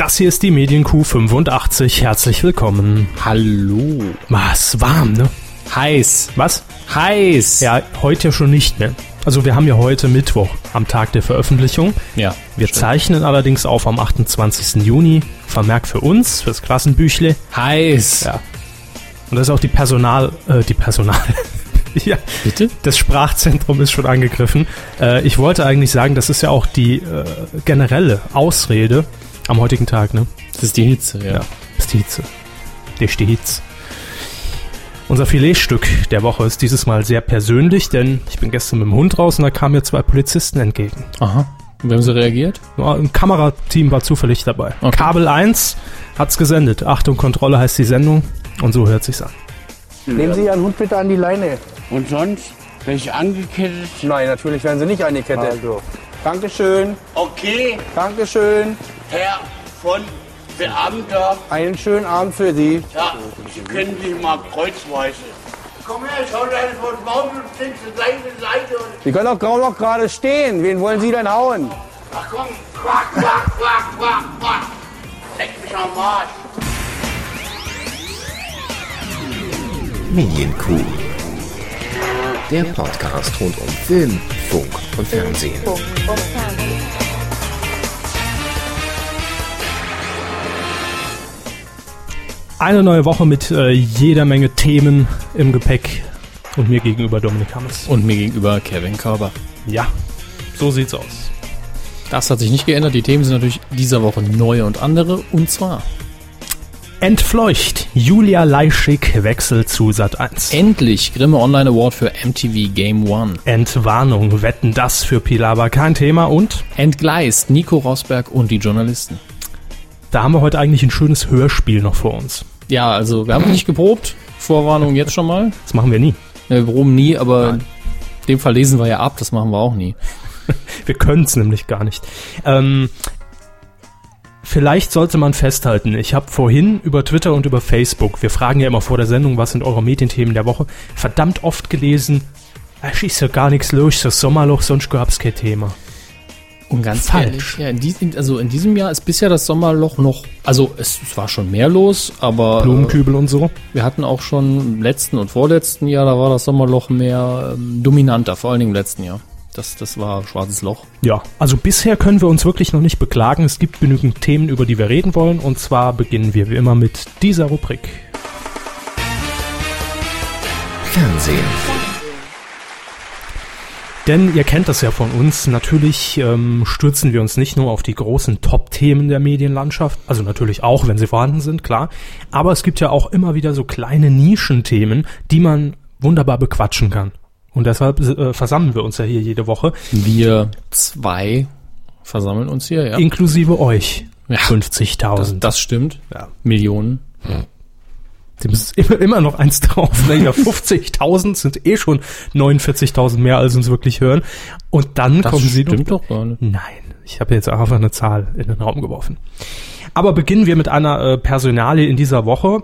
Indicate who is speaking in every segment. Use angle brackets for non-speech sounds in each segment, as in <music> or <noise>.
Speaker 1: Das hier ist die Medienkuh 85. Herzlich willkommen.
Speaker 2: Hallo.
Speaker 1: Was? Warm, ne?
Speaker 2: Heiß.
Speaker 1: Was?
Speaker 2: Heiß.
Speaker 1: Ja, heute ja schon nicht mehr. Also wir haben ja heute Mittwoch am Tag der Veröffentlichung.
Speaker 2: Ja.
Speaker 1: Wir
Speaker 2: stimmt.
Speaker 1: zeichnen allerdings auf am 28. Juni. Vermerkt für uns, fürs Klassenbüchle.
Speaker 2: Heiß.
Speaker 1: Ja. Und das ist auch die Personal, äh, die Personal. <laughs> ja,
Speaker 2: Bitte?
Speaker 1: das Sprachzentrum ist schon angegriffen. Äh, ich wollte eigentlich sagen, das ist ja auch die äh, generelle Ausrede am heutigen Tag, ne?
Speaker 2: Das ist die Hitze, ja.
Speaker 1: Ja. Ist die Hitze. Der ist die Hitze. Unser Filetstück der Woche ist dieses Mal sehr persönlich, denn ich bin gestern mit dem Hund raus und da kamen mir zwei Polizisten entgegen.
Speaker 2: Aha. Und wie haben sie reagiert?
Speaker 1: Ja, Ein Kamerateam war zufällig dabei.
Speaker 2: Okay.
Speaker 1: Kabel 1 hat's gesendet. Achtung, Kontrolle heißt die Sendung und so hört sich's an.
Speaker 3: Nehmen Sie Ihren Hund bitte an die Leine.
Speaker 4: Und sonst? Bin ich angekettet?
Speaker 3: Nein, natürlich werden Sie nicht angekettet. Also. Dankeschön,
Speaker 4: Okay,
Speaker 3: Dankeschön.
Speaker 4: Herr von Beamter.
Speaker 3: Einen schönen Abend für Sie.
Speaker 4: Ja, Sie können sich mal kreuzweise. Komm her, schau dir von Baum und zur Seite.
Speaker 3: Sie können doch kaum noch gerade stehen. Wen wollen Sie denn hauen?
Speaker 4: Ach komm, quack, quack, quack, quack, quack. Leck mich am Arsch.
Speaker 5: Medienkuh. Der Podcast rund um Film, Funk und Fernsehen.
Speaker 1: Eine neue Woche mit äh, jeder Menge Themen im Gepäck und mir gegenüber Dominik Hammes.
Speaker 2: Und mir gegenüber Kevin Körber.
Speaker 1: Ja, so sieht's aus.
Speaker 2: Das hat sich nicht geändert. Die Themen sind natürlich dieser Woche neue und andere. Und zwar
Speaker 1: Entfleucht. Julia Leischig wechselt zu Sat 1.
Speaker 2: endlich Grimme Online Award für MTV Game One.
Speaker 1: Entwarnung. Wetten das für Pilawa kein Thema und
Speaker 2: Entgleist Nico Rosberg und die Journalisten.
Speaker 1: da haben wir heute eigentlich ein schönes Hörspiel noch vor uns.
Speaker 2: Ja, also wir haben nicht geprobt. Vorwarnung jetzt schon mal.
Speaker 1: Das machen wir nie.
Speaker 2: Ja, wir proben nie, aber in dem Fall lesen wir ja ab. Das machen wir auch nie. <laughs>
Speaker 1: Wir können es nämlich gar nicht. Ähm, vielleicht sollte man festhalten, ich habe vorhin über Twitter und über Facebook, wir fragen ja immer vor der Sendung, was sind eure Medienthemen der Woche, verdammt oft gelesen, es ist ja gar nichts los, das Sommerloch, sonst gab's kein Thema.
Speaker 2: Und ganz
Speaker 1: Falsch.
Speaker 2: ehrlich, ja, in diesem, also in diesem Jahr ist bisher das Sommerloch noch, also es, es war schon mehr los, aber äh,
Speaker 1: Blumenkübel und so.
Speaker 2: wir hatten auch schon im letzten und vorletzten Jahr, da war das Sommerloch mehr ähm, dominanter, vor allen Dingen im letzten Jahr. Das, das war schwarzes Loch.
Speaker 1: Ja, also bisher können wir uns wirklich noch nicht beklagen. Es gibt genügend Themen, über die wir reden wollen. Und zwar beginnen wir wie immer mit dieser Rubrik.
Speaker 5: Fernsehen.
Speaker 1: Denn ihr kennt das ja von uns. Natürlich ähm, stürzen wir uns nicht nur auf die großen Top-Themen der Medienlandschaft. Also natürlich auch, wenn sie vorhanden sind, klar. Aber es gibt ja auch immer wieder so kleine Nischenthemen, die man wunderbar bequatschen kann. Und deshalb äh, versammeln wir uns ja hier jede Woche,
Speaker 2: Wir zwei versammeln uns hier, ja.
Speaker 1: inklusive euch.
Speaker 2: Ja.
Speaker 1: 50.000.
Speaker 2: Das, das stimmt.
Speaker 1: Ja.
Speaker 2: Millionen.
Speaker 1: Dem ist immer, immer noch eins drauf. Ne? Ja, 50.000 sind eh schon 49.000 mehr, als uns wirklich hören. Und dann
Speaker 2: Das
Speaker 1: kommen sie noch.
Speaker 2: stimmt doch gar nicht.
Speaker 1: Nein, ich habe jetzt einfach eine Zahl in den Raum geworfen. Aber beginnen wir mit einer äh, Personalie in dieser Woche.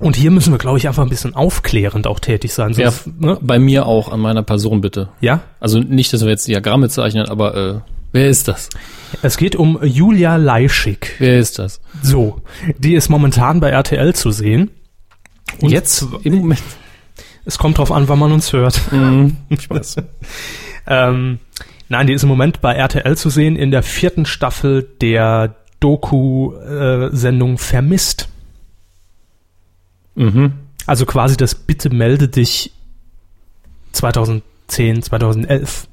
Speaker 1: Und hier müssen wir, glaube ich, einfach ein bisschen aufklärend auch tätig sein.
Speaker 2: Ja,
Speaker 1: Sonst, ne?
Speaker 2: bei mir auch, an meiner Person bitte.
Speaker 1: ja,
Speaker 2: Also nicht, dass wir jetzt Diagramme zeichnen, aber äh, wer ist das?
Speaker 1: es geht um Julia Leischig.
Speaker 2: Wer ist das?
Speaker 1: So, die ist momentan bei RTL zu sehen. Und
Speaker 2: Jetzt im Moment.
Speaker 1: Es kommt drauf an, wann man uns hört. ich <laughs> weiß. ähm, nein, die ist im Moment bei RTL zu sehen in der vierten Staffel der Doku-Sendung Vermisst.
Speaker 2: Mhm.
Speaker 1: Also quasi das Bitte melde dich 2010, 2011.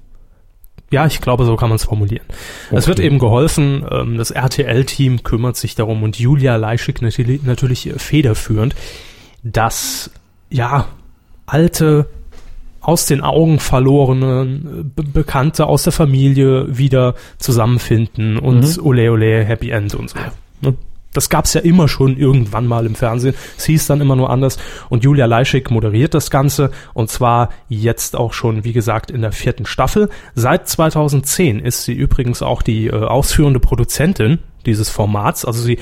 Speaker 1: Ja, ich glaube, so kann man es formulieren. Es wird eben geholfen, ähm, das RTL-Team kümmert sich darum und Julia Leischig natürlich, natürlich federführend, dass, ja, alte, aus den Augen verlorene Be Bekannte aus der Familie wieder zusammenfinden und ole ole, Happy End und so. Ne? Das gab's ja immer schon irgendwann mal im Fernsehen. Es hieß dann immer nur anders. Und Julia Leischig moderiert das Ganze. Und zwar jetzt auch schon, wie gesagt, in der vierten Staffel. Seit 2010 ist sie übrigens auch die äh, ausführende Produzentin dieses Formats. Also sie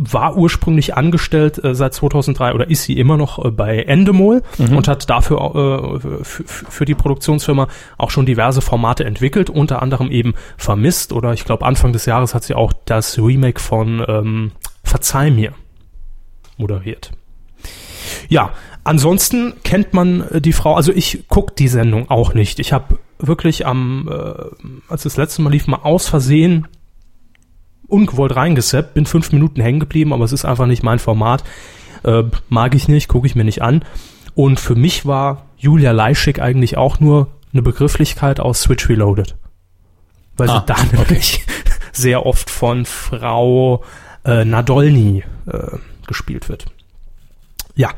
Speaker 1: war ursprünglich angestellt äh, seit 2003 oder ist sie immer noch äh, bei Endemol
Speaker 2: Mhm.
Speaker 1: und hat dafür äh, für, die Produktionsfirma auch schon diverse Formate entwickelt, unter anderem eben Vermisst oder ich glaube Anfang des Jahres hat sie auch das Remake von ähm, Verzeih mir moderiert. Ja, ansonsten kennt man äh, die Frau, also ich guck die Sendung auch nicht. Ich habe wirklich am, äh, als das letzte Mal lief, mal aus Versehen ungewollt reingesappt, bin fünf Minuten hängen geblieben, aber es ist einfach nicht mein Format. Äh, mag ich nicht, gucke ich mir nicht an. Und für mich war Julia Leischig eigentlich auch nur eine Begrifflichkeit aus Switch Reloaded. Weil
Speaker 2: Ah,
Speaker 1: sie da <laughs> nämlich sehr oft von Frau äh, Nadolny äh, gespielt wird. Ja.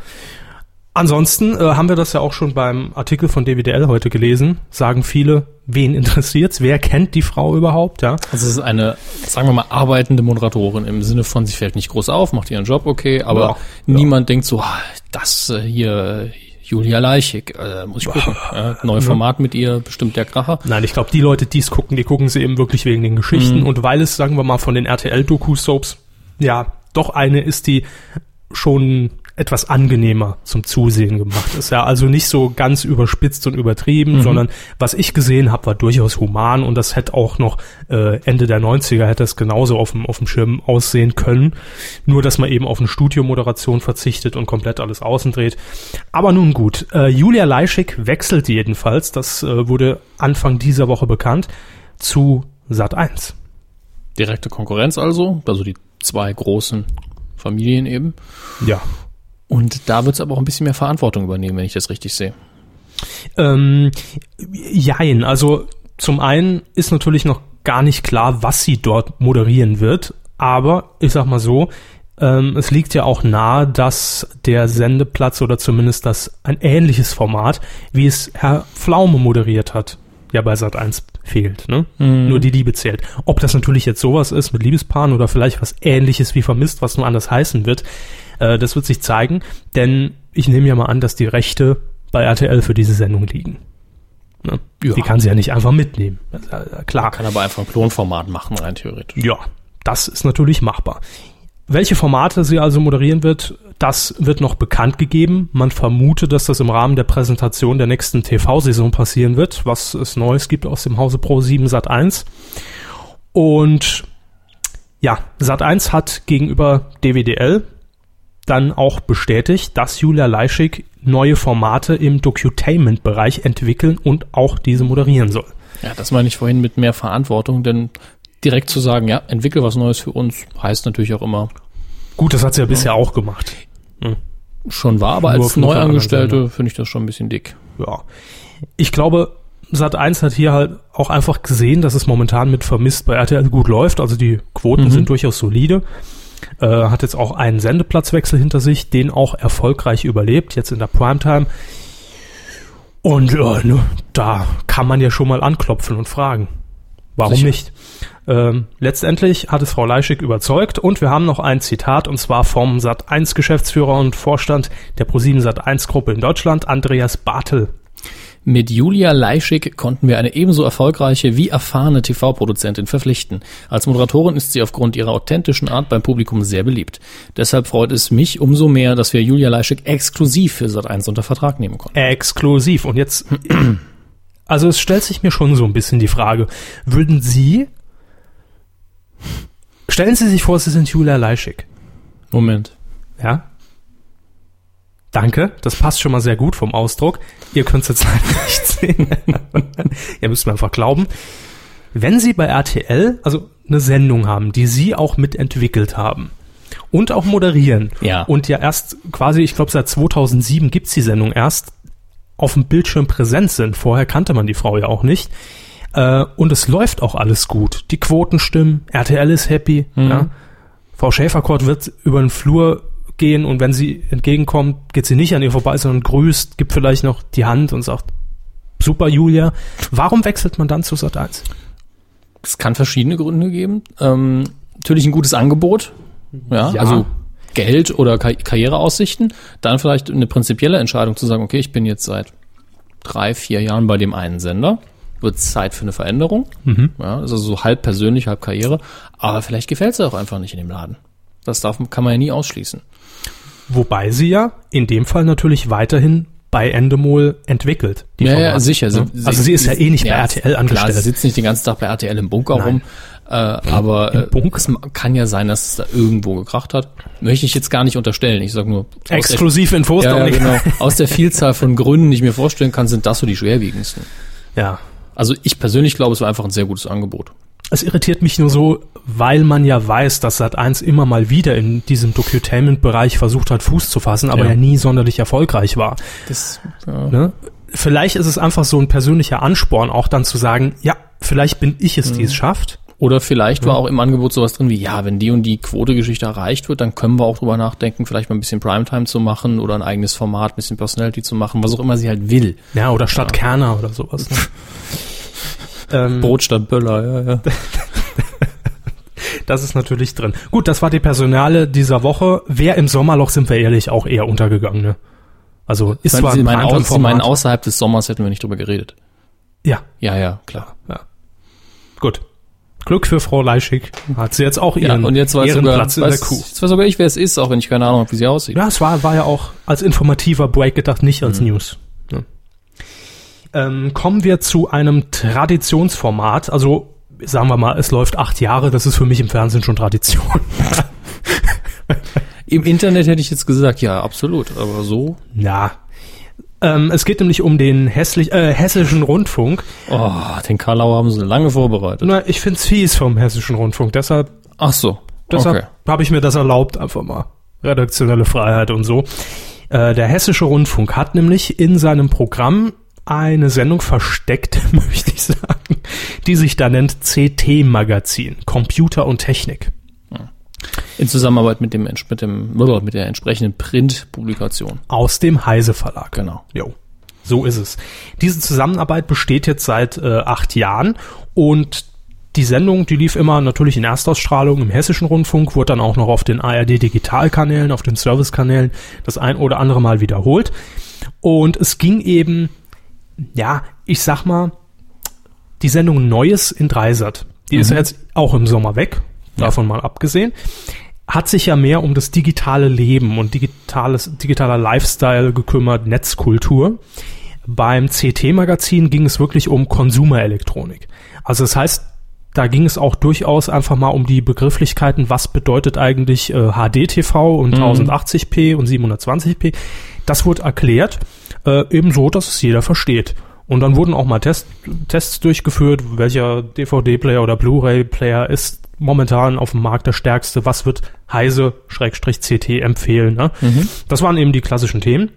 Speaker 1: Ansonsten äh, haben wir das ja auch schon beim Artikel von DWDL heute gelesen. Sagen viele, wen interessiert's? Wer kennt die Frau überhaupt? Ja.
Speaker 2: Also es ist eine, sagen wir mal, arbeitende Moderatorin im Sinne von, sie fällt nicht groß auf, macht ihren Job okay, aber
Speaker 1: Ja,
Speaker 2: niemand denkt so, ah, das äh, hier, äh, Julia Leichig, äh, muss ich gucken. Ja, neue Format mit ihr, bestimmt der Kracher.
Speaker 1: Nein, ich glaube, die Leute, die es gucken, die gucken sie eben wirklich wegen den Geschichten. Und weil es, sagen wir mal, von den RTL-Doku-Soaps, ja, doch eine ist, die schon etwas angenehmer zum Zusehen gemacht ist. Ja, also nicht so ganz überspitzt und übertrieben, sondern was ich gesehen habe, war durchaus human und das hätte auch noch äh, Ende der 90er hätte es genauso auf dem, auf dem Schirm aussehen können. Nur, dass man eben auf eine Studiomoderation verzichtet und komplett alles außen dreht. Aber nun gut, äh, Julia Leischig wechselt jedenfalls, das äh, wurde Anfang dieser Woche bekannt, zu Sat 1.
Speaker 2: Direkte Konkurrenz also, also die zwei großen Familien eben.
Speaker 1: Ja.
Speaker 2: Und da wird es aber auch ein bisschen mehr Verantwortung übernehmen, wenn ich das richtig sehe.
Speaker 1: Ähm, jein, also zum einen ist natürlich noch gar nicht klar, was sie dort moderieren wird, aber ich sag mal so, ähm, es liegt ja auch nahe, dass der Sendeplatz oder zumindest das ein ähnliches Format, wie es Herr Pflaume moderiert hat, ja bei Sat 1 fehlt, ne? Nur die Liebe zählt. Ob das natürlich jetzt sowas ist mit Liebespaaren oder vielleicht was ähnliches wie vermisst, was nur anders heißen wird, äh, das wird sich zeigen, denn ich nehme ja mal an, dass die Rechte bei RTL für diese Sendung liegen. Ne?
Speaker 2: Ja.
Speaker 1: Die kann sie ja nicht einfach mitnehmen. Klar.
Speaker 2: Kann aber einfach ein Klonformat machen, rein theoretisch.
Speaker 1: Ja, das ist natürlich machbar. Welche Formate sie also moderieren wird, das wird noch bekannt gegeben. Man vermutet, dass das im Rahmen der Präsentation der nächsten TV-Saison passieren wird, was es Neues gibt aus dem Hause Pro 7 Sat 1. Und ja, Sat 1 hat gegenüber DWDL dann auch bestätigt, dass Julia Leischig neue Formate im Docutainment-Bereich entwickeln und auch diese moderieren soll.
Speaker 2: Ja, das meine ich vorhin mit mehr Verantwortung, denn direkt zu sagen, ja, entwickel was Neues für uns, heißt natürlich auch immer,
Speaker 1: Gut, das hat sie ja bisher auch gemacht.
Speaker 2: schon war, aber
Speaker 1: Nur
Speaker 2: als Neuangestellte finde ich das schon ein bisschen dick.
Speaker 1: ja. Ich glaube, Sat 1 hat hier halt auch einfach gesehen, dass es momentan mit Vermisst bei RTL gut läuft. Also die Quoten sind durchaus solide. Äh, hat jetzt auch einen Sendeplatzwechsel hinter sich, den auch erfolgreich überlebt, jetzt in der Primetime. Und ja, ne, da kann man ja schon mal anklopfen und fragen. Warum
Speaker 2: Sicher.
Speaker 1: nicht? Ähm, letztendlich hat es Frau Leischig überzeugt und wir haben noch ein Zitat und zwar vom Sat1 Geschäftsführer und Vorstand der ProSieben Sat1 Gruppe in Deutschland, Andreas Bartel.
Speaker 2: Mit Julia Leischig konnten wir eine ebenso erfolgreiche wie erfahrene TV-Produzentin verpflichten. Als Moderatorin ist sie aufgrund ihrer authentischen Art beim Publikum sehr beliebt. Deshalb freut es mich umso mehr, dass wir Julia Leischig exklusiv für Sat1 unter Vertrag nehmen konnten.
Speaker 1: Exklusiv. Und jetzt, also es stellt sich mir schon so ein bisschen die Frage, würden Sie, stellen Sie sich vor, Sie sind Julia Leischig,
Speaker 2: Moment.
Speaker 1: ja? Danke, das passt schon mal sehr gut vom Ausdruck. Ihr könnt es jetzt leider <laughs> nicht sehen. Ihr müsst mir einfach glauben. Wenn Sie bei RTL, also eine Sendung haben, die Sie auch mitentwickelt haben und auch moderieren
Speaker 2: Ja.
Speaker 1: und ja erst quasi, ich glaube seit 2007 gibt's die Sendung erst, auf dem Bildschirm präsent sind. Vorher kannte man die Frau ja auch nicht. Äh, und es läuft auch alles gut. Die Quoten stimmen, RTL ist happy. Ja. Frau Schäferkort wird über den Flur gehen und wenn sie entgegenkommt, geht sie nicht an ihr vorbei, sondern grüßt, gibt vielleicht noch die Hand und sagt, super Julia. Warum wechselt man dann zu Sat 1?
Speaker 2: Es kann verschiedene Gründe geben. Ähm, natürlich ein gutes Angebot. Ja,
Speaker 1: Ja.
Speaker 2: also Geld oder Ka Karriereaussichten. Dann vielleicht eine prinzipielle Entscheidung zu sagen, okay, ich bin jetzt seit drei, vier Jahren bei dem einen Sender. Wird Zeit für eine Veränderung. Ja, also so halb persönlich, halb Karriere. Aber vielleicht gefällt es auch einfach nicht in dem Laden. Das darf, kann man ja nie ausschließen.
Speaker 1: Wobei sie ja in dem Fall natürlich weiterhin bei Endemol entwickelt.
Speaker 2: Die ja, Formate, ja, sicher.
Speaker 1: Ne? also sie ist ja eh nicht bei RTL angestellt. Klar,
Speaker 2: sie sitzt nicht den ganzen Tag bei RTL im Bunker Nein. rum. Äh, aber äh, es kann ja sein, dass es da irgendwo gekracht hat. Möchte ich jetzt gar nicht unterstellen. Ich sage nur
Speaker 1: Exklusivinfos.
Speaker 2: Ja, ja, genau. <laughs> Aus der Vielzahl von Gründen, die ich mir vorstellen kann, sind das so die schwerwiegendsten.
Speaker 1: Ja.
Speaker 2: Also ich persönlich glaube, es war einfach ein sehr gutes Angebot.
Speaker 1: Es irritiert mich nur so, weil man ja weiß, dass Sat1 immer mal wieder in diesem Docutainment-Bereich versucht hat, Fuß zu fassen, aber ja, ja nie sonderlich erfolgreich war. Das, ja. ne? Vielleicht ist es einfach so ein persönlicher Ansporn, auch dann zu sagen, ja, vielleicht bin ich es, die es mhm. schafft.
Speaker 2: Oder vielleicht war auch im Angebot sowas drin wie, ja, wenn die und die Quotegeschichte erreicht wird, dann können wir auch drüber nachdenken, vielleicht mal ein bisschen Primetime zu machen oder ein eigenes Format, ein bisschen Personality zu machen, was auch immer sie halt will.
Speaker 1: Ja, oder statt ja. Kerner oder sowas. Ne? <laughs>
Speaker 2: ähm, Brot statt Böller, ja, ja. <laughs>
Speaker 1: das ist natürlich drin. Gut, das war die Personale dieser Woche. Wer im Sommerloch, sind wir ehrlich, auch eher untergegangen, ne? Also ist
Speaker 2: zwar Sie meinen, aus, Sie meinen außerhalb des Sommers hätten wir nicht drüber geredet.
Speaker 1: Ja.
Speaker 2: Ja, ja, klar.
Speaker 1: Ja. Gut. Glück für Frau Leischig. Hat sie jetzt auch ihren
Speaker 2: ja, und jetzt weiß
Speaker 1: Ehrenplatz
Speaker 2: sogar, in der Kuh. Jetzt weiß sogar ich, wer es ist, auch wenn ich keine Ahnung habe, wie sie aussieht.
Speaker 1: Ja, es war, war ja auch als informativer Break gedacht, nicht als mhm. News. Ja. Ähm, kommen wir zu einem Traditionsformat. Also sagen wir mal, es läuft acht Jahre. Das ist für mich im Fernsehen schon Tradition. <laughs>
Speaker 2: Im Internet hätte ich jetzt gesagt, ja, absolut. Aber so?
Speaker 1: Ja, ähm, es geht nämlich um den hässlich, äh, hessischen Rundfunk.
Speaker 2: Oh, den Karlauer haben sie lange vorbereitet.
Speaker 1: Na, ich find's fies vom hessischen Rundfunk, deshalb.
Speaker 2: Ach so.
Speaker 1: Deshalb okay. habe ich mir das erlaubt, einfach mal. Redaktionelle Freiheit und so. Äh, der hessische Rundfunk hat nämlich in seinem Programm eine Sendung versteckt, <laughs> möchte ich sagen, die sich da nennt CT Magazin, Computer und Technik.
Speaker 2: In Zusammenarbeit mit dem, mit dem, mit der entsprechenden Printpublikation.
Speaker 1: Aus dem Heise Verlag.
Speaker 2: Genau.
Speaker 1: Jo. So ist es. Diese Zusammenarbeit besteht jetzt seit äh, acht Jahren und die Sendung, die lief immer natürlich in Erstausstrahlung im Hessischen Rundfunk, wurde dann auch noch auf den ARD-Digitalkanälen, auf den Servicekanälen das ein oder andere Mal wiederholt. Und es ging eben, ja, ich sag mal, die Sendung Neues in Dreisat. Die mhm. ist ja jetzt auch im Sommer weg, davon mal abgesehen, hat sich ja mehr um das digitale Leben und digitales, digitaler Lifestyle gekümmert, Netzkultur. Beim CT-Magazin ging es wirklich um Konsumerelektronik. Also das heißt, da ging es auch durchaus einfach mal um die Begrifflichkeiten, was bedeutet eigentlich äh, HD-TV und mhm. 1080p und 720p. Das wurde erklärt, äh, ebenso, dass es jeder versteht. Und dann wurden auch mal Test, Tests durchgeführt, welcher DVD-Player oder Blu-ray-Player ist momentan auf dem Markt der stärkste, was wird Heise Schrägstrich CT empfehlen. Ne? Mhm. Das waren eben die klassischen Themen.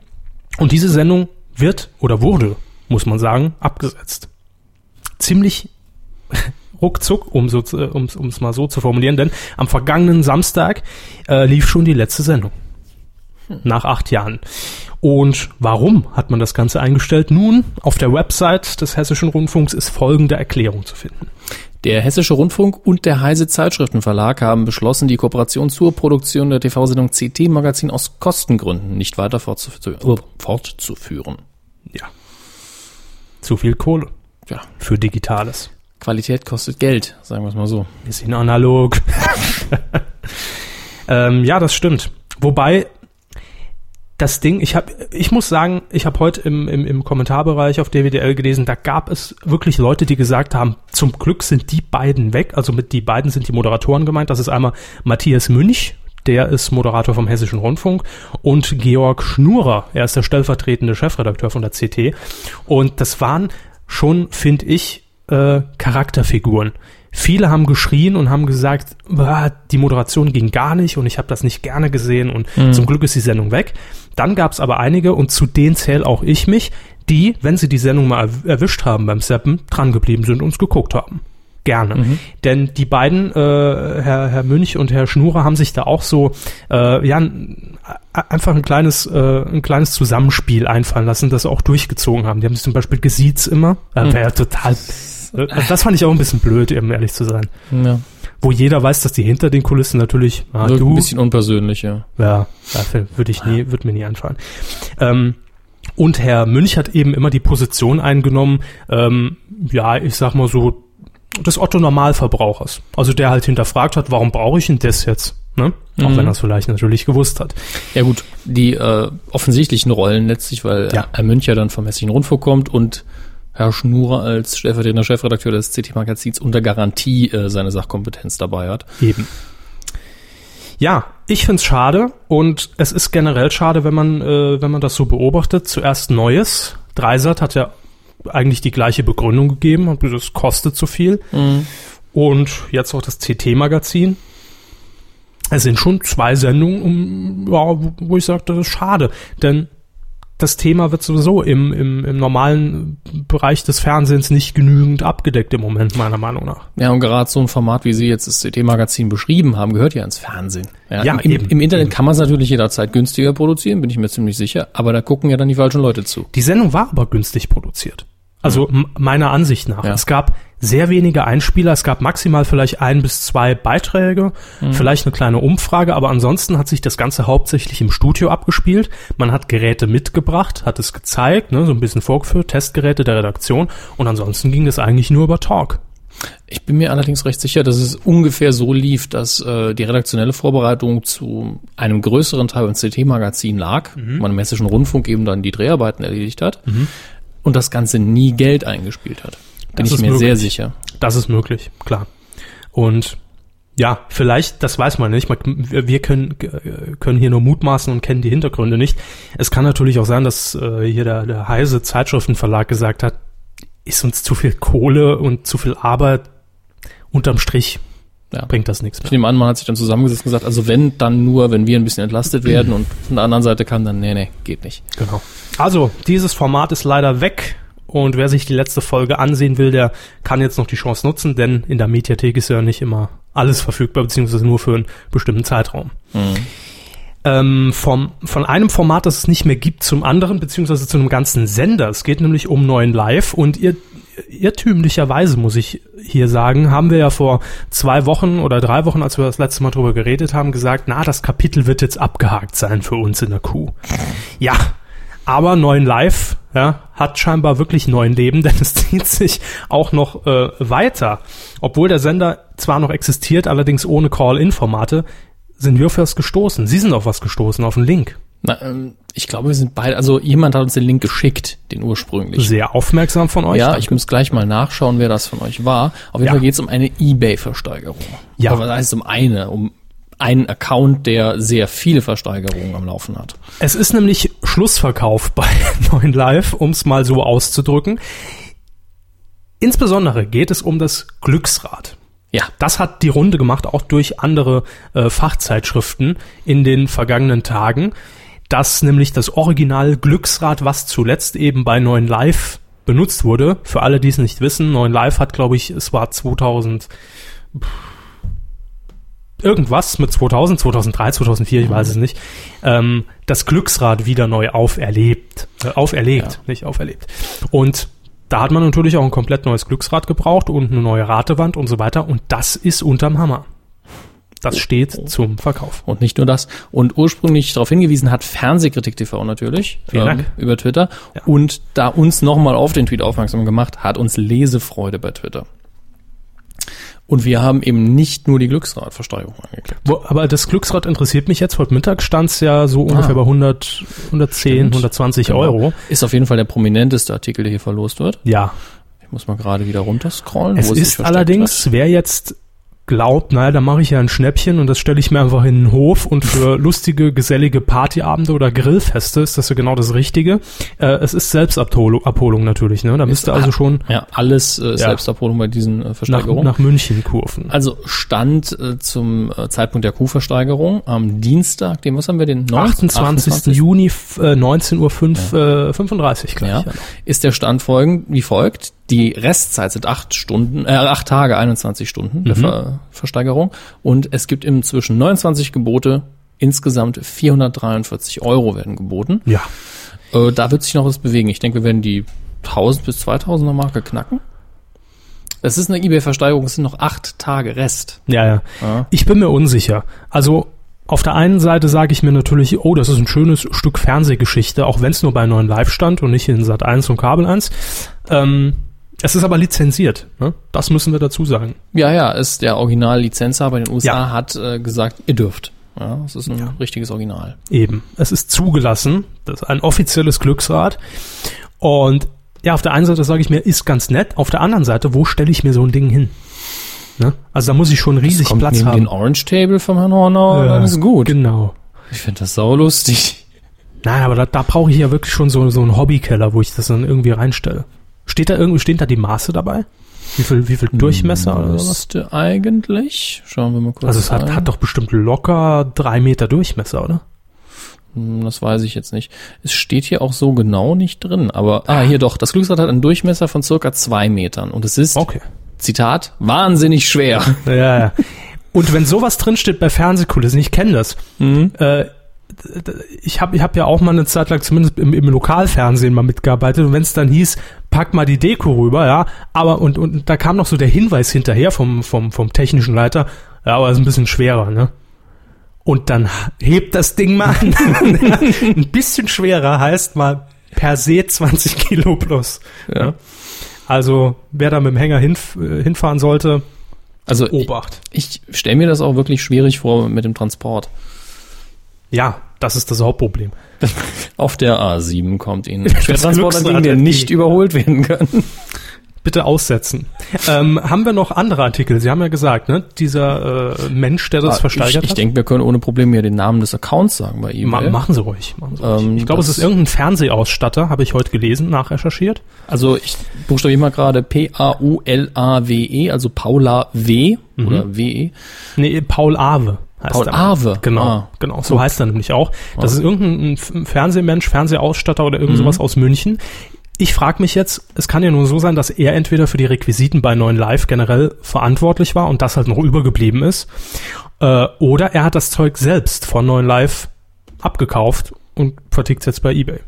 Speaker 1: Und diese Sendung wird oder wurde, muss man sagen, abgesetzt. Ziemlich <laughs> ruckzuck, um es so, um's, um's mal so zu formulieren, denn am vergangenen Samstag äh, lief schon die letzte Sendung. Hm. Nach acht Jahren. Und warum hat man das Ganze eingestellt? Nun, auf der Website des Hessischen Rundfunks ist folgende Erklärung zu finden.
Speaker 2: Der Hessische Rundfunk und der Heise Zeitschriftenverlag haben beschlossen, die Kooperation zur Produktion der TV-Sendung CT Magazin aus Kostengründen nicht weiter fortzuführen.
Speaker 1: Ja. Zu viel Kohle. Ja. Für Digitales.
Speaker 2: Qualität kostet Geld, sagen wir es mal so.
Speaker 1: Bisschen analog. <laughs> ähm, ja, das stimmt. Wobei das Ding, ich habe, ich muss sagen, ich habe heute im, im, im Kommentarbereich auf DWDL gelesen, da gab es wirklich Leute, die gesagt haben, zum Glück sind die beiden weg. Also mit die beiden sind die Moderatoren gemeint. Das ist einmal Matthias Münch, der ist Moderator vom Hessischen Rundfunk und Georg Schnurer, er ist der stellvertretende Chefredakteur von der CT. Und das waren schon, finde ich, äh, Charakterfiguren. Viele haben geschrien und haben gesagt, die Moderation ging gar nicht und ich habe das nicht gerne gesehen und mhm. zum Glück ist die Sendung weg. Dann gab es aber einige und zu denen zähle auch ich mich, die, wenn sie die Sendung mal erwischt haben beim Seppen, drangeblieben sind und uns geguckt haben. Gerne. Mhm. Denn die beiden, äh, Herr, Herr Münch und Herr Schnurer, haben sich da auch so äh, ja, einfach ein kleines, äh, ein kleines Zusammenspiel einfallen lassen, das auch durchgezogen haben. Die haben sich zum Beispiel gesiezt immer. Äh, mhm. Ja total äh, das fand ich auch ein bisschen blöd, um ehrlich zu sein. Ja. Wo jeder weiß, dass die hinter den Kulissen natürlich,
Speaker 2: ah, du, ein bisschen unpersönlich, ja.
Speaker 1: Ja, dafür würde ich nie, würde mir nie einfallen. Ähm, und Herr Münch hat eben immer die Position eingenommen, ähm, ja, ich sag mal so, des Otto Normalverbrauchers. Also der halt hinterfragt hat, warum brauche ich denn das jetzt? Ne? Auch
Speaker 2: Mhm.
Speaker 1: wenn er es vielleicht natürlich gewusst hat.
Speaker 2: Ja gut, die äh, offensichtlichen Rollen letztlich, weil
Speaker 1: Ja.
Speaker 2: Herr Münch ja dann vom Hessischen Rundfunk kommt und Herr Schnurer als stellvertretender Chefredakteur des CT-Magazins unter Garantie äh, seine Sachkompetenz dabei hat.
Speaker 1: Eben. Ja, ich find's schade und es ist generell schade, wenn man, äh, wenn man das so beobachtet. Zuerst Neues. Dreisat hat ja eigentlich die gleiche Begründung gegeben, es kostet zu viel. Und jetzt auch das CT-Magazin. Es sind schon zwei Sendungen, um, ja, wo ich sage, das ist schade. Denn das Thema wird sowieso im, im, im normalen Bereich des Fernsehens nicht genügend abgedeckt im Moment, meiner Meinung nach.
Speaker 2: Ja, und gerade so ein Format, wie Sie jetzt das CT-Magazin beschrieben haben, gehört ja ins Fernsehen.
Speaker 1: Ja,
Speaker 2: im,
Speaker 1: eben,
Speaker 2: Im Internet
Speaker 1: eben.
Speaker 2: kann man es natürlich jederzeit günstiger produzieren, bin ich mir ziemlich sicher, aber da gucken ja dann die falschen Leute zu.
Speaker 1: Die Sendung war aber günstig produziert. Also m- meiner Ansicht nach.
Speaker 2: Ja.
Speaker 1: Es gab sehr wenige Einspieler, es gab maximal vielleicht ein bis zwei Beiträge, vielleicht eine kleine Umfrage, aber ansonsten hat sich das Ganze hauptsächlich im Studio abgespielt. Man hat Geräte mitgebracht, hat es gezeigt, ne, so ein bisschen vorgeführt, Testgeräte der Redaktion. Und ansonsten ging es eigentlich nur über Talk.
Speaker 2: Ich bin mir allerdings recht sicher, dass es ungefähr so lief, dass äh, die redaktionelle Vorbereitung zu einem größeren Teil im CT-Magazin lag, man im Hessischen Rundfunk eben dann die Dreharbeiten erledigt hat. Und das Ganze nie Geld eingespielt hat. Bin
Speaker 1: Das
Speaker 2: ich mir
Speaker 1: möglich.
Speaker 2: sehr sicher.
Speaker 1: Das ist möglich, klar. Und ja, vielleicht, das weiß man nicht. Wir können, äh, können hier nur mutmaßen und kennen die Hintergründe nicht. Es kann natürlich auch sein, dass äh, hier der, der Heise Zeitschriftenverlag gesagt hat, ist uns zu viel Kohle und zu viel Arbeit. Unterm Strich
Speaker 2: Ja.
Speaker 1: bringt das nichts
Speaker 2: Ich
Speaker 1: mehr.
Speaker 2: nehme an, man hat sich dann zusammengesetzt und gesagt, also wenn, dann nur, wenn wir ein bisschen entlastet werden und von der anderen Seite kam dann, nee, nee, geht nicht.
Speaker 1: Genau. Also, dieses Format ist leider weg. Und wer sich die letzte Folge ansehen will, der kann jetzt noch die Chance nutzen, denn in der Mediathek ist ja nicht immer alles verfügbar, beziehungsweise nur für einen bestimmten Zeitraum. Ähm, vom, von einem Format, das es nicht mehr gibt, zum anderen, beziehungsweise zu einem ganzen Sender. Es geht nämlich um neuen Live und ihr, irrtümlicherweise, muss ich hier sagen, haben wir ja vor zwei Wochen oder drei Wochen, als wir das letzte Mal drüber geredet haben, gesagt, na, das Kapitel wird jetzt abgehakt sein für uns in der Kuh. Ja, aber neuen Live ja, hat scheinbar wirklich neuen Leben, <laughs> denn es zieht sich auch noch äh, weiter. Obwohl der Sender zwar noch existiert, allerdings ohne Call-In-Formate, sind wir auf was gestoßen. Sie sind auf was gestoßen, auf einen Link.
Speaker 2: Na, ähm, ich glaube, wir sind beide, also jemand hat uns den Link geschickt, den ursprünglichen.
Speaker 1: Sehr aufmerksam von euch.
Speaker 2: Ja,
Speaker 1: danke.
Speaker 2: ich muss gleich mal nachschauen, wer das von euch war. Auf jeden
Speaker 1: Ja.
Speaker 2: Fall geht es um eine Ebay-Versteigerung.
Speaker 1: Ja.
Speaker 2: Aber das heißt um eine, um einen Account, der sehr viele Versteigerungen am Laufen hat.
Speaker 1: Es ist nämlich Schlussverkauf bei <laughs> neuen Live, um es mal so auszudrücken. Insbesondere geht es um das Glücksrad.
Speaker 2: Ja.
Speaker 1: Das hat die Runde gemacht, auch durch andere äh, Fachzeitschriften in den vergangenen Tagen. Das nämlich das Original Glücksrad, was zuletzt eben bei 9 Live benutzt wurde. Für alle, die es nicht wissen, 9 Live hat, glaube ich, es war 2000 irgendwas mit 2000, 2003, 2004, ich weiß es nicht, ähm, das Glücksrad wieder neu auferlebt, äh, auferlegt,
Speaker 2: Ja.
Speaker 1: nicht auferlebt. Und da hat man natürlich auch ein komplett neues Glücksrad gebraucht und eine neue Ratewand und so weiter. Und das ist unterm Hammer. Das steht zum Verkauf.
Speaker 2: Und nicht nur das. Und ursprünglich darauf hingewiesen hat Fernsehkritik TV natürlich ähm,
Speaker 1: Vielen Dank.
Speaker 2: über Twitter.
Speaker 1: Ja.
Speaker 2: Und da uns nochmal auf den Tweet aufmerksam gemacht, hat uns Lesefreude bei Twitter. Und wir haben eben nicht nur die Glücksradversteigerung angeklickt.
Speaker 1: Aber das Glücksrad interessiert mich jetzt. Heute Mittag stand es ja so ungefähr bei 100, 110,
Speaker 2: Stimmt.
Speaker 1: 120
Speaker 2: Genau.
Speaker 1: Euro.
Speaker 2: Ist auf jeden Fall der prominenteste Artikel, der hier verlost wird.
Speaker 1: Ja,
Speaker 2: Ich muss mal gerade wieder runterscrollen.
Speaker 1: Es
Speaker 2: wo sich
Speaker 1: ist allerdings,
Speaker 2: hat.
Speaker 1: wer jetzt glaubt, naja, da mache ich ja ein Schnäppchen und das stelle ich mir einfach in den Hof und für <laughs> lustige, gesellige Partyabende oder Grillfeste ist das ja genau das Richtige. Äh, es ist Selbstabholung Abholung natürlich, ne? Da müsste also schon
Speaker 2: Ja, alles äh, Selbstabholung bei diesen äh,
Speaker 1: nach,
Speaker 2: Versteigerungen.
Speaker 1: nach München kurven.
Speaker 2: Also Stand äh, zum äh, Zeitpunkt der Kuhversteigerung am Dienstag, den was haben wir den 19.
Speaker 1: 28. Juni, f- äh, 19.05 Uhr fünf, äh, 35 gleich.
Speaker 2: Ja,
Speaker 1: Ja.
Speaker 2: ist der Stand folgend, wie folgt. Die Restzeit sind acht Stunden, äh, acht Tage, 21 Stunden der Ver Versteigerung. Und es gibt inzwischen 29 Gebote. Insgesamt 443 Euro werden geboten.
Speaker 1: ja.
Speaker 2: Äh, da wird sich noch was bewegen. Ich denke, wir werden die 1000 bis 2000er Marke knacken. Es ist eine eBay-Versteigerung, es sind noch acht Tage Rest.
Speaker 1: Ja, ja.
Speaker 2: Ja.
Speaker 1: Ich bin mir unsicher. Also auf der einen Seite sage ich mir natürlich, oh, das ist ein schönes Stück Fernsehgeschichte, auch wenn es nur bei neuen Live stand und nicht in Sat 1 und Kabel 1. Ähm, Es ist aber lizenziert, ne? Das müssen wir dazu sagen.
Speaker 2: Ja, ja, ist der Original-Lizenzhaber in den USA
Speaker 1: Ja.
Speaker 2: hat äh, gesagt, ihr dürft. Ja, das ist ein richtiges Original.
Speaker 1: Eben. Es ist zugelassen. Das ist ein offizielles Glücksrad. Und ja, auf der einen Seite sage ich mir, ist ganz nett. Auf der anderen Seite, wo stelle ich mir so ein Ding hin? Ne? Also da muss ich schon riesig
Speaker 2: Kommt
Speaker 1: Platz
Speaker 2: neben
Speaker 1: haben.
Speaker 2: den Orange Table vom Herrn Hornauer,
Speaker 1: Ja,
Speaker 2: dann ist gut.
Speaker 1: Genau.
Speaker 2: Ich finde das saulustig.
Speaker 1: Nein, aber da, da brauche ich ja wirklich schon so, so einen Hobbykeller, wo ich das dann irgendwie reinstelle. Steht da irgendwie, stehen da die Maße dabei? Wie viel, wie viel Durchmesser oder sowas?
Speaker 2: Müsste eigentlich, schauen wir mal kurz
Speaker 1: Also es hat, hat doch bestimmt locker drei Meter Durchmesser, oder?
Speaker 2: Hm, Das weiß ich jetzt nicht. Es steht hier auch so genau nicht drin, aber, ah, hier doch. Das Glücksrad hat einen Durchmesser von circa zwei Metern und es ist,
Speaker 1: Okay.
Speaker 2: Zitat, wahnsinnig schwer.
Speaker 1: Ja, ja. Und wenn sowas drinsteht bei Fernsehkulissen, ich kenne das. Äh, d- d- ich habe ich hab ja auch mal eine Zeit lang zumindest im, im Lokalfernsehen mal mitgearbeitet und wenn es dann hieß, pack mal die Deko rüber, ja, aber und, und da kam noch so der Hinweis hinterher vom, vom, vom technischen Leiter, ja, aber ist ein bisschen schwerer, ne? Und dann hebt das Ding mal an. <laughs> ein bisschen schwerer heißt mal per se 20 Kilo plus.
Speaker 2: Ja.
Speaker 1: Also wer da mit dem Hänger hinf äh, hinfahren sollte,
Speaker 2: Also
Speaker 1: Obacht.
Speaker 2: ich stelle mir das auch wirklich schwierig vor mit dem Transport.
Speaker 1: Ja, das ist das Hauptproblem. <laughs>
Speaker 2: Auf der A7 kommt Ihnen Schwertransporter der
Speaker 1: entgegen.
Speaker 2: nicht überholt werden kann.
Speaker 1: Bitte aussetzen. ähm, haben wir noch andere Artikel? Sie haben ja gesagt, ne? Dieser äh, Mensch, der das
Speaker 2: Ah,
Speaker 1: versteigert
Speaker 2: ich ich
Speaker 1: hat.
Speaker 2: denke, wir können ohne Probleme hier den Namen des Accounts sagen bei
Speaker 1: Ma
Speaker 2: eBay.
Speaker 1: machen Sie ruhig. Machen Sie ruhig.
Speaker 2: Ähm,
Speaker 1: ich glaube, es ist irgendein Fernsehausstatter, habe ich heute gelesen, nachrecherchiert.
Speaker 2: Also ich buchstabiere mal gerade P-A-U-L-A-W-E, E, also Paula W oder E. W-E.
Speaker 1: Nee, Paul Awe. Heißt
Speaker 2: Paul. Awe.
Speaker 1: Genau,
Speaker 2: Ah.
Speaker 1: genau. So heißt er nämlich auch. Das ist irgendein Fernsehmensch, Fernsehausstatter oder irgend sowas aus München. Ich frage mich jetzt, es kann ja nur so sein, dass er entweder für die Requisiten bei 9 Live generell verantwortlich war und das halt noch übergeblieben ist, äh, oder er hat das Zeug selbst von 9 Live abgekauft und vertickt jetzt bei eBay.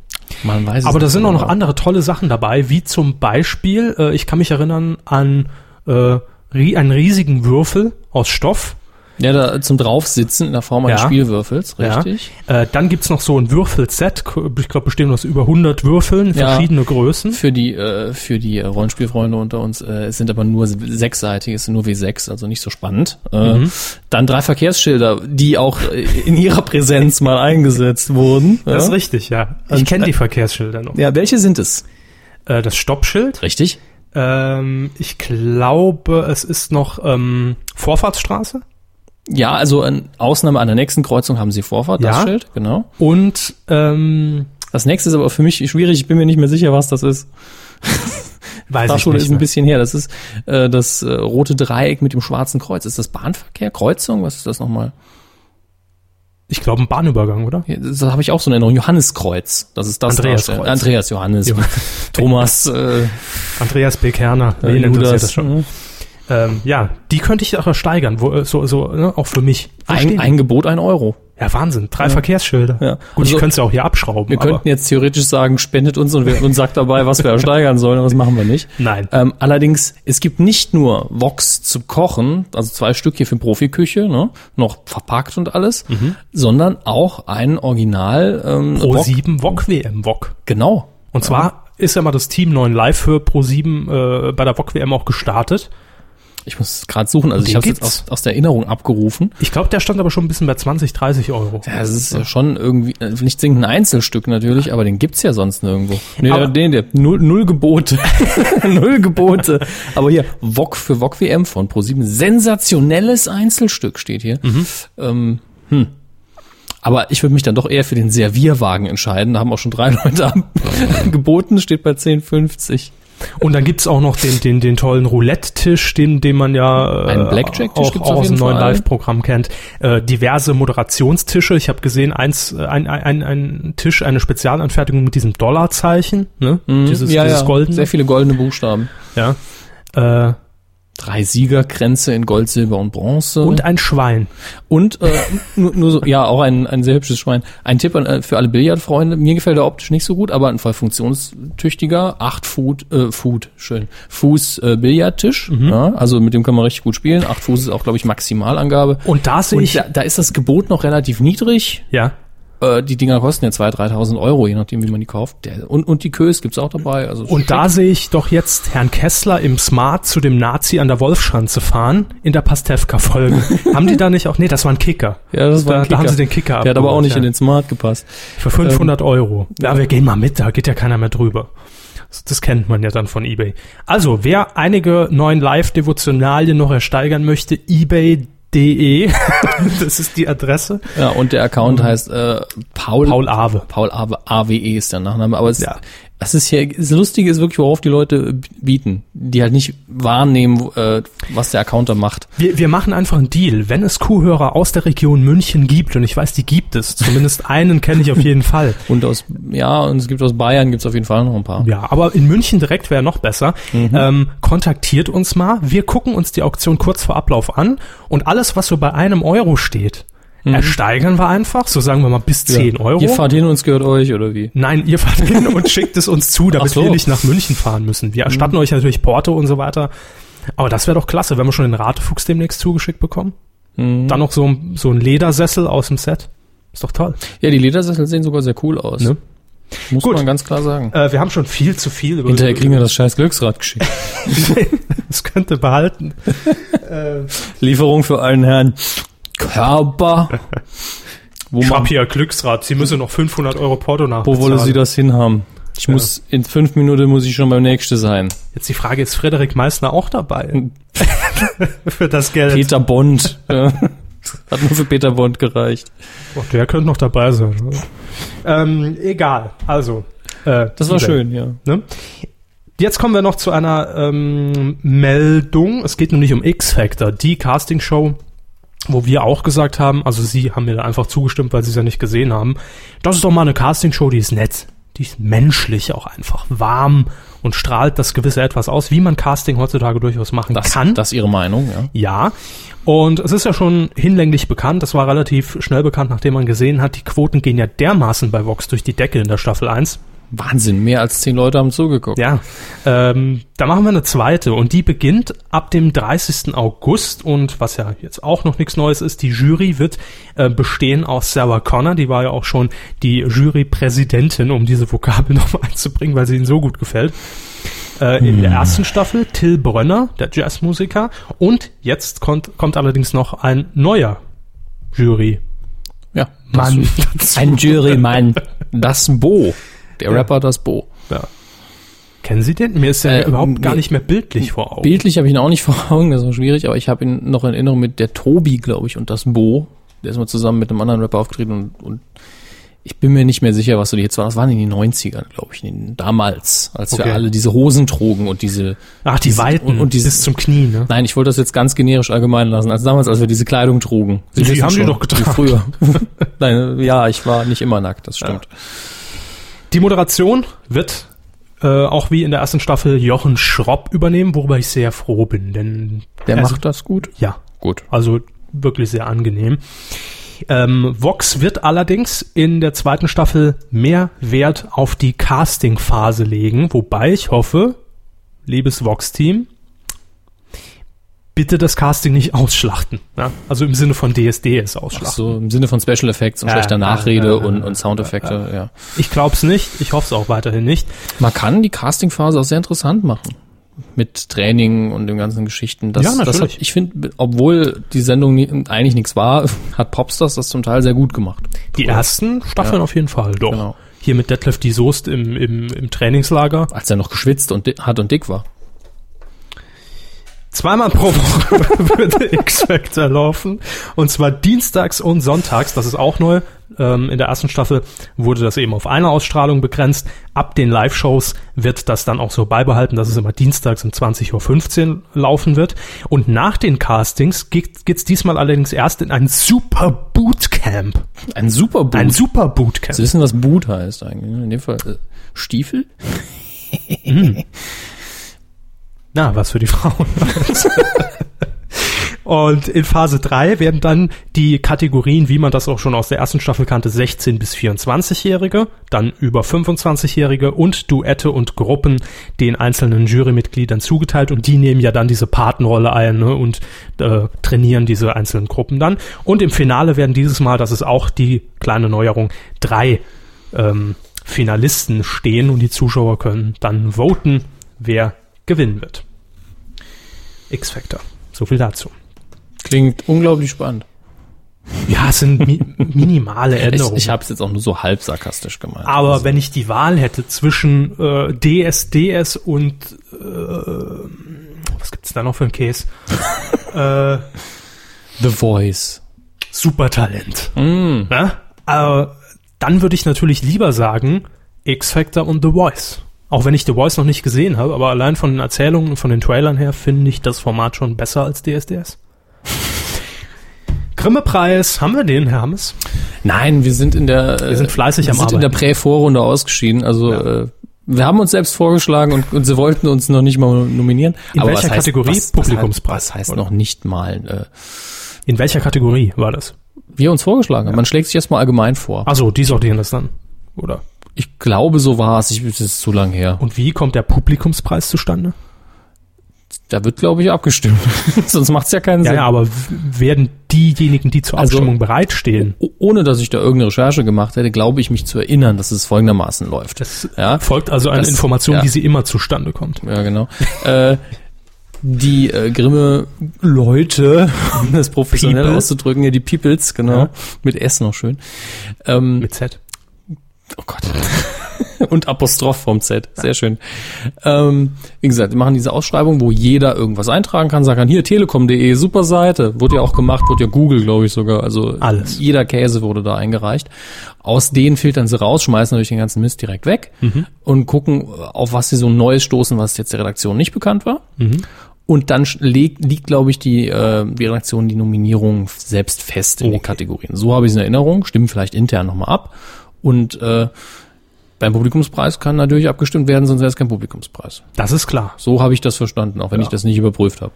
Speaker 2: Man weiß es
Speaker 1: Aber da sind auch noch
Speaker 2: genau.
Speaker 1: andere tolle Sachen dabei, wie zum Beispiel, äh, ich kann mich erinnern an äh, einen riesigen Würfel aus Stoff,
Speaker 2: Ja, da zum Draufsitzen in der Form eines
Speaker 1: Ja.
Speaker 2: Spielwürfels, richtig.
Speaker 1: Ja. Äh, dann gibt's noch so ein Würfelset. Ich glaube, bestehen aus über 100 Würfeln,
Speaker 2: Ja.
Speaker 1: verschiedene Größen.
Speaker 2: Für die, äh, für die äh, Rollenspielfreunde unter uns, äh, es sind aber nur sechsseitig, es sind nur W6, also nicht so spannend. Äh,
Speaker 1: Mhm.
Speaker 2: Dann drei Verkehrsschilder, die auch äh, in ihrer Präsenz mal eingesetzt wurden. <laughs>
Speaker 1: Das ist
Speaker 2: ja?
Speaker 1: richtig, ja. Ich kenne die Verkehrsschilder noch.
Speaker 2: ja, welche sind es?
Speaker 1: Das Stoppschild.
Speaker 2: Richtig?
Speaker 1: Ähm, ich glaube, es ist noch ähm, Vorfahrtsstraße.
Speaker 2: Ja, also in Ausnahme an der nächsten Kreuzung haben sie Vorfahrt, das
Speaker 1: Ja.
Speaker 2: Schild, genau.
Speaker 1: Und ähm,
Speaker 2: Das nächste ist aber für mich schwierig, ich bin mir nicht mehr sicher, was das ist. <laughs>
Speaker 1: weiß nicht.
Speaker 2: ist ein bisschen her. Das ist äh, das äh, rote Dreieck mit dem schwarzen Kreuz. Ist das Bahnverkehr? Kreuzung? Was ist das nochmal?
Speaker 1: Ich glaube, ein Bahnübergang, oder?
Speaker 2: Ja, Das habe ich auch so eine Erinnerung. Johanneskreuz. Das ist das.
Speaker 1: Andreaskreuz.
Speaker 2: darstellt. Andreas Johannes.
Speaker 1: Jo. <laughs>
Speaker 2: Thomas äh,
Speaker 1: Andreas B. Kerner. Wen interessiert das schon?
Speaker 2: Äh,
Speaker 1: Ähm, ja, die könnte ich auch steigern, wo, äh, so, so, ne, auch für mich.
Speaker 2: Ein, ein Gebot, ein Euro.
Speaker 1: ja, Wahnsinn. Drei Verkehrsschilder.
Speaker 2: Ja.
Speaker 1: Gut, ich
Speaker 2: Also,
Speaker 1: könnte es ja auch hier abschrauben.
Speaker 2: Wir könnten jetzt theoretisch sagen, spendet uns und, wir, und sagt dabei, was wir <laughs> ersteigern sollen, aber das machen wir nicht.
Speaker 1: Nein.
Speaker 2: Ähm, allerdings, es gibt nicht nur Vox zum Kochen, also zwei Stück hier für Profiküche, ne, noch verpackt und alles,
Speaker 1: Mhm.
Speaker 2: sondern auch ein Original ähm,
Speaker 1: Pro
Speaker 2: Wok-
Speaker 1: 7 VOG WM VOG.
Speaker 2: Genau.
Speaker 1: Und zwar ist ja mal das Team 9 Live für Pro 7 äh, bei der VOG WM auch gestartet.
Speaker 2: Ich muss gerade suchen, also
Speaker 1: Den
Speaker 2: ich habe jetzt
Speaker 1: gibt's.
Speaker 2: aus, aus der Erinnerung abgerufen.
Speaker 1: Ich glaube, der stand aber schon ein bisschen bei 20, 30 Euro.
Speaker 2: Ja, es ist ja schon irgendwie, äh, nicht zwingend ein Einzelstück natürlich, aber den gibt's ja sonst nirgendwo. Nee,
Speaker 1: Aber-
Speaker 2: den, der, null, null Gebote. <laughs> null Gebote. Aber hier, VOG für VOG WM von Pro7. Sensationelles Einzelstück steht hier. Ähm, hm. Aber ich würde mich dann doch eher für den Servierwagen entscheiden. Da haben auch schon drei <laughs> Leute <laughs> geboten, steht bei 10,50.
Speaker 1: Und dann gibt's auch noch den, den, den tollen Roulette-Tisch, den, den man ja äh, auch, aus dem neuen. Live-Programm kennt. Äh, diverse Moderationstische. Ich habe gesehen, eins, äh, ein, ein, ein, ein Tisch, eine Spezialanfertigung mit diesem Dollarzeichen. Ne? Dieses,
Speaker 2: Mhm. ja,
Speaker 1: dieses
Speaker 2: ja,
Speaker 1: goldene.
Speaker 2: sehr viele goldene Buchstaben.
Speaker 1: ja. Äh,
Speaker 2: Drei Siegerkränze in Gold, Silber und Bronze.
Speaker 1: und ein Schwein.
Speaker 2: Und äh, <laughs> nur, nur so, ja, auch ein, ein sehr hübsches Schwein. Ein Tipp an, äh, für alle Billardfreunde. Mir gefällt er optisch nicht so gut, aber ein voll funktionstüchtiger, 8 Foot, äh, Foot, schön, Fuß äh, Billardtisch. Ja, also mit dem kann man richtig gut spielen. 8 Fuß ist auch, glaube ich, Maximalangabe.
Speaker 1: Und da sehe ich,
Speaker 2: da, da ist das Gebot noch relativ niedrig.
Speaker 1: ja,
Speaker 2: Äh, die Dinger kosten ja 2.000, 3.000 Euro, je nachdem, wie man die kauft. Der, und, und die Kös gibt's auch dabei. Also
Speaker 1: Und da sehe ich doch jetzt Herrn Kessler im Smart zu dem Nazi an der Wolfschanze fahren in der Pastewka-Folge. <laughs> haben die da nicht auch? Nee, das war ein Kicker.
Speaker 2: Ja, das war
Speaker 1: da,
Speaker 2: ein
Speaker 1: da haben
Speaker 2: Kicker.
Speaker 1: sie den Kicker
Speaker 2: Der hat aber auch nicht
Speaker 1: ja.
Speaker 2: in den Smart gepasst.
Speaker 1: Für 500 Euro. Ja, wir gehen mal mit, da geht ja keiner mehr drüber. Das, kennt man ja dann von eBay. Also, wer einige neuen Live-Devotionalien noch ersteigern möchte, ebay.de, <laughs> das ist die Adresse.
Speaker 2: Ja, und der Account heißt äh, Paul,
Speaker 1: Paul Awe.
Speaker 2: Paul Awe, AWE ist der Nachname, aber es,
Speaker 1: Ja.
Speaker 2: Es ist hier, das Lustige ist wirklich, worauf die Leute bieten, die halt nicht wahrnehmen, äh, was der Account da macht.
Speaker 1: Wir, wir machen einfach einen Deal. Wenn es Kuhhörer aus der Region München gibt, und ich weiß, die gibt es, zumindest <laughs> einen kenne ich auf jeden Fall.
Speaker 2: Und aus, ja, und es gibt aus Bayern gibt's auf jeden Fall noch ein paar.
Speaker 1: Ja, aber in München direkt wäre noch besser. Ähm, kontaktiert uns mal. Wir gucken uns die Auktion kurz vor Ablauf an und alles, was so bei einem Euro steht, ersteigern wir einfach. So sagen wir mal bis 10 Euro.
Speaker 2: Ihr fahrt hin und es gehört euch, oder wie?
Speaker 1: Nein, ihr fahrt hin <laughs> und schickt es uns zu, damit
Speaker 2: so.
Speaker 1: wir nicht nach München fahren müssen. Wir erstatten euch natürlich Porto und so weiter. Aber das wäre doch klasse, wenn wir schon den Ratefuchs demnächst zugeschickt bekommen. Dann noch so, ein- so ein Ledersessel aus dem Set. Ist doch toll.
Speaker 2: Ja, die Ledersessel sehen sogar sehr cool aus.
Speaker 1: Ne?
Speaker 2: Muss
Speaker 1: Gut.
Speaker 2: man ganz klar sagen.
Speaker 1: Äh, wir haben schon viel zu viel über
Speaker 2: Hinterher kriegen wir das scheiß Glücksrad geschickt. <laughs>
Speaker 1: das könnte behalten. <laughs>
Speaker 2: Lieferung für allen Herrn Körper. Wo,
Speaker 1: Ich
Speaker 2: man,
Speaker 1: hab hier Glücksrad. Sie müssen noch 500 Euro Porto nach.
Speaker 2: wo wolle sie das hinhaben? Ich muss, in fünf Minuten muss ich schon beim Nächsten sein.
Speaker 1: Jetzt die Frage, ist Frederik Meissner auch dabei? <laughs> Für das Geld.
Speaker 2: Peter Bond. ja. Hat nur für Peter Bond gereicht.
Speaker 1: Oh, der könnte noch dabei sein. ähm, egal. Also. Äh,
Speaker 2: Das war schön, ja.
Speaker 1: Ne? Jetzt kommen wir noch zu einer ähm, Meldung. Es geht nämlich um X-Factor, die Castingshow, wo wir auch gesagt haben, also Sie haben mir da einfach zugestimmt, weil Sie es ja nicht gesehen haben. Das ist doch mal eine Castingshow, die ist nett. Die ist menschlich auch einfach warm und strahlt das gewisse etwas aus, wie man Casting heutzutage durchaus machen
Speaker 2: Das,
Speaker 1: kann.
Speaker 2: das ist ihre Meinung, ja.
Speaker 1: Ja, und es ist ja schon hinlänglich bekannt, das war relativ schnell bekannt, nachdem man gesehen hat, die Quoten gehen ja dermaßen bei Vox durch die Decke in der Staffel 1.
Speaker 2: Wahnsinn, mehr als zehn Leute haben zugeguckt.
Speaker 1: Ja, ähm, da machen wir eine zweite und die beginnt ab dem 30. August und was ja jetzt auch noch nichts Neues ist, die Jury wird äh, bestehen aus Sarah Connor, die war ja auch schon die Jurypräsidentin, um diese Vokabel <laughs> nochmal einzubringen, weil sie ihnen so gut gefällt. Äh, in der ersten Staffel Till Brönner, der Jazzmusiker und jetzt kommt, kommt allerdings noch ein neuer Jury.
Speaker 2: Ja.
Speaker 1: Mann. <laughs>
Speaker 2: Ein Jurymann. <laughs> Das Bo. Der
Speaker 1: Ja.
Speaker 2: Rapper Das Bo.
Speaker 1: Ja. Kennen Sie den? Mir ist er
Speaker 2: Äh,
Speaker 1: überhaupt gar nicht mehr bildlich vor Augen.
Speaker 2: Bildlich habe ich ihn auch nicht <laughs> vor Augen, das war schwierig, aber ich habe ihn noch in Erinnerung mit der Tobi, glaube ich, und das Bo. Der ist mal zusammen mit einem anderen Rapper aufgetreten und, und ich bin mir nicht mehr sicher, was so die jetzt waren. Das waren in den 90ern, glaube ich, in den, damals, als
Speaker 1: Okay.
Speaker 2: wir alle diese Hosen trugen und diese
Speaker 1: Ach, die
Speaker 2: diese-
Speaker 1: Weiten
Speaker 2: und, und dieses
Speaker 1: bis zum Knie, ne?
Speaker 2: Nein, ich wollte das jetzt ganz generisch allgemein lassen, als damals, als wir diese Kleidung trugen.
Speaker 1: Die
Speaker 2: wissen
Speaker 1: haben die
Speaker 2: schon,
Speaker 1: doch getragen.
Speaker 2: wie Früher. <laughs> Nein, ja, ich war nicht immer nackt, das stimmt.
Speaker 1: Die Moderation wird äh, auch wie in der ersten Staffel Jochen Schropp übernehmen, worüber ich sehr froh bin, denn
Speaker 2: Der
Speaker 1: also,
Speaker 2: macht das gut.
Speaker 1: ja,
Speaker 2: Gut.
Speaker 1: also wirklich sehr angenehm. Ähm, Vox wird allerdings in der zweiten Staffel mehr Wert auf die Casting-Phase legen, wobei ich hoffe, liebes Vox-Team, bitte das Casting nicht ausschlachten. Ja? Also im Sinne von DSDS
Speaker 2: Ach
Speaker 1: ausschlachten.
Speaker 2: so, im Sinne von Special Effects und
Speaker 1: Ja,
Speaker 2: schlechter
Speaker 1: ja,
Speaker 2: Nachrede
Speaker 1: ja, ja,
Speaker 2: und,
Speaker 1: ja,
Speaker 2: und Soundeffekte, ja.
Speaker 1: Ich glaub's nicht, ich hoffe es auch weiterhin nicht.
Speaker 2: Man kann die Castingphase auch sehr interessant machen. Mit Training und den ganzen Geschichten. Das,
Speaker 1: Ja,
Speaker 2: Das
Speaker 1: natürlich.
Speaker 2: hat, ich finde, obwohl die Sendung nie, eigentlich nichts war, <laughs> hat Popstars das zum Teil sehr gut gemacht.
Speaker 1: Die ersten Staffeln auf jeden Fall, doch.
Speaker 2: Genau.
Speaker 1: Hier mit Detlef die Soest im, im, im Trainingslager.
Speaker 2: Als er noch geschwitzt und hat und dick war.
Speaker 1: Zweimal pro Woche <laughs> würde X-Factor laufen. Und zwar dienstags und sonntags. Das ist auch neu. Ähm, in der ersten Staffel wurde das eben auf eine Ausstrahlung begrenzt. Ab den Live-Shows wird das dann auch so beibehalten, dass es immer dienstags um 20.15 Uhr laufen wird. Und nach den Castings geht, geht's diesmal allerdings erst in ein Super Bootcamp.
Speaker 2: Ein super Boot.
Speaker 1: Ein Super Bootcamp.
Speaker 2: Sie wissen, was Boot heißt eigentlich. ne? In dem Fall äh, Stiefel? <laughs>
Speaker 1: Na, was für die <laughs> Frauen. Und in Phase 3 werden dann die Kategorien, wie man das auch schon aus der ersten Staffel kannte, 16 bis 24-Jährige, dann über 25-Jährige und Duette und Gruppen den einzelnen Jurymitgliedern zugeteilt und die nehmen ja dann diese Patenrolle ein ne, und äh, trainieren diese einzelnen Gruppen dann. Und im Finale werden dieses Mal, das ist auch die kleine Neuerung, drei ähm, Finalisten stehen und die Zuschauer können dann voten, wer gewinnen wird. X-Factor. So viel dazu.
Speaker 2: Klingt unglaublich spannend.
Speaker 1: Ja, es sind mi minimale <laughs>
Speaker 2: Ich,
Speaker 1: Änderungen.
Speaker 2: ich habe es jetzt auch nur so halb sarkastisch gemeint.
Speaker 1: Aber
Speaker 2: Also,
Speaker 1: wenn ich die Wahl hätte zwischen äh, DSDS und äh, was gibt's da noch für einen Case? <laughs> äh,
Speaker 2: The Voice.
Speaker 1: Supertalent.
Speaker 2: Mm.
Speaker 1: Ne? Äh, dann würde ich natürlich lieber sagen X-Factor und The Voice. Auch wenn ich The Voice noch nicht gesehen habe, aber allein von den Erzählungen und von den Trailern her finde ich das Format schon besser als DSDS. <laughs> Grimme-Preis, haben wir den, Herr Hammes?
Speaker 2: Nein, wir sind in der
Speaker 1: Wir sind fleißig
Speaker 2: wir
Speaker 1: am
Speaker 2: sind in der
Speaker 1: Arbeiten.
Speaker 2: Prä-Vorrunde ausgeschieden. Also
Speaker 1: Ja.
Speaker 2: äh, wir haben uns selbst vorgeschlagen und, und sie wollten uns noch nicht mal nominieren.
Speaker 1: In
Speaker 2: Aber
Speaker 1: welcher
Speaker 2: was heißt,
Speaker 1: Kategorie?
Speaker 2: Was,
Speaker 1: Publikumspreis,
Speaker 2: Was, heißt
Speaker 1: oder?
Speaker 2: noch nicht mal? Äh,
Speaker 1: In welcher Kategorie war das?
Speaker 2: wir uns vorgeschlagen haben. Man schlägt sich erstmal allgemein vor.
Speaker 1: Also, die sortieren das dann, oder?
Speaker 2: Ich glaube, so war es. Ich, das ist zu lang her.
Speaker 1: Und wie kommt der Publikumspreis zustande?
Speaker 2: Da wird, glaube ich, abgestimmt. <laughs> Sonst macht es ja keinen
Speaker 1: Ja,
Speaker 2: Sinn.
Speaker 1: ja, aber werden diejenigen, die zur
Speaker 2: Also-
Speaker 1: Abstimmung bereitstehen,
Speaker 2: Ohne dass ich da irgendeine Recherche gemacht hätte, glaube ich mich zu erinnern, dass es folgendermaßen läuft.
Speaker 1: das
Speaker 2: ja,
Speaker 1: folgt also eine
Speaker 2: Das-
Speaker 1: Information,
Speaker 2: ja.
Speaker 1: wie sie immer zustande kommt.
Speaker 2: ja genau. äh, die äh, Grimme Leute, um das professionell
Speaker 1: People.
Speaker 2: auszudrücken, ja, die Peoples, genau,
Speaker 1: Ja.
Speaker 2: mit S noch schön. Ähm,
Speaker 1: Mit Z.
Speaker 2: oh Gott. <laughs> Und Apostroph vom Z. Sehr schön. Ähm, wie gesagt, wir machen diese Ausschreibung, wo jeder irgendwas eintragen kann, sagen kann, hier telekom.de, super Seite. Wurde ja auch gemacht, wurde ja Google, glaube ich, sogar. Also
Speaker 1: Alles.
Speaker 2: jeder Käse wurde da eingereicht. Aus denen filtern sie raus, schmeißen natürlich den ganzen Mist direkt weg und gucken, auf was sie so Neues stoßen, was jetzt der Redaktion nicht bekannt war. Und dann legt, liegt, glaube ich, die, äh, die Redaktion die Nominierung selbst fest in den
Speaker 1: Okay.
Speaker 2: Kategorien. So habe ich es in Erinnerung, stimmen vielleicht intern nochmal ab. Und äh, beim Publikumspreis kann natürlich abgestimmt werden, sonst wäre es kein Publikumspreis.
Speaker 1: Das ist klar.
Speaker 2: So habe ich das verstanden, auch wenn ich das nicht überprüft habe.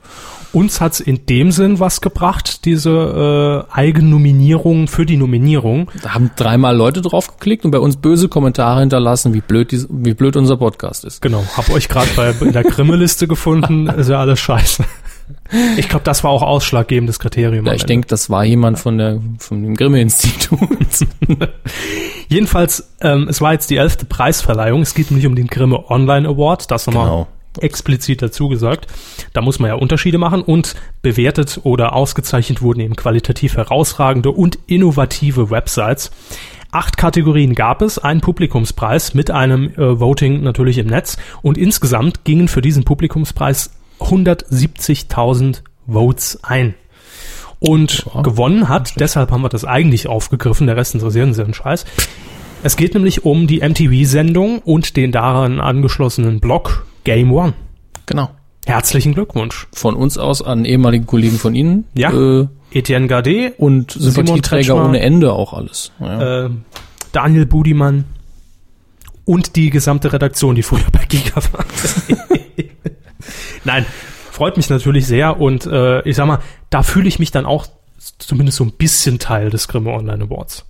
Speaker 1: Uns hat's in dem Sinn was gebracht, diese äh, Eigennominierung für die Nominierung.
Speaker 2: Da haben dreimal Leute draufgeklickt und bei uns böse Kommentare hinterlassen, wie blöd, dies, wie blöd unser Podcast ist.
Speaker 1: Genau, hab euch gerade bei in der Grimme-Liste gefunden, ist ja alles scheiße. Ich glaube, das war auch ausschlaggebendes Kriterium.
Speaker 2: Ja, ich denke, das war jemand von der von dem Grimme-Institut. <laughs>
Speaker 1: Jedenfalls, ähm, es war jetzt die elfte Preisverleihung. Es geht nämlich um den Grimme Online Award. Das nochmal
Speaker 2: Genau.
Speaker 1: explizit dazu gesagt. Da muss man ja Unterschiede machen und bewertet oder ausgezeichnet wurden eben qualitativ herausragende und innovative Websites. Acht Kategorien gab es, einen Publikumspreis mit einem äh, Voting natürlich im Netz und insgesamt gingen für diesen Publikumspreis 170.000 Votes ein. Und
Speaker 2: Ja.
Speaker 1: gewonnen hat, deshalb haben wir das eigentlich aufgegriffen, der Rest interessiert uns ja einen Scheiß. Es geht nämlich um die MTV-Sendung und den daran angeschlossenen Blog Game One.
Speaker 2: genau.
Speaker 1: Herzlichen Glückwunsch.
Speaker 2: Von uns aus an ehemalige Kollegen von Ihnen.
Speaker 1: Ja.
Speaker 2: Äh,
Speaker 1: Etienne Gardet,
Speaker 2: und Sympathieträger ohne Ende auch alles. Ja.
Speaker 1: äh, Daniel Budimann und die gesamte Redaktion, die früher bei Giga war. <laughs> Nein, freut mich natürlich sehr und äh, ich sag mal, da fühle ich mich dann auch zumindest so ein bisschen Teil des Grimme Online Awards.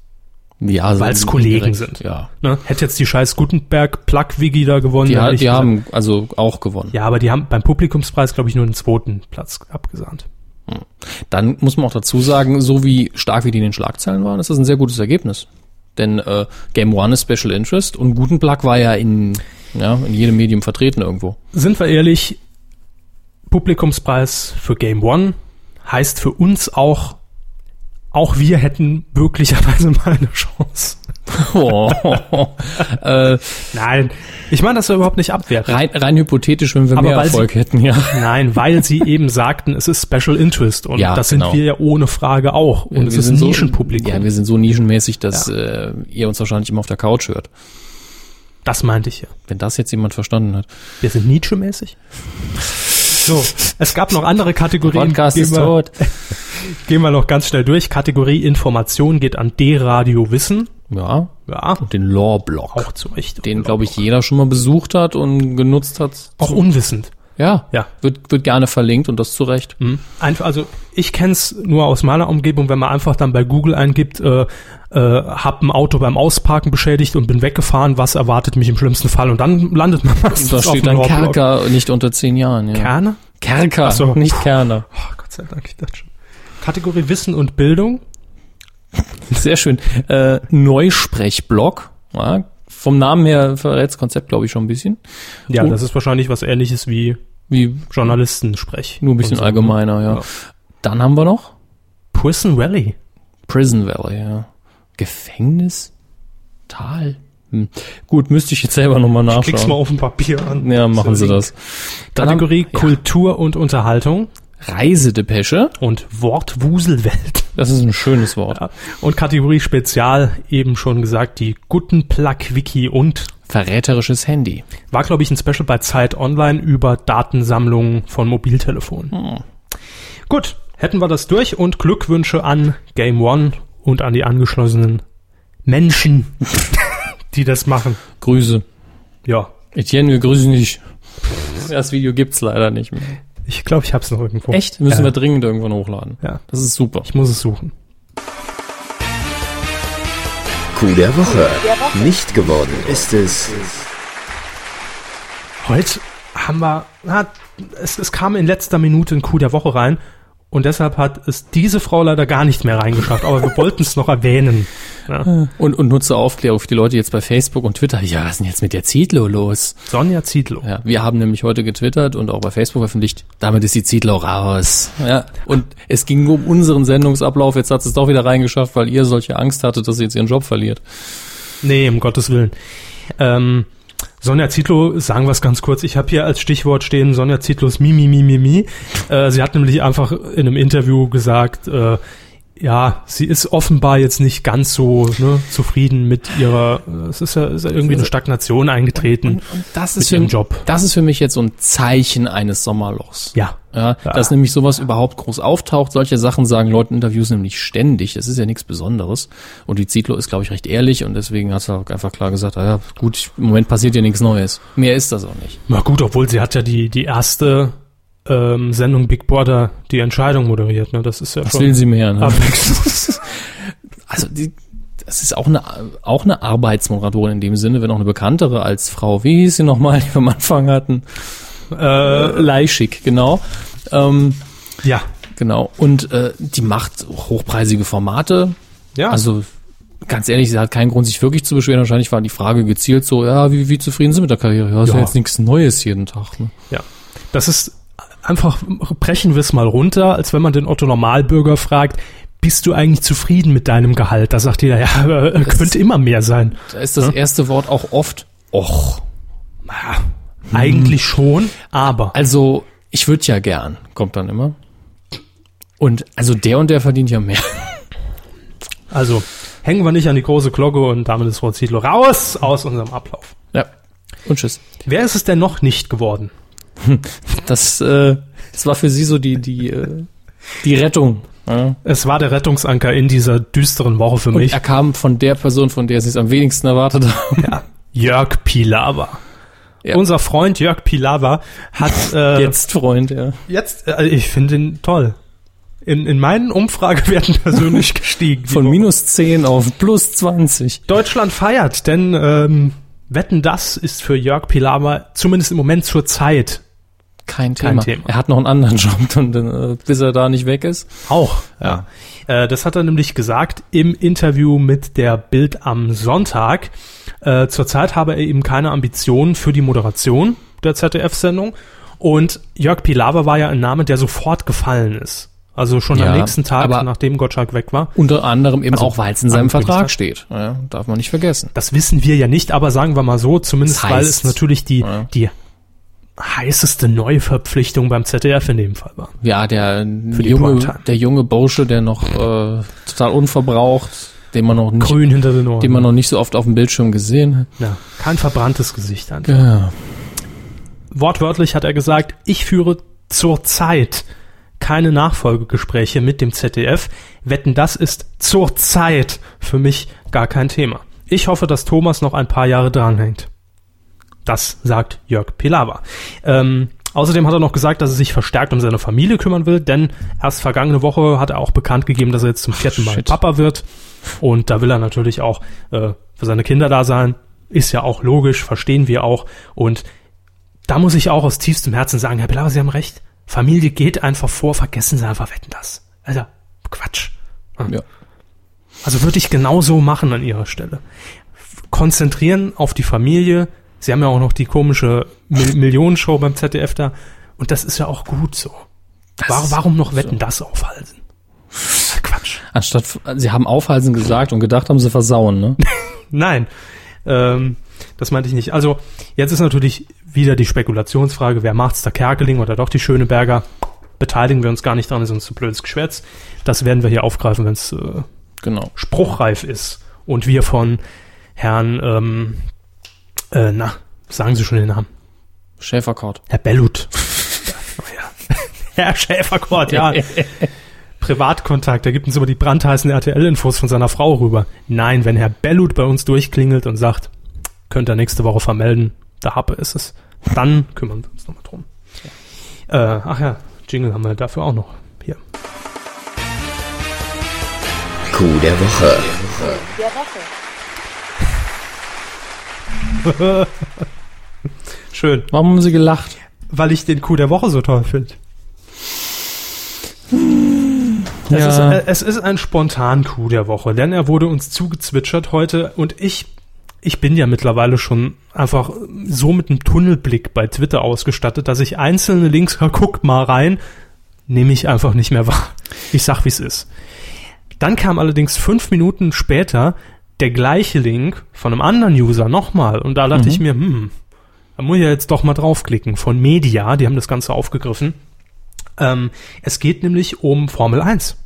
Speaker 2: ja also
Speaker 1: weil's Kollegen
Speaker 2: direkt,
Speaker 1: sind.
Speaker 2: Ja.
Speaker 1: Ne? Hätte jetzt die scheiß Gutenberg Plug Wigi da gewonnen.
Speaker 2: Die,
Speaker 1: dann
Speaker 2: ha-
Speaker 1: hätte ich
Speaker 2: die
Speaker 1: gesagt,
Speaker 2: haben also auch gewonnen.
Speaker 1: Ja, aber die haben beim Publikumspreis, glaube ich, nur den zweiten Platz abgesahnt.
Speaker 2: Dann muss man auch dazu sagen, so wie stark wie die in den Schlagzeilen waren, ist das ein sehr gutes Ergebnis. Denn äh, Game One ist Special Interest und Gutenberg war ja in, ja, in jedem Medium vertreten irgendwo.
Speaker 1: Sind wir ehrlich, Publikumspreis für Game One heißt für uns auch, auch wir hätten möglicherweise <laughs> mal eine Chance.
Speaker 2: Oh, <laughs> äh,
Speaker 1: Nein, ich meine das ja überhaupt nicht abwerten.
Speaker 2: rein, rein hypothetisch, wenn wir
Speaker 1: Aber
Speaker 2: mehr
Speaker 1: weil sie-
Speaker 2: Erfolg hätten, ja.
Speaker 1: Nein, weil sie <laughs> eben sagten, es ist Special Interest und
Speaker 2: Ja,
Speaker 1: das sind
Speaker 2: genau.
Speaker 1: wir ja ohne Frage auch. Und es
Speaker 2: wir
Speaker 1: ist
Speaker 2: sind
Speaker 1: ein
Speaker 2: so-
Speaker 1: Nischenpublikum.
Speaker 2: Ja, wir sind so nischenmäßig, dass äh, ihr uns wahrscheinlich immer auf der Couch hört.
Speaker 1: das meinte ich ja.
Speaker 2: Wenn das jetzt jemand verstanden hat.
Speaker 1: Wir sind Nietzsche-mäßig. So, es gab noch andere Kategorien.
Speaker 2: Podcast
Speaker 1: Gehen
Speaker 2: ist
Speaker 1: wir-
Speaker 2: tot. <laughs>
Speaker 1: Gehen wir noch ganz schnell durch. Kategorie Information geht an D-Radio Wissen.
Speaker 2: Ja,
Speaker 1: Ja,
Speaker 2: den Lore-Block.
Speaker 1: auch zu Recht.
Speaker 2: Den, glaube ich, jeder schon mal besucht hat und genutzt hat.
Speaker 1: Auch unwissend.
Speaker 2: Ja,
Speaker 1: Ja.
Speaker 2: Wird, wird gerne verlinkt und das zu Recht.
Speaker 1: Hm. Einfach, also ich kenn's nur aus meiner Umgebung, wenn man einfach dann bei Google eingibt, äh, äh, hab ein Auto beim Ausparken beschädigt und bin weggefahren, was erwartet mich im schlimmsten Fall? Und dann landet man meistens
Speaker 2: Da steht dann. Kerker nicht unter zehn Jahren. Ja.
Speaker 1: Kerne?
Speaker 2: Kerker,
Speaker 1: Ach so.
Speaker 2: nicht Kerner.
Speaker 1: Oh, Gott sei Dank, ich dachte schon. Kategorie Wissen und Bildung.
Speaker 2: Sehr schön. Äh, Neusprechblog. Ja, vom Namen her verrät das Konzept, glaube ich, schon ein bisschen.
Speaker 1: Ja,
Speaker 2: Und-
Speaker 1: das ist wahrscheinlich was ähnliches wie
Speaker 2: Wie
Speaker 1: Journalistensprech.
Speaker 2: nur ein bisschen
Speaker 1: so.
Speaker 2: allgemeiner, ja.
Speaker 1: Ja.
Speaker 2: Dann haben wir noch
Speaker 1: Prison Valley.
Speaker 2: Prison Valley, ja. Gefängnis? Tal? Hm. Gut, müsste ich jetzt selber nochmal
Speaker 1: Klick's mal
Speaker 2: nachschauen.
Speaker 1: auf dem Papier an.
Speaker 2: Ja, machen Sie das. Dann
Speaker 1: Kategorie
Speaker 2: haben, ja,
Speaker 1: Kultur und Unterhaltung
Speaker 2: Reisedepesche.
Speaker 1: und Wortwuselwelt. <laughs>
Speaker 2: Das ist ein schönes Wort.
Speaker 1: Ja. Und Kategorie Spezial, eben schon gesagt, die Guttenplug-Wiki und
Speaker 2: Verräterisches Handy.
Speaker 1: war, glaube ich, ein Special bei Zeit Online über Datensammlungen von Mobiltelefonen.
Speaker 2: Hm.
Speaker 1: Gut, hätten wir das durch und Glückwünsche an Game One und an die angeschlossenen Menschen, <laughs> die das machen.
Speaker 2: Grüße.
Speaker 1: Ja,
Speaker 2: Etienne, wir grüßen dich. Das Video gibt's leider nicht mehr.
Speaker 1: ich glaube, ich habe es noch irgendwo.
Speaker 2: Echt? Müssen
Speaker 1: Ja.
Speaker 2: wir dringend irgendwann hochladen.
Speaker 1: Ja,
Speaker 2: Das ist super.
Speaker 1: ich muss es suchen.
Speaker 5: Coup der Woche. Nicht geworden ist es.
Speaker 1: Heute haben wir, na, es, es kam in letzter Minute ein Coup der Woche rein und deshalb hat es diese Frau leider gar nicht mehr reingeschafft, aber wir wollten es noch erwähnen. Ja. <laughs>
Speaker 2: Und, und nutze Aufklärung für die Leute jetzt bei Facebook und Twitter. Ja, was ist denn jetzt mit der Zietlow los?
Speaker 1: Sonja Zietlow.
Speaker 2: Ja, wir haben nämlich heute getwittert und auch bei Facebook veröffentlicht, damit ist die Zietlow raus. Ja, und es ging nur um unseren Sendungsablauf. Jetzt hat sie es doch wieder reingeschafft, weil ihr solche Angst hattet, dass sie jetzt ihren Job verliert.
Speaker 1: Nee, um Gottes Willen. Ähm, Sonja Zietlow, sagen wir es ganz kurz, ich habe hier als Stichwort stehen Sonja Zietlows Mimi, Mimi, Mimi. Äh, sie hat nämlich einfach in einem Interview gesagt, äh, ja, sie ist offenbar jetzt nicht ganz so ne, zufrieden mit ihrer, äh, es ist ja, ist ja irgendwie eine Stagnation eingetreten
Speaker 2: Das
Speaker 1: mit
Speaker 2: ist, für,
Speaker 1: ihrem Job.
Speaker 2: das ist für mich jetzt so ein Zeichen eines Sommerlochs.
Speaker 1: Ja.
Speaker 2: Ja,
Speaker 1: Ja.
Speaker 2: dass nämlich sowas überhaupt groß auftaucht. Solche Sachen sagen Leute in Interviews nämlich ständig. Das ist ja nichts Besonderes. Und die Zietlow ist, glaube ich, recht ehrlich und deswegen hat sie auch einfach klar gesagt, ah ja, gut, im Moment passiert ja nichts Neues. Mehr ist das auch nicht.
Speaker 1: Na gut, obwohl sie hat ja die, die erste ähm, Sendung Big Brother die Entscheidung moderiert. Ne? Das ist ja
Speaker 2: Was
Speaker 1: schon
Speaker 2: will sie mehr? Ne? <laughs> Also die, das ist auch eine, auch eine Arbeitsmoderatorin in dem Sinne, wenn auch eine bekanntere als Frau, wie hieß sie nochmal, die wir am Anfang hatten? Äh, Leischig, genau. Ähm,
Speaker 1: ja.
Speaker 2: genau. Und äh, die macht hochpreisige Formate.
Speaker 1: Ja.
Speaker 2: Also ganz ehrlich, sie hat keinen Grund, sich wirklich zu beschweren. Wahrscheinlich war die Frage gezielt so, ja, wie, wie zufrieden sind mit der Karriere? Ja, ist ja,
Speaker 1: Ja.
Speaker 2: jetzt nichts Neues jeden Tag. Ne?
Speaker 1: Ja, das ist einfach, brechen wir es mal runter, als wenn man den Otto Normalbürger fragt, bist du eigentlich zufrieden mit deinem Gehalt? Da sagt jeder, <laughs> ja, äh, könnte immer mehr sein.
Speaker 2: Da ist das erste Wort auch oft och.
Speaker 1: Ja, eigentlich schon, aber.
Speaker 2: Also, ich würde ja gern, kommt dann immer. Und also der und der verdient ja mehr. <laughs>
Speaker 1: Also, hängen wir nicht an die große Glocke und damit ist Frau Ziedler raus aus unserem Ablauf.
Speaker 2: Ja. Und tschüss.
Speaker 1: Wer ist es denn noch nicht geworden? <laughs>
Speaker 2: Das, äh, das war für sie so die, die, äh, die Rettung. Ja.
Speaker 1: Es war der Rettungsanker in dieser düsteren Woche für
Speaker 2: Und
Speaker 1: mich.
Speaker 2: er kam von der Person, von der sie es am wenigsten erwartet haben.
Speaker 1: Ja. Jörg Pilawa.
Speaker 2: Ja.
Speaker 1: Unser Freund Jörg Pilawa hat <laughs> äh,
Speaker 2: Jetzt, Freund, ja.
Speaker 1: Jetzt, äh, ich finde ihn toll. In, in meinen Umfragewerten <laughs> persönlich gestiegen.
Speaker 2: Von
Speaker 1: Woche.
Speaker 2: minus 10 auf plus 20.
Speaker 1: Deutschland feiert, denn ähm, Wetten, das ist für Jörg Pilawa zumindest im Moment zur Zeit
Speaker 2: Kein
Speaker 1: Kein
Speaker 2: Thema.
Speaker 1: Thema.
Speaker 2: Er hat noch einen anderen <laughs> Job, und, äh, bis er da nicht weg ist.
Speaker 1: auch. Ja. Äh, das hat er nämlich gesagt im Interview mit der Bild am Sonntag. Äh, zurzeit habe er eben keine Ambitionen für die Moderation der ZDF-Sendung. Und Jörg Pilawa war ja ein Name, der sofort gefallen ist. Also schon
Speaker 2: Ja,
Speaker 1: am nächsten Tag, nachdem Gottschalk weg war.
Speaker 2: Unter anderem eben
Speaker 1: Also,
Speaker 2: auch, weil es in seinem Vertrag steht. Ja, darf man nicht vergessen.
Speaker 1: Das wissen wir ja nicht, aber sagen wir mal so, zumindest
Speaker 2: Das
Speaker 1: weil
Speaker 2: heißt,
Speaker 1: es natürlich die,
Speaker 2: ja.
Speaker 1: die heißeste Neuverpflichtung beim ZDF in dem Fall war.
Speaker 2: Ja, der junge, der junge Bursche, der noch äh, total unverbraucht, den man noch nicht,
Speaker 1: Grün hinter den Ohren.
Speaker 2: den man noch nicht so oft auf dem Bildschirm gesehen hat.
Speaker 1: ja, kein verbranntes Gesicht einfach.
Speaker 2: Ja.
Speaker 1: Wortwörtlich hat er gesagt, ich führe zurzeit keine Nachfolgegespräche mit dem ZDF. Wetten, das ist zurzeit für mich gar kein Thema. Ich hoffe, dass Thomas noch ein paar Jahre dranhängt. Das sagt Jörg Pilawa. Ähm, Außerdem hat er noch gesagt, dass er sich verstärkt um seine Familie kümmern will, denn erst vergangene Woche hat er auch bekannt gegeben, dass er jetzt zum vierten Mal
Speaker 2: Shit.
Speaker 1: Papa wird. Und da will er natürlich auch äh, für seine Kinder da sein. Ist ja auch logisch, verstehen wir auch. Und da muss ich auch aus tiefstem Herzen sagen, Herr Belaber, Sie haben recht. Familie geht einfach vor, vergessen Sie einfach, wetten das. Alter, Quatsch.
Speaker 2: Ja.
Speaker 1: Also würde ich genauso machen an Ihrer Stelle. Konzentrieren auf die Familie. Sie haben ja auch noch die komische Mil <laughs> Millionenshow beim ZDF da. Und das ist ja auch gut so. Warum, warum noch Wetten das aufhalten? Ah, Quatsch.
Speaker 2: Anstatt, sie haben aufhalsen gesagt und gedacht haben sie versauen, ne? <laughs>
Speaker 1: Nein, ähm, das meinte ich nicht. Also jetzt ist natürlich wieder die Spekulationsfrage, wer macht's, der Kerkeling oder doch die Schöneberger? Beteiligen wir uns gar nicht dran, ist uns zu blödes Geschwätz. Das werden wir hier aufgreifen, wenn es äh,
Speaker 2: Genau.
Speaker 1: spruchreif ist und wir von Herrn, ähm, äh, na, sagen Sie schon den Namen,
Speaker 2: Schäferkort.
Speaker 1: Herr Bellut. <laughs> oh, ja. Herr Schäferkort, ja. <laughs> Privatkontakt, da gibt uns immer die brandheißen RTL-Infos von seiner Frau rüber. Nein, wenn Herr Bellut bei uns durchklingelt und sagt, könnt ihr nächste Woche vermelden, der Happe ist es, dann kümmern wir uns nochmal drum. Äh, ach ja, Jingle haben wir dafür auch noch hier.
Speaker 5: Coup der Woche. <laughs>
Speaker 1: Schön,
Speaker 2: Warum haben sie gelacht?
Speaker 1: weil ich den Coup der Woche so toll finde. Es,
Speaker 2: Ja.
Speaker 1: ist, äh, es ist ein Spontan-Coup der Woche, denn er wurde uns zugezwitschert heute und ich, ich bin ja mittlerweile schon einfach so mit einem Tunnelblick bei Twitter ausgestattet, dass ich einzelne Links, <laughs> guck mal rein, nehme ich einfach nicht mehr wahr. Ich sag, wie es ist. Dann kam allerdings fünf Minuten später der gleiche Link von einem anderen User nochmal und da dachte ich mir, hm, da muss ich ja jetzt doch mal draufklicken. Von Media, die haben das Ganze aufgegriffen. Ähm, es geht nämlich um Formel 1.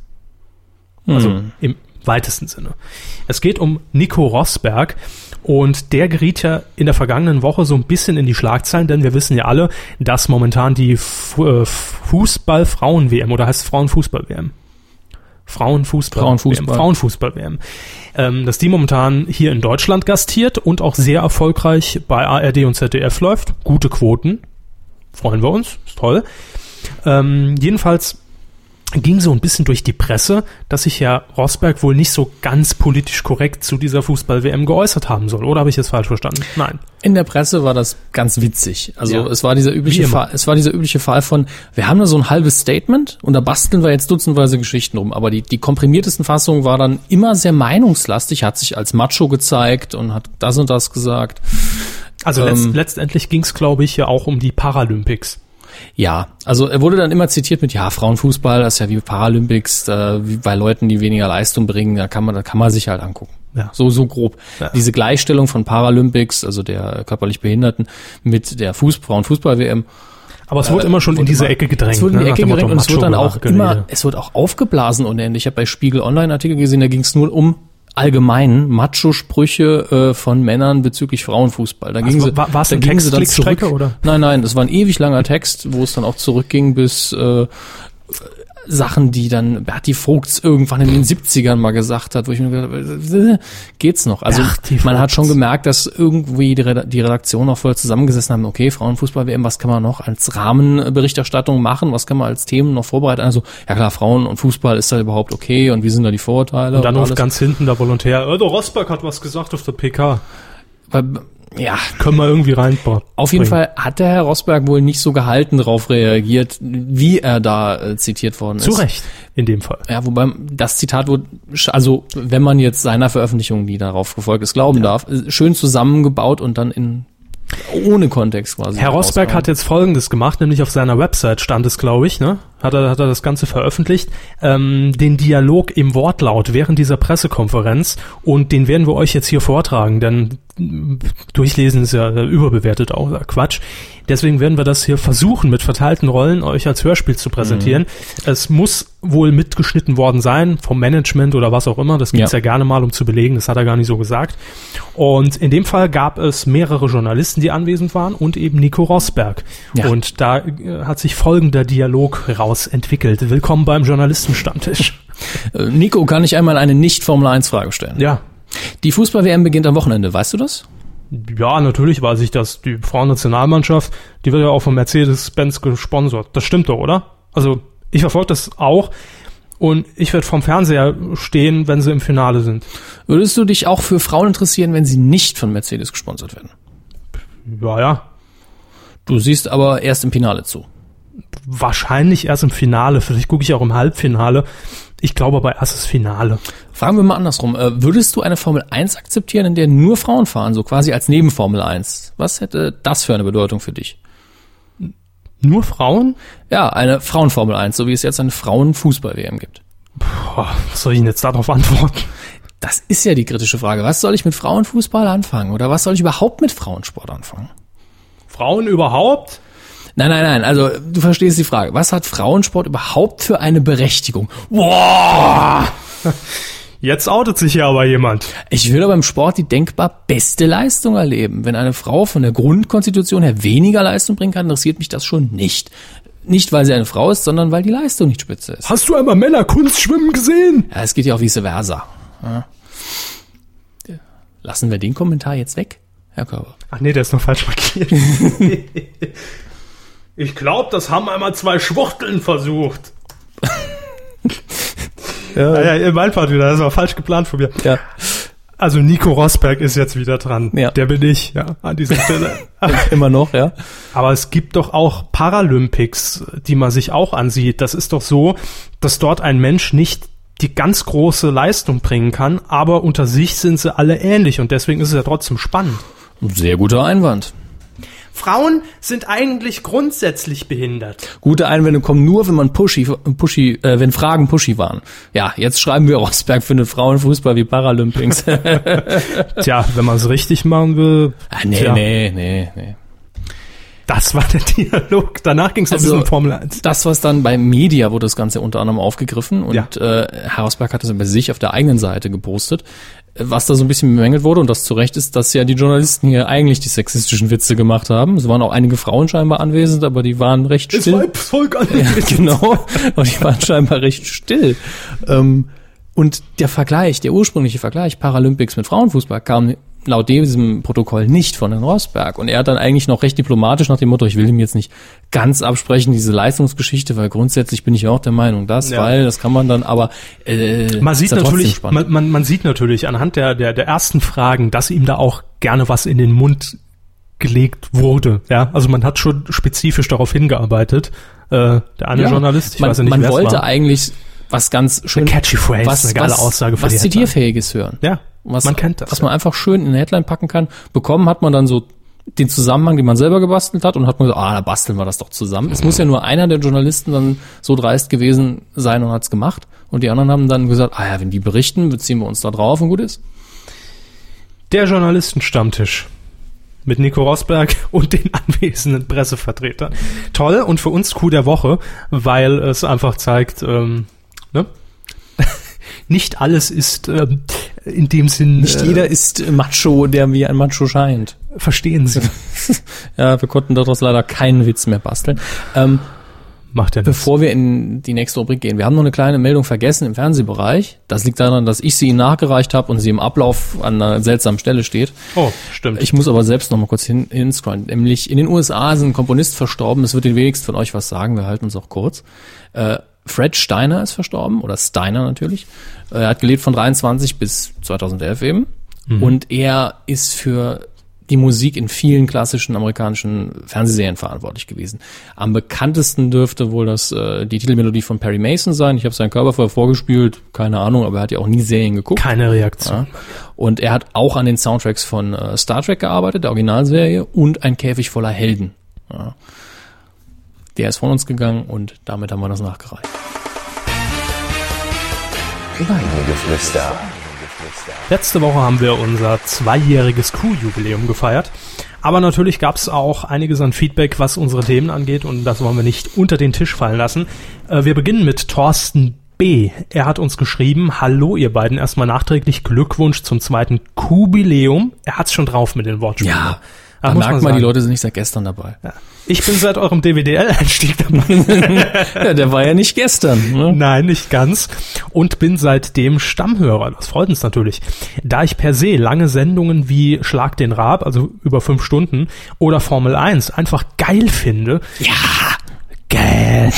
Speaker 1: Also
Speaker 2: Hm.
Speaker 1: im weitesten Sinne. Es geht um Nico Rosberg und der geriet ja in der vergangenen Woche so ein bisschen in die Schlagzeilen, denn wir wissen ja alle, dass momentan die äh, Fußball-Frauen-WM oder heißt Frauenfußball-WM? Frauenfußball.
Speaker 2: Frauenfußball.
Speaker 1: WM, Frauenfußball-WM. Ähm, dass die momentan hier in Deutschland gastiert und auch sehr erfolgreich bei ARD und ZDF läuft. Gute Quoten. Freuen wir uns. Ist toll. Ähm, jedenfalls ging so ein bisschen durch die Presse, dass sich Herr Rosberg wohl nicht so ganz politisch korrekt zu dieser Fußball-WM geäußert haben soll. Oder habe ich es falsch verstanden? Nein.
Speaker 2: In der Presse war das ganz witzig. Also
Speaker 1: Ja.
Speaker 2: es war dieser übliche. Fall, es war dieser übliche Fall von, wir haben da so ein halbes Statement und da basteln wir jetzt dutzendweise Geschichten rum. Aber die, die komprimiertesten Fassungen war dann immer sehr meinungslastig, hat sich als Macho gezeigt und hat das und das gesagt.
Speaker 1: Also letzt,
Speaker 2: Ähm.
Speaker 1: letztendlich ging es, glaube ich, ja auch um die Paralympics.
Speaker 2: Ja, also er wurde dann immer zitiert mit, ja, Frauenfußball, das ist ja wie Paralympics, äh, wie bei Leuten, die weniger Leistung bringen, da kann man, da kann man sich halt angucken.
Speaker 1: Ja.
Speaker 2: So, so grob.
Speaker 1: Ja.
Speaker 2: Diese Gleichstellung von Paralympics, also der körperlich Behinderten, mit der Fuß Frauenfußball-WM,
Speaker 1: Aber es wurde immer schon in diese Ecke gedrängt.
Speaker 2: Es wurde in die
Speaker 1: ne,
Speaker 2: Ecke gedrängt
Speaker 1: Motto
Speaker 2: und es wird dann auch immer, es wird auch aufgeblasen ohne Ende. Ich habe bei Spiegel Online Artikel gesehen, da ging es nur um allgemein Macho-Sprüche äh, von Männern bezüglich Frauenfußball. Da gingen sie,
Speaker 1: war- war's
Speaker 2: da gingen
Speaker 1: Text,
Speaker 2: sie dann zurück.
Speaker 1: oder?
Speaker 2: Nein, nein, das war ein ewig langer Text, wo es dann auch zurückging bis äh, Sachen, die dann Berti Vogts irgendwann in den 70ern mal gesagt hat, wo ich mir gedacht habe, äh, geht's noch? Also
Speaker 1: Berti
Speaker 2: man hat schon gemerkt, dass irgendwie die, Reda- die Redaktion auch voll zusammengesessen haben, okay, Frauenfußball-WM, was kann man noch als Rahmenberichterstattung machen, was kann man als Themen noch vorbereiten? Also, ja klar, Frauen und Fußball ist da überhaupt okay und wie sind da die Vorurteile?
Speaker 1: Und dann ruft
Speaker 2: alles.
Speaker 1: ganz hinten der Volontär, der Rosberg hat was gesagt auf der PK.
Speaker 2: Weil, ja,
Speaker 1: Können wir irgendwie rein.
Speaker 2: Auf jeden Fall hat der Herr Rosberg wohl nicht so gehalten darauf reagiert, wie er da äh, zitiert worden ist.
Speaker 1: Zu Recht, in dem Fall.
Speaker 2: Ja, wobei das Zitat wurde, also wenn man jetzt seiner Veröffentlichung, die darauf gefolgt ist, glauben darf, äh, schön zusammengebaut und dann in ohne Kontext quasi.
Speaker 1: Herr Rosberg hat jetzt Folgendes gemacht, nämlich auf seiner Website stand es, glaube ich, ne? Hat er, hat er das Ganze veröffentlicht, ähm, den Dialog im Wortlaut während dieser Pressekonferenz und den werden wir euch jetzt hier vortragen, denn mm, durchlesen ist ja äh, überbewertet auch, äh, Quatsch. Deswegen werden wir das hier versuchen, mit verteilten Rollen euch als Hörspiel zu präsentieren. Es muss wohl mitgeschnitten worden sein, vom Management oder was auch immer. Das gibt's ja.
Speaker 2: Ja.
Speaker 1: gerne mal, um zu belegen. Das hat er gar nicht so gesagt. Und in dem Fall gab es mehrere Journalisten, die anwesend waren und eben Nico Rosberg.
Speaker 2: Ja.
Speaker 1: Und da äh, hat sich folgender Dialog raus entwickelt. Willkommen beim Journalistenstammtisch. <laughs>
Speaker 2: Äh, Nico, kann ich einmal eine Nicht-Formel-1-Frage stellen?
Speaker 1: ja.
Speaker 2: Die Fußball-WM beginnt am Wochenende, weißt du das?
Speaker 1: Ja, natürlich weiß ich das. Die Frauennationalmannschaft, die wird ja auch von Mercedes-Benz gesponsert. Das stimmt doch, oder? Also, ich verfolge das auch. Und ich werde vom Fernseher stehen, wenn sie im Finale sind.
Speaker 2: Würdest du dich auch für Frauen interessieren, wenn sie nicht von Mercedes gesponsert werden?
Speaker 1: Ja, ja.
Speaker 2: Du siehst aber erst im Finale zu.
Speaker 1: Wahrscheinlich erst im Finale. Vielleicht gucke ich auch im Halbfinale. Ich glaube aber erst das Finale.
Speaker 2: Fragen wir mal andersrum. Äh, Würdest du eine Formel 1 akzeptieren, in der nur Frauen fahren, so quasi als Nebenformel 1? Was hätte das für eine Bedeutung für dich?
Speaker 1: Nur Frauen?
Speaker 2: Ja, eine Frauenformel 1, so wie es jetzt eine Frauenfußball-WM gibt.
Speaker 1: Boah, was soll ich denn jetzt darauf antworten?
Speaker 2: Das ist ja die kritische Frage. Was soll ich mit Frauenfußball anfangen? Oder was soll ich überhaupt mit Frauensport anfangen?
Speaker 1: Frauen überhaupt?
Speaker 2: Nein, nein, nein. Also du verstehst die Frage. Was hat Frauensport überhaupt für eine Berechtigung? Boah! <laughs>
Speaker 1: Jetzt outet sich ja aber jemand.
Speaker 2: Ich will aber im Sport die denkbar beste Leistung erleben. Wenn eine Frau von der Grundkonstitution her weniger Leistung bringen kann, interessiert mich das schon nicht. Nicht, weil sie eine Frau ist, sondern weil die Leistung nicht spitze ist.
Speaker 1: Hast du einmal Männer Kunstschwimmen gesehen?
Speaker 2: Ja, es geht ja auch vice versa. Ja. Lassen wir den Kommentar jetzt weg, Herr Körber.
Speaker 1: Ach nee, der ist noch falsch markiert. <laughs> ich glaube, das haben einmal zwei Schwuchteln versucht. <laughs> ja, ja, mein Part wieder, das war falsch geplant von mir.
Speaker 2: Ja.
Speaker 1: Also Nico Rosberg ist jetzt wieder dran.
Speaker 2: Ja.
Speaker 1: Der bin ich, ja, an dieser <laughs> Stelle.
Speaker 2: Immer noch, ja.
Speaker 1: Aber es gibt doch auch Paralympics, die man sich auch ansieht. Das ist doch so, dass dort ein Mensch nicht die ganz große Leistung bringen kann, aber unter sich sind sie alle ähnlich und deswegen ist es ja trotzdem spannend.
Speaker 2: Sehr guter Einwand.
Speaker 1: Frauen sind eigentlich grundsätzlich behindert.
Speaker 2: Gute Einwände kommen nur, wenn man pushy, pushy, äh, wenn Fragen pushy waren. Ja, jetzt schreiben wir Rosberg findet Frauenfußball wie Paralympics. <laughs>
Speaker 1: Tja, wenn man es richtig machen will.
Speaker 2: ah, nee,
Speaker 1: tja,
Speaker 2: nee, nee, nee.
Speaker 1: Das war der <laughs> Dialog. Danach ging es
Speaker 2: Also,
Speaker 1: um Formel 1.
Speaker 2: Das, was dann bei Media wurde das Ganze unter anderem aufgegriffen und
Speaker 1: Ja.
Speaker 2: äh, Herr Rosberg hat das bei sich auf der eigenen Seite gepostet. Was da so ein bisschen bemängelt wurde, und das zu Recht ist, dass ja die Journalisten hier eigentlich die sexistischen Witze gemacht haben. Es waren auch einige Frauen scheinbar anwesend, aber die waren recht still.
Speaker 1: Volk an. <laughs>
Speaker 2: Ja, genau. Und die waren scheinbar recht still. Ähm, und der Vergleich, der ursprüngliche Vergleich Paralympics mit Frauenfußball kam laut diesem Protokoll nicht von Herrn Rosberg. Und er hat dann eigentlich noch recht diplomatisch nach dem Motto, ich will ihm jetzt nicht ganz absprechen, diese Leistungsgeschichte, weil grundsätzlich bin ich auch der Meinung, das,
Speaker 1: Ja.
Speaker 2: weil, das kann man dann, aber äh,
Speaker 1: Man sieht
Speaker 2: ja
Speaker 1: natürlich, man, man, man sieht natürlich anhand der, der, der ersten Fragen, dass ihm da auch gerne was in den Mund gelegt wurde. Ja, also man hat schon spezifisch darauf hingearbeitet. Äh, der eine
Speaker 2: Ja,
Speaker 1: Journalist, ich
Speaker 2: man,
Speaker 1: weiß ja nicht,
Speaker 2: man
Speaker 1: wer es
Speaker 2: wollte
Speaker 1: war.
Speaker 2: eigentlich was ganz schön,
Speaker 1: catchy phrase,
Speaker 2: was,
Speaker 1: eine geile
Speaker 2: was,
Speaker 1: Aussage für
Speaker 2: was zitierfähiges hören.
Speaker 1: Ja,
Speaker 2: was,
Speaker 1: man kennt das.
Speaker 2: Was man einfach schön in eine Headline packen kann. Bekommen hat man dann so den Zusammenhang, den man selber gebastelt hat und hat man gesagt, ah, da basteln wir das doch zusammen. Es muss ja nur einer der Journalisten dann so dreist gewesen sein und hat's gemacht. Und die anderen haben dann gesagt, ah ja, wenn die berichten, beziehen wir uns da drauf und gut ist.
Speaker 1: Der Journalistenstammtisch mit Nico Rosberg <laughs> und den anwesenden Pressevertretern. Toll und für uns Coup der Woche, weil es einfach zeigt, ähm, ne? <laughs> nicht alles ist ähm, in dem Sinn.
Speaker 2: Nicht
Speaker 1: äh,
Speaker 2: jeder ist Macho, der wie ein Macho scheint.
Speaker 1: verstehen Sie. <laughs>
Speaker 2: Ja, wir konnten daraus leider keinen Witz mehr basteln. Ähm,
Speaker 1: Macht ja nichts.
Speaker 2: Bevor wir in die nächste Rubrik gehen, wir haben noch eine kleine Meldung vergessen im Fernsehbereich. Das liegt daran, dass ich sie Ihnen nachgereicht habe und sie im Ablauf an einer seltsamen Stelle steht.
Speaker 1: Oh, stimmt.
Speaker 2: Ich muss aber selbst noch mal kurz hin, hinscrollen. Nämlich in den USA ist ein Komponist verstorben. Es wird den wenigsten von euch was sagen. Wir halten uns auch kurz. Äh, Fred Steiner ist verstorben oder Steiner natürlich. Äh, Er hat gelebt von 23 bis 2011 eben. Und er ist für die Musik in vielen klassischen amerikanischen Fernsehserien verantwortlich gewesen. Am bekanntesten dürfte wohl das äh, die Titelmelodie von Perry Mason sein. Ich habe seinen Körper vorher vorgespielt, keine Ahnung, aber er hat ja auch nie Serien geguckt.
Speaker 1: Keine Reaktion.
Speaker 2: Ja. Und er hat auch an den Soundtracks von äh, Star Trek gearbeitet, der Originalserie, und ein Käfig voller Helden. Ja. Der ist von uns gegangen und damit haben wir das nachgereicht.
Speaker 5: Weidengeflüster.
Speaker 1: Letzte Woche haben wir unser zweijähriges Q-Jubiläum gefeiert. Aber natürlich gab es auch einiges an Feedback, was unsere Themen angeht und das wollen wir nicht unter den Tisch fallen lassen. Äh, wir beginnen mit Thorsten B. Er hat uns geschrieben, hallo ihr beiden, erstmal nachträglich Glückwunsch zum zweiten Jubiläum. Er hat's schon drauf mit den Wortspielen.
Speaker 2: Ja,
Speaker 1: Da
Speaker 2: merkt man,
Speaker 1: sagen.
Speaker 2: die Leute sind nicht seit gestern dabei.
Speaker 1: Ja. Ich bin seit eurem DWDL-Einstieg dabei. <laughs>
Speaker 2: ja, der war ja nicht gestern. Ne?
Speaker 1: Nein, nicht ganz. Und bin seitdem Stammhörer. Das freut uns natürlich. Da ich per se lange Sendungen wie Schlag den Rab, also über fünf Stunden, oder Formel 1 einfach geil finde. Ja. Geil.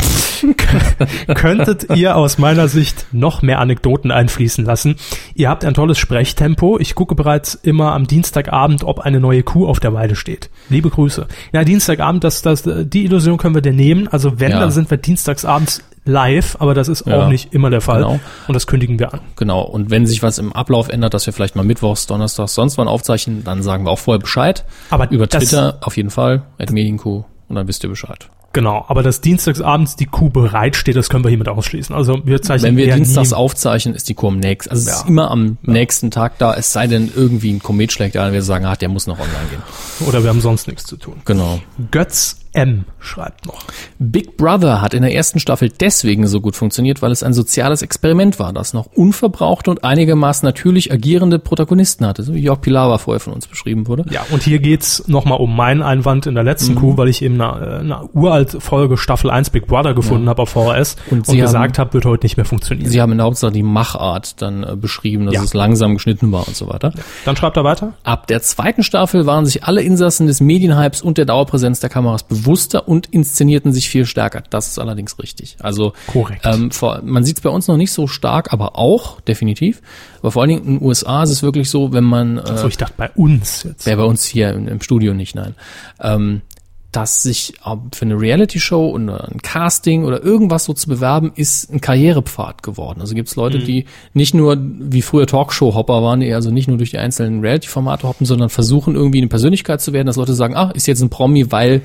Speaker 1: könntet ihr aus meiner Sicht noch mehr Anekdoten einfließen lassen. Ihr habt ein tolles Sprechtempo. Ich gucke bereits immer am Dienstagabend, ob eine neue Kuh auf der Weide steht. Liebe Grüße. Ja, Dienstagabend, das, das, die Illusion können wir dir nehmen. Also wenn,
Speaker 2: Ja.
Speaker 1: dann sind wir dienstagsabends live, aber das ist
Speaker 2: Ja,
Speaker 1: auch nicht immer der Fall.
Speaker 2: genau.
Speaker 1: Und das kündigen wir an.
Speaker 2: Genau. Und wenn sich was im Ablauf ändert, dass wir vielleicht mal Mittwochs, Donnerstags, sonst wann aufzeichnen, dann sagen wir auch vorher Bescheid.
Speaker 1: Aber
Speaker 2: Über Twitter auf jeden Fall, at Medienkuh, und dann wisst ihr Bescheid.
Speaker 1: Genau, aber dass dienstagsabends die Kuh bereitsteht, das können wir hiermit ausschließen. Also wir zeichnen
Speaker 2: Wenn wir dienstags aufzeichnen, ist die Kuh am nächsten. Also es
Speaker 1: Ja.
Speaker 2: ist immer am nächsten Tag da, es sei denn irgendwie ein Komet schlägt ein, wir sagen, ach, der muss noch online gehen.
Speaker 1: oder wir haben sonst nichts zu tun.
Speaker 2: Genau.
Speaker 1: Götz M schreibt noch.
Speaker 2: Big Brother hat in der ersten Staffel deswegen so gut funktioniert, weil es ein soziales Experiment war, das noch unverbrauchte und einigermaßen natürlich agierende Protagonisten hatte, so wie Jörg Pilawa vorher von uns beschrieben wurde.
Speaker 1: Ja, und hier geht's nochmal um meinen Einwand in der letzten
Speaker 2: Mhm.
Speaker 1: Kuh, weil ich eben eine, äh, eine uralt Folge Staffel 1 Big Brother gefunden habe auf VHS
Speaker 2: Und
Speaker 1: und, gesagt habe, wird heute nicht mehr funktionieren.
Speaker 2: Sie haben in der Hauptsache die Machart dann äh, beschrieben, dass
Speaker 1: Ja.
Speaker 2: es langsam geschnitten war und so weiter.
Speaker 1: Dann schreibt er weiter.
Speaker 2: Ab der zweiten Staffel waren sich alle Insassen des Medienhypes und der Dauerpräsenz der Kameras bewusster und inszenierten sich viel stärker. Das ist allerdings richtig. Also
Speaker 1: Korrekt.
Speaker 2: Ähm, vor, man sieht es bei uns noch nicht so stark, aber auch definitiv. Aber vor allen Dingen in den USA ist es wirklich so, wenn man äh,
Speaker 1: So, ich dachte bei uns jetzt.
Speaker 2: Wäre bei uns hier im, im Studio nicht, nein. Ähm, dass sich für eine Reality-Show oder ein Casting oder irgendwas so zu bewerben, ist ein Karrierepfad geworden. Also gibt es Leute, die nicht nur wie früher Talkshow-Hopper waren, die also nicht nur durch die einzelnen Reality-Formate hoppen, sondern versuchen irgendwie eine Persönlichkeit zu werden, dass Leute sagen, ah, ist jetzt ein Promi, weil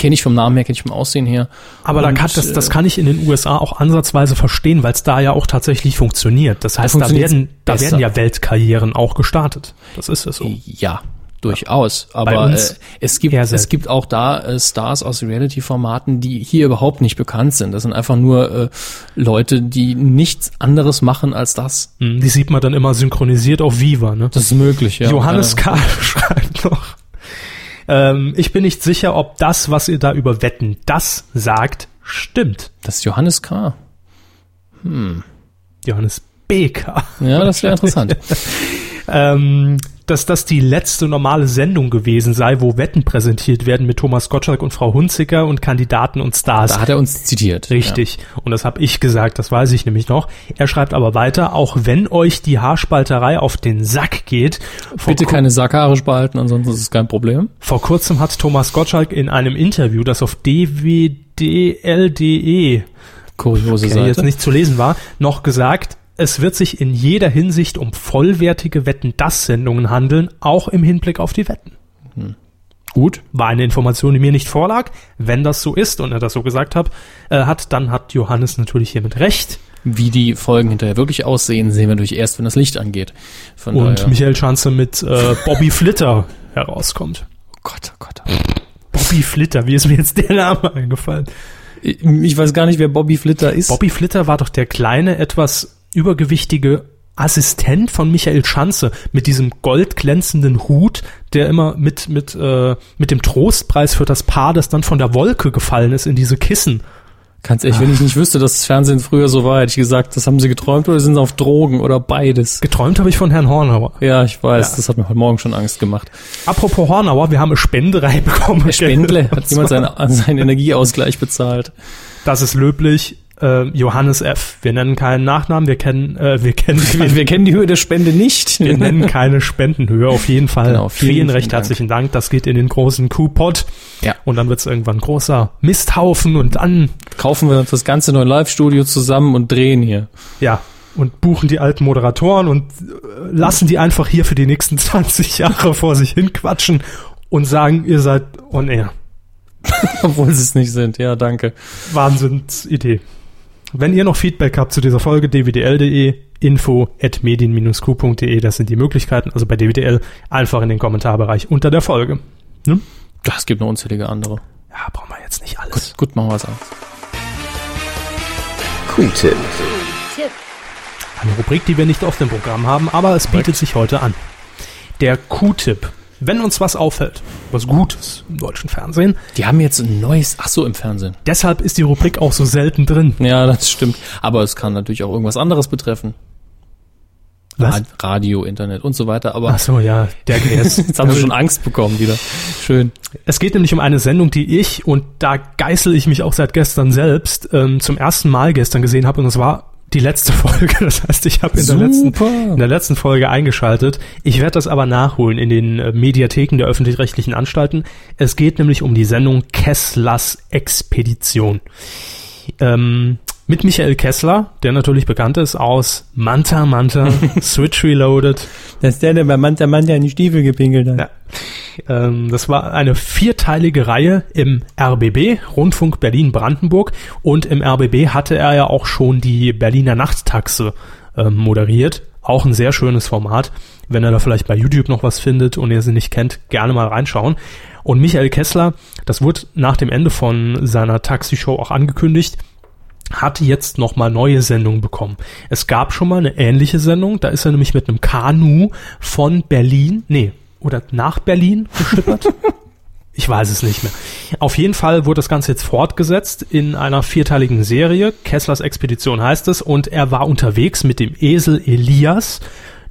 Speaker 2: kenne ich vom Namen her, kenne ich vom Aussehen her.
Speaker 1: Aber da kann, das, das
Speaker 2: äh,
Speaker 1: kann ich in den USA auch ansatzweise verstehen, weil es da ja auch tatsächlich funktioniert. Das heißt, da
Speaker 2: funktioniert's
Speaker 1: werden, da
Speaker 2: besser.
Speaker 1: werden ja Weltkarrieren auch gestartet. Das ist es so.
Speaker 2: Ja, durchaus. Aber äh, es gibt es gibt auch da äh, Stars aus Reality-Formaten, die hier überhaupt nicht bekannt sind. Das sind einfach nur äh, Leute, die nichts anderes machen als das.
Speaker 1: Hm, Die sieht man dann immer synchronisiert auf Viva, ne?
Speaker 2: Das ist möglich, ja.
Speaker 1: Johannes
Speaker 2: Äh,
Speaker 1: K. <laughs> schreibt noch. Ähm, ich bin nicht sicher, ob das, was ihr da über Wetten, das sagt, stimmt.
Speaker 2: Das ist Johannes K.
Speaker 1: Johannes B.K.
Speaker 2: Ja, das wäre interessant. <laughs>
Speaker 1: ähm, dass das die letzte normale Sendung gewesen sei, wo Wetten präsentiert werden mit Thomas Gottschalk und Frau Hunziker und Kandidaten und Stars.
Speaker 2: Da hat er uns zitiert.
Speaker 1: Richtig. Und das habe ich gesagt, das weiß ich nämlich noch. Er schreibt aber weiter, auch wenn euch die Haarspalterei auf den Sack geht,
Speaker 2: Ja. Bitte keine Sackhaare spalten, ansonsten ist es kein Problem.
Speaker 1: vor kurzem hat Thomas Gottschalk in einem Interview, das auf dwdl.de
Speaker 2: Kuriose
Speaker 1: okay,
Speaker 2: Seite.
Speaker 1: jetzt nicht zu lesen war, noch gesagt, es wird sich in jeder Hinsicht um vollwertige Wetten-Das-Sendungen handeln, auch im Hinblick auf die Wetten.
Speaker 2: Gut.
Speaker 1: War eine Information, die mir nicht vorlag. Wenn das so ist und er das so gesagt hat, äh, hat dann hat Johannes natürlich hiermit recht.
Speaker 2: Wie die Folgen hinterher wirklich aussehen, sehen wir natürlich erst, wenn das Licht angeht. Von
Speaker 1: Und
Speaker 2: daher,
Speaker 1: Michael Schanze mit äh, Bobby Flitter <laughs> herauskommt.
Speaker 2: oh Gott, oh Gott.
Speaker 1: Bobby Flitter, wie ist mir jetzt der Name eingefallen?
Speaker 2: Ich weiß gar nicht, wer Bobby Flitter ist.
Speaker 1: Bobby Flitter war doch der kleine, etwas übergewichtige Assistent von Michael Schanze mit diesem goldglänzenden Hut, der immer mit, mit, äh, mit dem Trostpreis für das Paar, das dann von der Wolke gefallen ist, in diese Kissen.
Speaker 2: Ganz ehrlich, wenn ich nicht wüsste, dass das Fernsehen früher so war, hätte ich gesagt, das haben sie geträumt oder sind sie auf Drogen oder beides.
Speaker 1: Geträumt habe ich von Herrn Hornauer.
Speaker 2: Ja, ich weiß,
Speaker 1: Ja.
Speaker 2: das hat mir heute Morgen schon Angst gemacht.
Speaker 1: Apropos Hornauer, wir haben eine Spende reinbekommen.
Speaker 2: Der Spendle hat <laughs> jemand seinen, seinen Energieausgleich bezahlt.
Speaker 1: Das ist löblich. Äh, Johannes F. Wir nennen keinen Nachnamen, wir kennen, äh, wir kennen,
Speaker 2: Wir, <laughs> wir kennen die Höhe der Spende nicht.
Speaker 1: wir nennen keine Spendenhöhe. Auf jeden Fall.
Speaker 2: Genau, vielen,
Speaker 1: vielen,
Speaker 2: vielen
Speaker 1: recht
Speaker 2: Dank.
Speaker 1: herzlichen Dank. Das geht in den großen Q-Pod.
Speaker 2: Ja.
Speaker 1: Und dann wird es irgendwann großer Misthaufen und dann,
Speaker 2: Kaufen wir das ganze neue Live-Studio zusammen und drehen hier.
Speaker 1: ja, und buchen die alten Moderatoren und äh, lassen die einfach hier für die nächsten 20 Jahre vor sich hin quatschen und sagen, ihr seid on air. <laughs>
Speaker 2: Obwohl sie es nicht sind. Ja, danke.
Speaker 1: Wahnsinnsidee. Wenn ihr noch Feedback habt zu dieser Folge, dwdl.de, info at medien-q.de, das sind die Möglichkeiten. Also bei DWDL einfach in den Kommentarbereich unter der Folge. Ne?
Speaker 2: Das gibt noch unzählige andere.
Speaker 1: Ja, brauchen wir jetzt nicht alles.
Speaker 2: Gut, machen wir was anderes.
Speaker 5: Q-Tipp.
Speaker 1: Eine Rubrik, die wir nicht oft im Programm haben, aber es bietet sich heute an. Der Q-Tipp. Wenn uns was auffällt, was Gutes im deutschen Fernsehen,
Speaker 2: Die haben jetzt ein neues, ach so, im Fernsehen.
Speaker 1: deshalb ist die Rubrik auch so selten drin.
Speaker 2: Ja, das stimmt. Aber es kann natürlich auch irgendwas anderes betreffen.
Speaker 1: Was?
Speaker 2: Ra- Radio, Internet und so weiter. Aber
Speaker 1: Ach so, ja, der <laughs> jetzt.
Speaker 2: jetzt haben sie schon Angst bekommen wieder. Schön.
Speaker 1: Es geht nämlich um eine Sendung, die ich, und da geißel ich mich auch seit gestern selbst, ähm, zum ersten Mal gestern gesehen habe und es war die letzte <laughs> Folge. Das heißt, ich habe in, der letzten- in der letzten Folge eingeschaltet. Ich werde das aber nachholen in den äh, Mediatheken der öffentlich-rechtlichen Anstalten. Es geht nämlich um die Sendung Kesslers Expedition. Ähm, mit Michael Kessler, der natürlich bekannt ist aus Manta Manta, <laughs> Switch Reloaded,
Speaker 2: Dass der, der bei Manta Manta in die Stiefel gepinkelt hat.
Speaker 1: ja. Ähm, das war eine vierteilige Reihe im RBB, Rundfunk Berlin-Brandenburg. Und im RBB hatte er ja auch schon die Berliner Nachttaxe ähm, moderiert. Auch ein sehr schönes Format. Wenn er da vielleicht bei YouTube noch was findet und ihr sie nicht kennt, gerne mal reinschauen. Und Michael Kessler, das wurde nach dem Ende von seiner Taxishow auch angekündigt, hat jetzt nochmal neue Sendungen bekommen. Es gab schon mal eine ähnliche Sendung, da ist er nämlich mit einem Kanu von Berlin, nee, oder nach Berlin geschippert. <laughs> Ich weiß es nicht mehr. Auf jeden Fall wurde das Ganze jetzt fortgesetzt in einer vierteiligen Serie. Kesslers Expedition heißt es. Und er war unterwegs mit dem Esel Elias.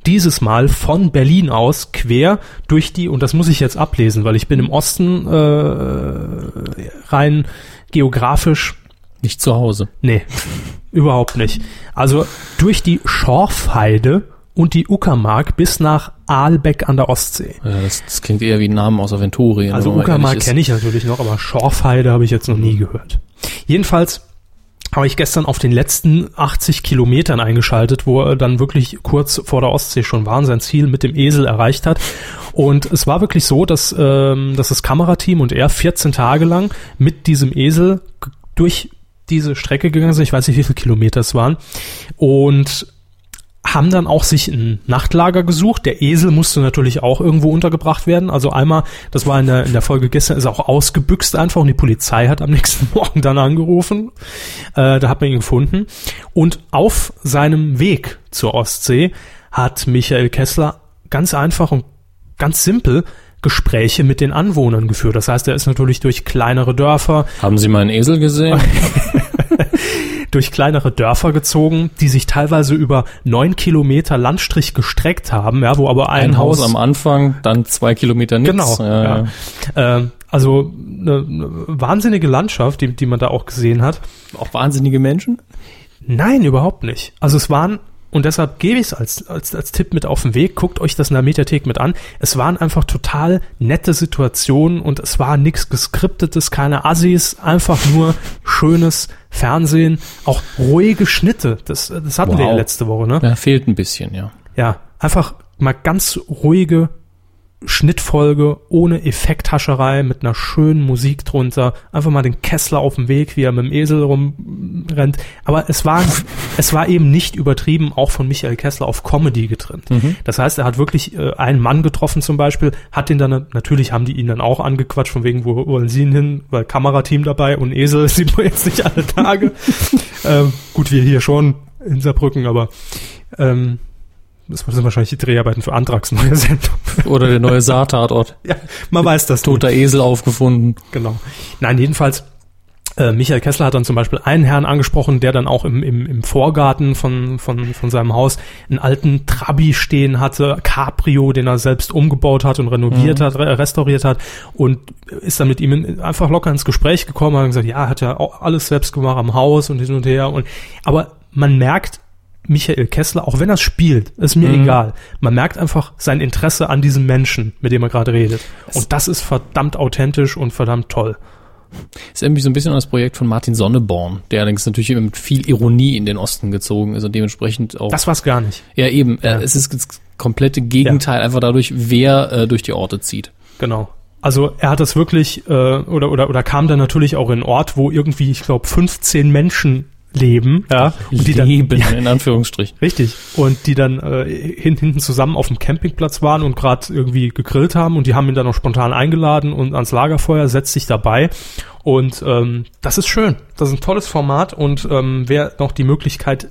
Speaker 1: Dieses Mal von Berlin aus quer durch die, und das muss ich jetzt ablesen, weil ich bin im Osten äh, rein geografisch
Speaker 2: Nicht zu Hause.
Speaker 1: Nee, <laughs> überhaupt nicht. Also durch die Schorfheide und die Uckermark bis nach Aalbeck an der Ostsee.
Speaker 2: Ja, das, das klingt eher wie ein Name aus Aventurien.
Speaker 1: Also Uckermark kenne ich natürlich noch, aber Schorfheide habe ich jetzt noch nie gehört. Jedenfalls habe ich gestern auf den letzten 80 Kilometern eingeschaltet, wo er dann wirklich kurz vor der Ostsee schon war und sein Ziel mit dem Esel erreicht hat. Und es war wirklich so, dass, ähm, dass das Kamerateam und er 14 Tage lang mit diesem Esel durch diese Strecke gegangen sind. Ich weiß nicht, wie viele Kilometer es waren. Und haben dann auch sich ein Nachtlager gesucht. Der Esel musste natürlich auch irgendwo untergebracht werden. Also einmal, das war in der, in der Folge gestern, ist er auch ausgebüxt einfach und die Polizei hat am <laughs> nächsten Morgen dann angerufen. Äh, da hat man ihn gefunden. Und auf seinem Weg zur Ostsee hat Michael Kessler ganz einfach und ganz simpel Gespräche mit den Anwohnern geführt. Das heißt, er ist natürlich durch kleinere Dörfer,
Speaker 2: Haben Sie meinen Esel gesehen? <laughs>
Speaker 1: durch kleinere Dörfer gezogen, die sich teilweise über neun Kilometer Landstrich gestreckt haben, ja, wo aber ein,
Speaker 2: Ein Haus am Anfang, dann zwei Kilometer nix.
Speaker 1: Genau.
Speaker 2: Ja,
Speaker 1: Ja. Ähm, also eine, eine wahnsinnige Landschaft, die, die man da auch gesehen hat.
Speaker 2: Auch wahnsinnige Menschen?
Speaker 1: Nein, überhaupt nicht. Also es waren, und deshalb gebe ich es als, als, als Tipp mit auf den Weg, guckt euch das in der Mediathek mit an. Es waren einfach total nette Situationen und es war nichts geskriptetes, keine Assis, einfach nur schönes Fernsehen, auch ruhige Schnitte. Das, das hatten wir ja
Speaker 2: Wow.
Speaker 1: letzte Woche, ne?
Speaker 2: Ja, fehlt ein bisschen, ja.
Speaker 1: Ja, einfach mal ganz ruhige Schnittfolge ohne Effekthascherei mit einer schönen Musik drunter. Einfach mal den Kessler auf dem Weg, wie er mit dem Esel rumrennt. Aber es war, es war eben nicht übertrieben, auch von Michael Kessler auf Comedy getrimmt. Das heißt, er hat wirklich äh, einen Mann getroffen zum Beispiel, hat den dann, natürlich haben die ihn dann auch angequatscht, von wegen, wo wollen sie ihn hin? Weil Kamerateam dabei und Esel <laughs> sieht man jetzt nicht alle Tage. <laughs> ähm, gut, wir hier schon in Saarbrücken, aber ähm, das sind wahrscheinlich die Dreharbeiten für Antrags neue Sendung. <laughs>
Speaker 2: Oder der neue Saartatort.
Speaker 1: ja, man weiß das. nicht.
Speaker 2: Toter Esel aufgefunden.
Speaker 1: Genau. Nein, jedenfalls, äh, Michael Kessler hat dann zum Beispiel einen Herrn angesprochen, der dann auch im, im, im Vorgarten von, von, von seinem Haus einen alten Trabi stehen hatte, Cabrio, den er selbst umgebaut hat und renoviert hat, re restauriert hat und ist dann mit ihm in, einfach locker ins Gespräch gekommen, hat gesagt, ja, hat ja auch alles selbst gemacht am Haus und hin und her und, aber man merkt, Michael Kessler, auch wenn er spielt, ist mir egal. Man merkt einfach sein Interesse an diesem Menschen, mit dem er gerade redet. Und das ist verdammt authentisch und verdammt toll.
Speaker 2: Ist irgendwie so ein bisschen an das Projekt von Martin Sonneborn, der allerdings natürlich immer mit viel Ironie in den Osten gezogen ist und dementsprechend auch.
Speaker 1: Das war's gar nicht.
Speaker 2: ja, eben.
Speaker 1: Ja.
Speaker 2: Äh, es ist das komplette Gegenteil, einfach dadurch, wer äh, durch die Orte zieht.
Speaker 1: Genau. Also er hat das wirklich, äh, oder, oder, oder kam dann natürlich auch in einen Ort, wo irgendwie, ich glaube, 15 Menschen leben, ja, und die dann,
Speaker 2: Leben,
Speaker 1: ja,
Speaker 2: in Anführungsstrichen.
Speaker 1: Richtig. Und die dann äh, hin, hinten zusammen auf dem Campingplatz waren und gerade irgendwie gegrillt haben und die haben ihn dann auch spontan eingeladen und ans Lagerfeuer setzt sich dabei. Und ähm, das ist schön. Das ist ein tolles Format und ähm, wer noch die Möglichkeit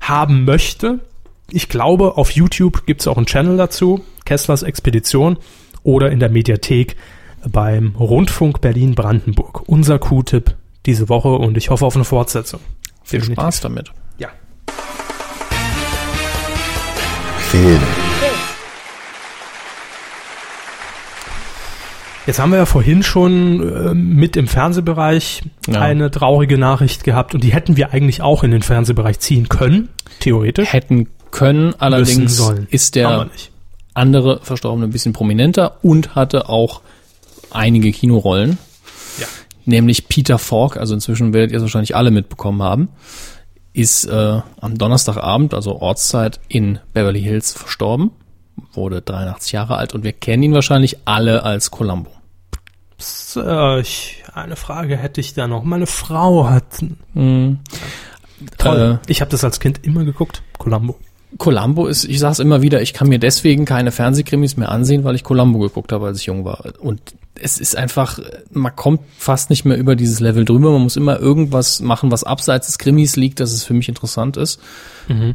Speaker 1: haben möchte, ich glaube, auf YouTube gibt es auch einen Channel dazu, Kesslers Expedition. oder in der Mediathek beim Rundfunk Berlin-Brandenburg. Unser Q-Tipp diese Woche und ich hoffe auf eine Fortsetzung.
Speaker 2: Viel Spaß damit.
Speaker 1: Ja.
Speaker 5: Film.
Speaker 1: Jetzt haben wir ja vorhin schon äh, mit im Fernsehbereich
Speaker 2: Ja.
Speaker 1: eine traurige Nachricht gehabt und die hätten wir eigentlich auch in den Fernsehbereich ziehen können, theoretisch.
Speaker 2: Hätten können, allerdings ist der andere Verstorbene ein bisschen prominenter und hatte auch einige Kinorollen.
Speaker 1: Ja.
Speaker 2: Nämlich Peter Falk, also inzwischen werdet ihr es wahrscheinlich alle mitbekommen haben, ist äh, am Donnerstagabend, also Ortszeit, in Beverly Hills verstorben, wurde 83 Jahre alt und wir kennen ihn wahrscheinlich alle als Columbo.
Speaker 1: So, äh, ich, eine Frage hätte ich da noch. Meine Frau hat toll.
Speaker 2: Äh,
Speaker 1: ich habe das als Kind immer geguckt, Columbo.
Speaker 2: Columbo ist, ich sag's immer wieder, ich kann mir deswegen keine Fernsehkrimis mehr ansehen, weil ich Columbo geguckt habe, als ich jung war. Und es ist einfach, man kommt fast nicht mehr über dieses Level drüber. Man muss immer irgendwas machen, was abseits des Krimis liegt, dass es für mich interessant ist.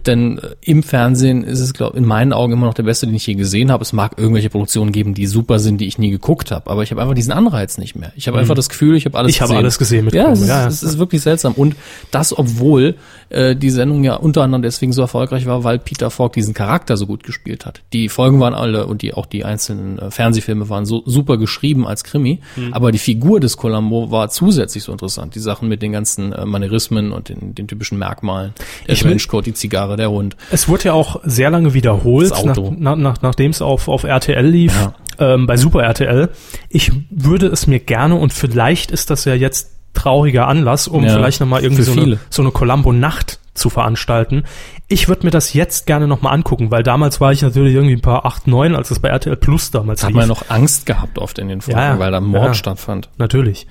Speaker 2: Denn äh, im Fernsehen ist es, glaube in meinen Augen immer noch der beste, den ich je gesehen habe. Es mag irgendwelche Produktionen geben, die super sind, die ich nie geguckt habe, aber ich habe einfach diesen Anreiz nicht mehr. Ich habe einfach das Gefühl, ich habe alles
Speaker 1: Ich habe
Speaker 2: gesehen.
Speaker 1: alles gesehen mit
Speaker 2: ja, es ist,
Speaker 1: ja.
Speaker 2: es ist wirklich seltsam. Und das, obwohl äh, die Sendung ja unter anderem deswegen so erfolgreich war, weil Peter Falk diesen Charakter so gut gespielt hat. Die Folgen waren alle und die auch die einzelnen äh, Fernsehfilme waren so super geschrieben als Krimi,
Speaker 1: Mhm.
Speaker 2: aber die Figur des Columbo war zusätzlich so interessant. Die Sachen mit den ganzen äh, Manierismen und den, den typischen Merkmalen. Der
Speaker 1: Ich
Speaker 2: Trenchcoat, die Zigarre, der Hund.
Speaker 1: Es wurde ja auch sehr lange wiederholt, nach, nach, nach, nachdem es auf, auf RTL lief, ähm, bei Super RTL. Ich würde es mir gerne, und vielleicht ist das ja jetzt trauriger Anlass, um
Speaker 2: Ja,
Speaker 1: vielleicht nochmal irgendwie so eine, so eine Columbo-Nacht zu veranstalten. Ich würde mir das jetzt gerne nochmal angucken, weil damals war ich natürlich irgendwie ein paar 8, 9, als es bei RTL Plus damals
Speaker 2: Hat
Speaker 1: lief.
Speaker 2: man noch Angst gehabt oft in den Folgen,
Speaker 1: ja.
Speaker 2: weil da Mord
Speaker 1: Ja.
Speaker 2: stattfand.
Speaker 1: Natürlich.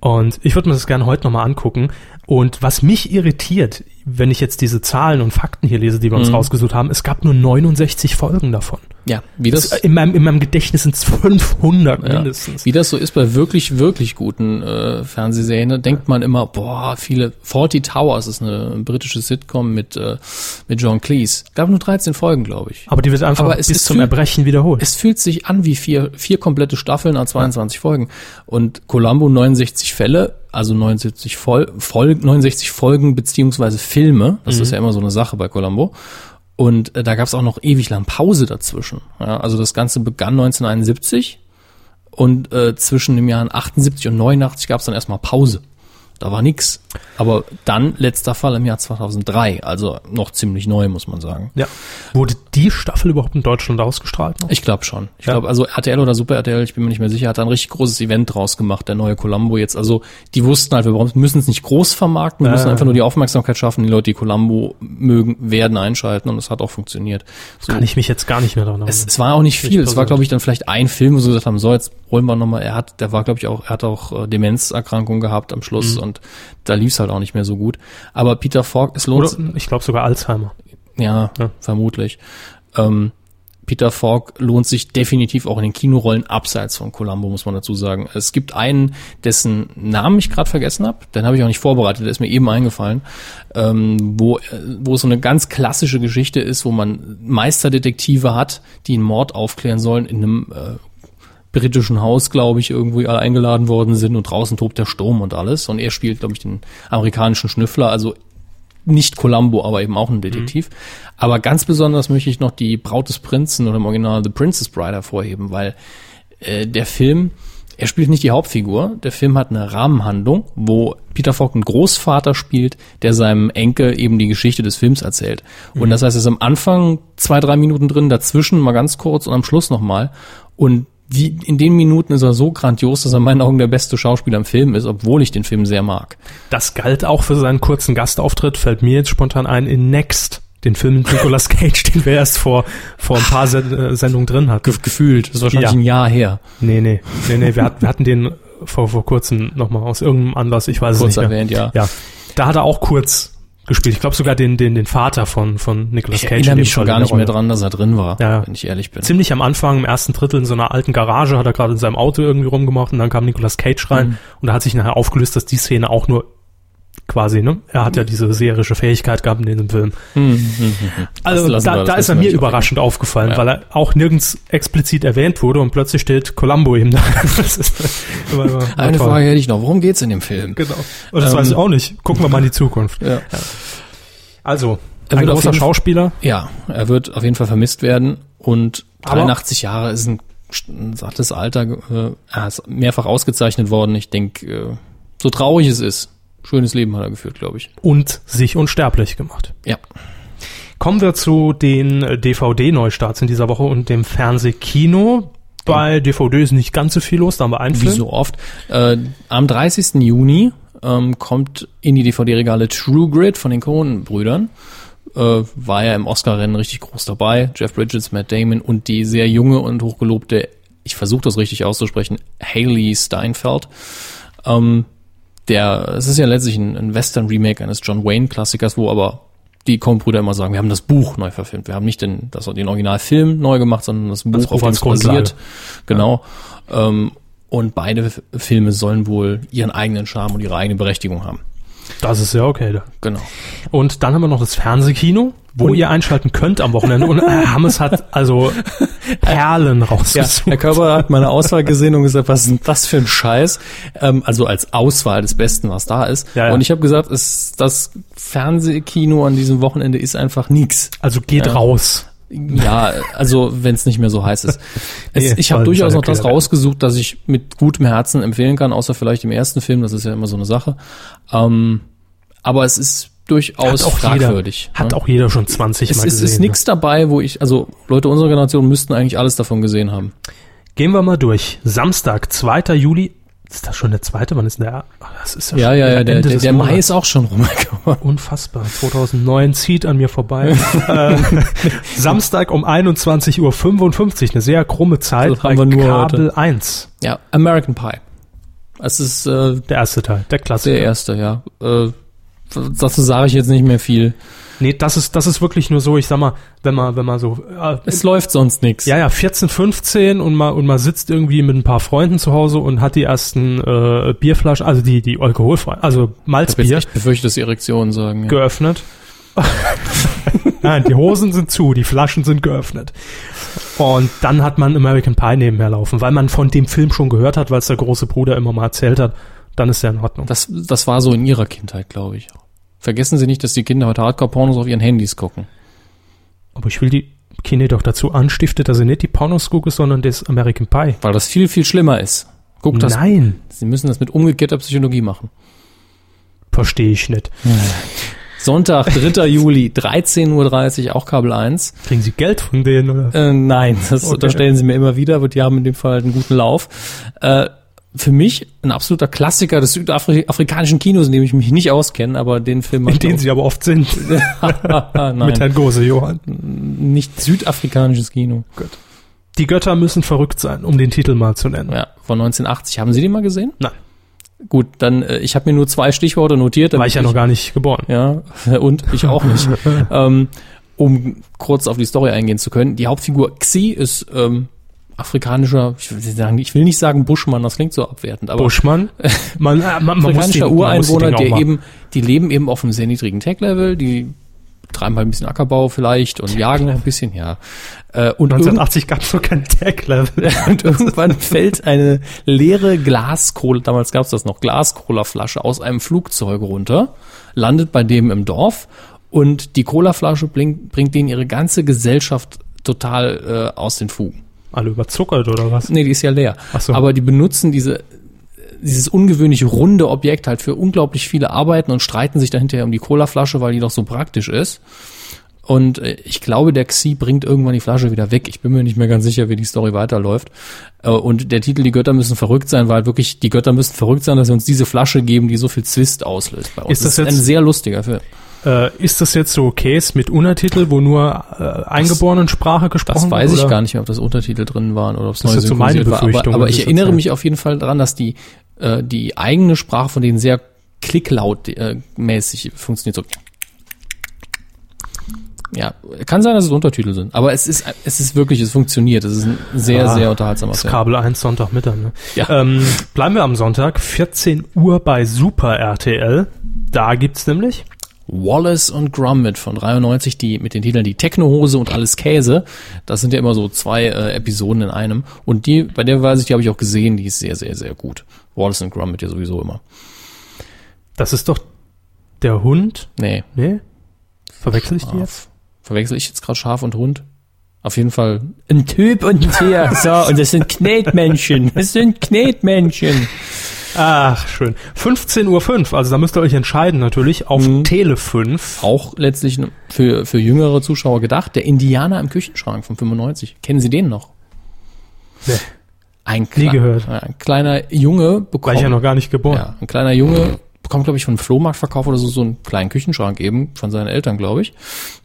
Speaker 1: Und ich würde mir das gerne heute nochmal angucken. Und was mich irritiert, wenn ich jetzt diese Zahlen und Fakten hier lese, die wir uns
Speaker 2: Mhm.
Speaker 1: rausgesucht haben, es gab nur 69 Folgen davon.
Speaker 2: Ja, wie das,
Speaker 1: Das, in, meinem, in meinem Gedächtnis sind es 500
Speaker 2: Ja.
Speaker 1: mindestens.
Speaker 2: Wie das so ist bei wirklich, wirklich guten äh, Fernsehserien, da denkt man immer, boah, viele, 40 Towers ist eine britische Sitcom mit, äh, mit John Cleese. Gab nur 13 Folgen, glaube ich.
Speaker 1: Aber die wird einfach
Speaker 2: Aber es
Speaker 1: bis
Speaker 2: ist
Speaker 1: zum Erbrechen wiederholt.
Speaker 2: Es fühlt sich an wie vier, vier komplette Staffeln an 22 Folgen. Und Columbo 69 Fälle, also 79, Fol Fol 69 Folgen beziehungsweise Filme. Das ist ja immer so eine Sache bei Columbo. Und äh, da gab es auch noch ewig lang Pause dazwischen. Ja, also das Ganze begann 1971 und äh, zwischen dem Jahren 78 und 89 gab es dann erstmal Pause. Da war nix. Aber dann letzter Fall im Jahr 2003, also noch ziemlich neu, muss man sagen.
Speaker 1: ja. Wurde die Staffel überhaupt in Deutschland ausgestrahlt? Noch?
Speaker 2: Ich glaube schon. Ich
Speaker 1: Ja.
Speaker 2: glaube, also RTL oder Super RTL, ich bin mir nicht mehr sicher, hat da ein richtig großes Event draus gemacht, der neue Columbo jetzt. Also die wussten halt, wir müssen es nicht groß vermarkten, wir
Speaker 1: Ja,
Speaker 2: müssen einfach nur die Aufmerksamkeit schaffen. Die Leute, die Columbo mögen, werden einschalten und es hat auch funktioniert. So.
Speaker 1: Kann ich mich jetzt gar nicht mehr daran
Speaker 2: Es,
Speaker 1: erinnern.
Speaker 2: es war auch nicht viel. Es war, glaube ich, dann vielleicht ein Film, wo sie gesagt haben, so, jetzt holen wir nochmal. Er hat, der war, glaube ich, auch, er hat auch äh, Demenzerkrankung gehabt am
Speaker 1: Mhm.
Speaker 2: Schluss und da lief es halt auch nicht mehr so gut. Aber Peter Falk, es lohnt
Speaker 1: Oder ich glaube sogar Alzheimer.
Speaker 2: ja,
Speaker 1: Ja.
Speaker 2: vermutlich. Ähm, Peter Falk lohnt sich definitiv auch in den Kinorollen abseits von Columbo, muss man dazu sagen. Es gibt einen, dessen Namen ich gerade vergessen habe, den habe ich auch nicht vorbereitet, der ist mir eben eingefallen, ähm, wo, äh, wo es so eine ganz klassische Geschichte ist, wo man Meisterdetektive hat, die einen Mord aufklären sollen in einem äh, britischen Haus, glaube ich, irgendwo alle eingeladen worden sind und draußen tobt der Sturm und alles. Und er spielt, glaube ich, den amerikanischen Schnüffler, also nicht Columbo, aber eben auch ein Detektiv. Aber ganz besonders möchte ich noch die Braut des Prinzen oder im Original The Princess Bride hervorheben, weil äh, der Film, er spielt nicht die Hauptfigur, der Film hat eine Rahmenhandlung, wo Peter Falk einen Großvater spielt, der seinem Enkel eben die Geschichte des Films erzählt. Und das heißt, es ist am Anfang zwei, drei Minuten drin, dazwischen mal ganz kurz und am Schluss nochmal. Und wie, in den Minuten ist er so grandios, dass er in meinen Augen der beste Schauspieler im Film ist, obwohl ich den Film sehr mag.
Speaker 1: Das galt auch für seinen kurzen Gastauftritt, fällt mir jetzt spontan ein, in Next, den Film mit Nicolas Cage, den wir erst vor, vor ein paar äh, Sendungen drin hatten.
Speaker 2: Ge gefühlt. Das ist wahrscheinlich
Speaker 1: Ja.
Speaker 2: ein Jahr her.
Speaker 1: Nee, nee, nee, nee, wir, hatten, wir hatten den vor, vor kurzem nochmal aus irgendeinem Anlass, ich weiß
Speaker 2: Kurz
Speaker 1: es nicht mehr.
Speaker 2: erwähnt, ja.
Speaker 1: Ja, da hat er auch kurz gespielt. Ich glaube sogar den, den, den Vater von, von Nicolas
Speaker 2: Ich
Speaker 1: Cage.
Speaker 2: erinnere
Speaker 1: in dem
Speaker 2: mich schon gar nicht mehr dran, dass er drin war,
Speaker 1: Ja.
Speaker 2: wenn ich ehrlich bin.
Speaker 1: Ziemlich am Anfang, im ersten Drittel in so einer alten Garage, hat er gerade in seinem Auto irgendwie rumgemacht und dann kam Nicolas Cage rein
Speaker 2: Mhm.
Speaker 1: und da hat sich nachher aufgelöst, dass die Szene auch nur quasi, ne? Er hat ja diese seherische Fähigkeit gehabt in diesem Film. Also
Speaker 2: lassen
Speaker 1: da,
Speaker 2: wir, das
Speaker 1: da ist er mir überraschend aufgefallen,
Speaker 2: Ja.
Speaker 1: weil er auch nirgends explizit erwähnt wurde und plötzlich steht Columbo eben da. <laughs> Immer, immer,
Speaker 2: Eine
Speaker 1: toll.
Speaker 2: Frage hätte ich noch. Worum geht's in dem Film?
Speaker 1: Genau. Und das
Speaker 2: Ähm,
Speaker 1: weiß ich auch nicht. Gucken wir mal in die Zukunft.
Speaker 2: Ja.
Speaker 1: Also,
Speaker 2: Er
Speaker 1: ein
Speaker 2: wird auf
Speaker 1: großer
Speaker 2: jeden-
Speaker 1: Schauspieler.
Speaker 2: Ja, er wird auf jeden Fall vermisst werden und
Speaker 1: Aber-
Speaker 2: 83 Jahre ist ein, ein sattes Alter. Äh, er ist mehrfach ausgezeichnet worden. Ich denke, äh, so traurig es ist, schönes Leben hat er geführt, glaube ich.
Speaker 1: und sich unsterblich gemacht.
Speaker 2: Ja.
Speaker 1: Kommen wir zu den DVD-Neustarts in dieser Woche und dem Fernsehkino. Bei DVD ist nicht ganz so viel los, da haben wir einen
Speaker 2: Wie
Speaker 1: Film.
Speaker 2: so oft. Äh, am 30. Juni ähm, kommt in die DVD-Regale True Grit von den Coen-Brüdern. Äh, war ja im Oscar-Rennen richtig groß dabei. Jeff Bridges, Matt Damon und die sehr junge und hochgelobte, ich versuche das richtig auszusprechen, Haley Steinfeld. Ähm, der, es ist ja letztlich ein, ein Western-Remake eines John Wayne-Klassikers, wo aber die Coen-Brüder immer sagen, wir haben das Buch neu verfilmt. Wir haben nicht den, das, den Originalfilm neu gemacht, sondern das Buch,
Speaker 1: Buch
Speaker 2: auf dem
Speaker 1: als
Speaker 2: es basiert. Genau. Ähm, und beide Filme sollen wohl ihren eigenen Charme und ihre eigene Berechtigung haben.
Speaker 1: Das ist ja okay. Da.
Speaker 2: Genau.
Speaker 1: Und dann haben wir noch das Fernsehkino, wo ihr einschalten könnt am Wochenende. Und äh, Hammes hat also <laughs> Perlen
Speaker 2: Ja,
Speaker 1: rausgesucht.
Speaker 2: Herr Körper hat meine Auswahl gesehen und gesagt, was ist denn das für ein Scheiß? Ähm, also als Auswahl des Besten, was da ist.
Speaker 1: Ja, ja.
Speaker 2: Und ich habe gesagt, es, das Fernsehkino an diesem Wochenende ist einfach nix.
Speaker 1: Also geht
Speaker 2: Ja.
Speaker 1: raus.
Speaker 2: Ja, also wenn es nicht mehr so heiß ist. <laughs> Es,
Speaker 1: Nee,
Speaker 2: ich habe durchaus noch das rausgesucht, das ich mit gutem Herzen empfehlen kann, außer vielleicht im ersten Film, das ist ja immer so eine Sache. Ähm, aber es ist durchaus fragwürdig.
Speaker 1: Jeder, hat
Speaker 2: ne?
Speaker 1: auch jeder schon 20
Speaker 2: es
Speaker 1: Mal
Speaker 2: ist,
Speaker 1: gesehen.
Speaker 2: ist nichts dabei, wo ich, also Leute unserer Generation müssten eigentlich alles davon gesehen haben.
Speaker 1: Gehen wir mal durch. Samstag, 2. Juli. Ist das schon der zweite? Wann ist denn der? Ach, das ist ja,
Speaker 2: Ja,
Speaker 1: schon
Speaker 2: ja, ja, der, der, der Mai ist auch schon rumgekommen.
Speaker 1: Unfassbar. 2009 zieht an mir vorbei. <laughs> äh, Samstag um 21.55 Uhr. Eine sehr krumme Zeit
Speaker 2: Das
Speaker 1: bei
Speaker 2: haben wir nur
Speaker 1: Kabel 1.
Speaker 2: Ja, American Pie. Es ist äh,
Speaker 1: Der erste Teil, der Klassiker.
Speaker 2: der erste, ja. Äh, dazu sage ich jetzt nicht mehr viel.
Speaker 1: Nee, das ist, das ist wirklich nur so, ich sag mal, wenn man, wenn man so, äh,
Speaker 2: Es läuft sonst nichts.
Speaker 1: ja, ja, 14, 15 und man, und man sitzt irgendwie mit ein paar Freunden zu Hause und hat die ersten äh, Bierflaschen, also die, die alkoholfrei, also
Speaker 2: Ich hab jetzt
Speaker 1: Malzbier
Speaker 2: echt befürchtet, dass Erektionen sagen. Ja.
Speaker 1: geöffnet. <laughs> Nein, die Hosen sind zu, die Flaschen sind geöffnet. Und dann hat man American Pie nebenher laufen, weil man von dem Film schon gehört hat, weil es der große Bruder immer mal erzählt hat. Dann ist der in Ordnung.
Speaker 2: Das, das war so in ihrer Kindheit, glaube ich. Vergessen Sie nicht, dass die Kinder heute Hardcore-Pornos auf ihren Handys gucken.
Speaker 1: Aber ich will die Kinder doch dazu anstiften, dass sie nicht die Pornos gucken, sondern das American Pie.
Speaker 2: Weil das viel, viel schlimmer ist. Guck das.
Speaker 1: Nein,
Speaker 2: Sie müssen das mit umgekehrter Psychologie machen.
Speaker 1: verstehe ich nicht.
Speaker 2: Sonntag, 3. Juli, 13.30 Uhr, auch Kabel 1.
Speaker 1: Kriegen Sie Geld von denen oder?
Speaker 2: Äh, nein, das
Speaker 1: Okay.
Speaker 2: unterstellen Sie mir immer wieder, aber die haben in dem Fall einen guten Lauf. Äh, für mich ein absoluter Klassiker des südafrikanischen Kinos, in dem ich mich nicht auskenne, aber den Film
Speaker 1: In denen Sie aber oft sind. <laughs> Mit Herrn Gose Johann.
Speaker 2: nicht südafrikanisches Kino.
Speaker 1: Die Götter müssen verrückt sein, um den Titel mal zu nennen.
Speaker 2: Ja, von 1980. Haben Sie den mal gesehen?
Speaker 1: Nein.
Speaker 2: Gut, dann äh, ich habe mir nur zwei Stichworte notiert.
Speaker 1: War ich ja noch gar nicht geboren.
Speaker 2: Ja, <laughs> und ich auch nicht. <laughs> ähm, um kurz auf die Story eingehen zu können. Die Hauptfigur Xi ist ähm, afrikanischer, ich will, sagen, ich will nicht sagen Buschmann, das klingt so abwertend, aber
Speaker 1: Buschmann. <laughs> Man, äh, man, man
Speaker 2: afrikanischer
Speaker 1: man muss die
Speaker 2: Ureinwohner,
Speaker 1: auch
Speaker 2: der eben, die leben eben auf einem sehr niedrigen Tech-Level, die treiben halt ein bisschen Ackerbau vielleicht und jagen ein bisschen, ja. Äh, und, irgend,
Speaker 1: 1980 gab es noch kein Tag-Level. <laughs>
Speaker 2: und irgendwann fällt eine leere Glaskohle, damals gab es das noch, Glascola-Flasche aus einem Flugzeug runter, landet bei dem im Dorf und die Colaflasche bringt, bringt denen ihre ganze Gesellschaft total äh, aus den Fugen.
Speaker 1: Alle überzuckert oder was?
Speaker 2: Nee, die ist ja leer.
Speaker 1: Ach so.
Speaker 2: Aber die benutzen diese, dieses ungewöhnlich runde Objekt halt für unglaublich viele Arbeiten und streiten sich dahinter um die Colaflasche, weil die doch so praktisch ist. Und äh, ich glaube, der Xi bringt irgendwann die Flasche wieder weg. Ich bin mir nicht mehr ganz sicher, wie die Story weiterläuft. Äh, Und der Titel Die Götter müssen verrückt sein, weil halt wirklich die Götter müssen verrückt sein, dass sie uns diese Flasche geben, die so viel Zwist auslöst bei uns.
Speaker 1: Ist das
Speaker 2: ein
Speaker 1: jetzt-
Speaker 2: sehr lustiger Film.
Speaker 1: Äh, ist das jetzt so Case mit Untertitel, wo nur äh, eingeborenen Sprache gesprochen
Speaker 2: Das weiß
Speaker 1: wird?
Speaker 2: ich gar nicht mehr, ob das Untertitel drin waren oder ob es
Speaker 1: Das
Speaker 2: neu
Speaker 1: ist so meine
Speaker 2: synchronisiert war. Aber,
Speaker 1: Befürchtung,
Speaker 2: aber ich erinnere mich auf jeden Fall daran, dass die äh, die eigene Sprache von denen sehr klicklaut äh, funktioniert. So. Ja, kann sein, dass es Untertitel sind, aber es ist, es ist wirklich, es funktioniert. Es ist ein sehr,
Speaker 1: Ja,
Speaker 2: sehr unterhaltsamer
Speaker 1: Das
Speaker 2: Film.
Speaker 1: Kabel 1 Sonntagmittag. Ne?
Speaker 2: Ja.
Speaker 1: Ähm, bleiben wir am Sonntag, 14 Uhr bei Super RTL. Da gibt's nämlich
Speaker 2: Wallace und Gromit von 93, die mit den Titeln Die Technohose und Alles Käse. Das sind ja immer so zwei äh, Episoden in einem. Und die, bei der weiß ich, die habe ich auch gesehen, die ist sehr, sehr, sehr gut. Wallace und Gromit ja sowieso immer.
Speaker 1: Das ist doch der Hund.
Speaker 2: Nee,
Speaker 1: Nee? Verwechsel ich die jetzt?
Speaker 2: Verwechsel ich jetzt gerade Schaf und Hund? Auf jeden Fall ein Typ und ein Tier. So, und das sind Knetmännchen. Das sind Knetmännchen.
Speaker 1: Ach, schön. 15.05 Uhr, also da müsst ihr euch entscheiden natürlich, auf
Speaker 2: Mhm.
Speaker 1: Tele 5.
Speaker 2: Auch letztlich für, für jüngere Zuschauer gedacht. Der Indianer im Küchenschrank von 95. Kennen Sie den noch?
Speaker 1: Nee.
Speaker 2: Ein,
Speaker 1: Nie gehört.
Speaker 2: ein kleiner Junge bekommt.
Speaker 1: War ich ja noch gar nicht geboren.
Speaker 2: Ja, ein kleiner Junge bekommt, glaube ich, von einem Flohmarktverkauf oder so, so einen kleinen Küchenschrank eben, von seinen Eltern, glaube ich.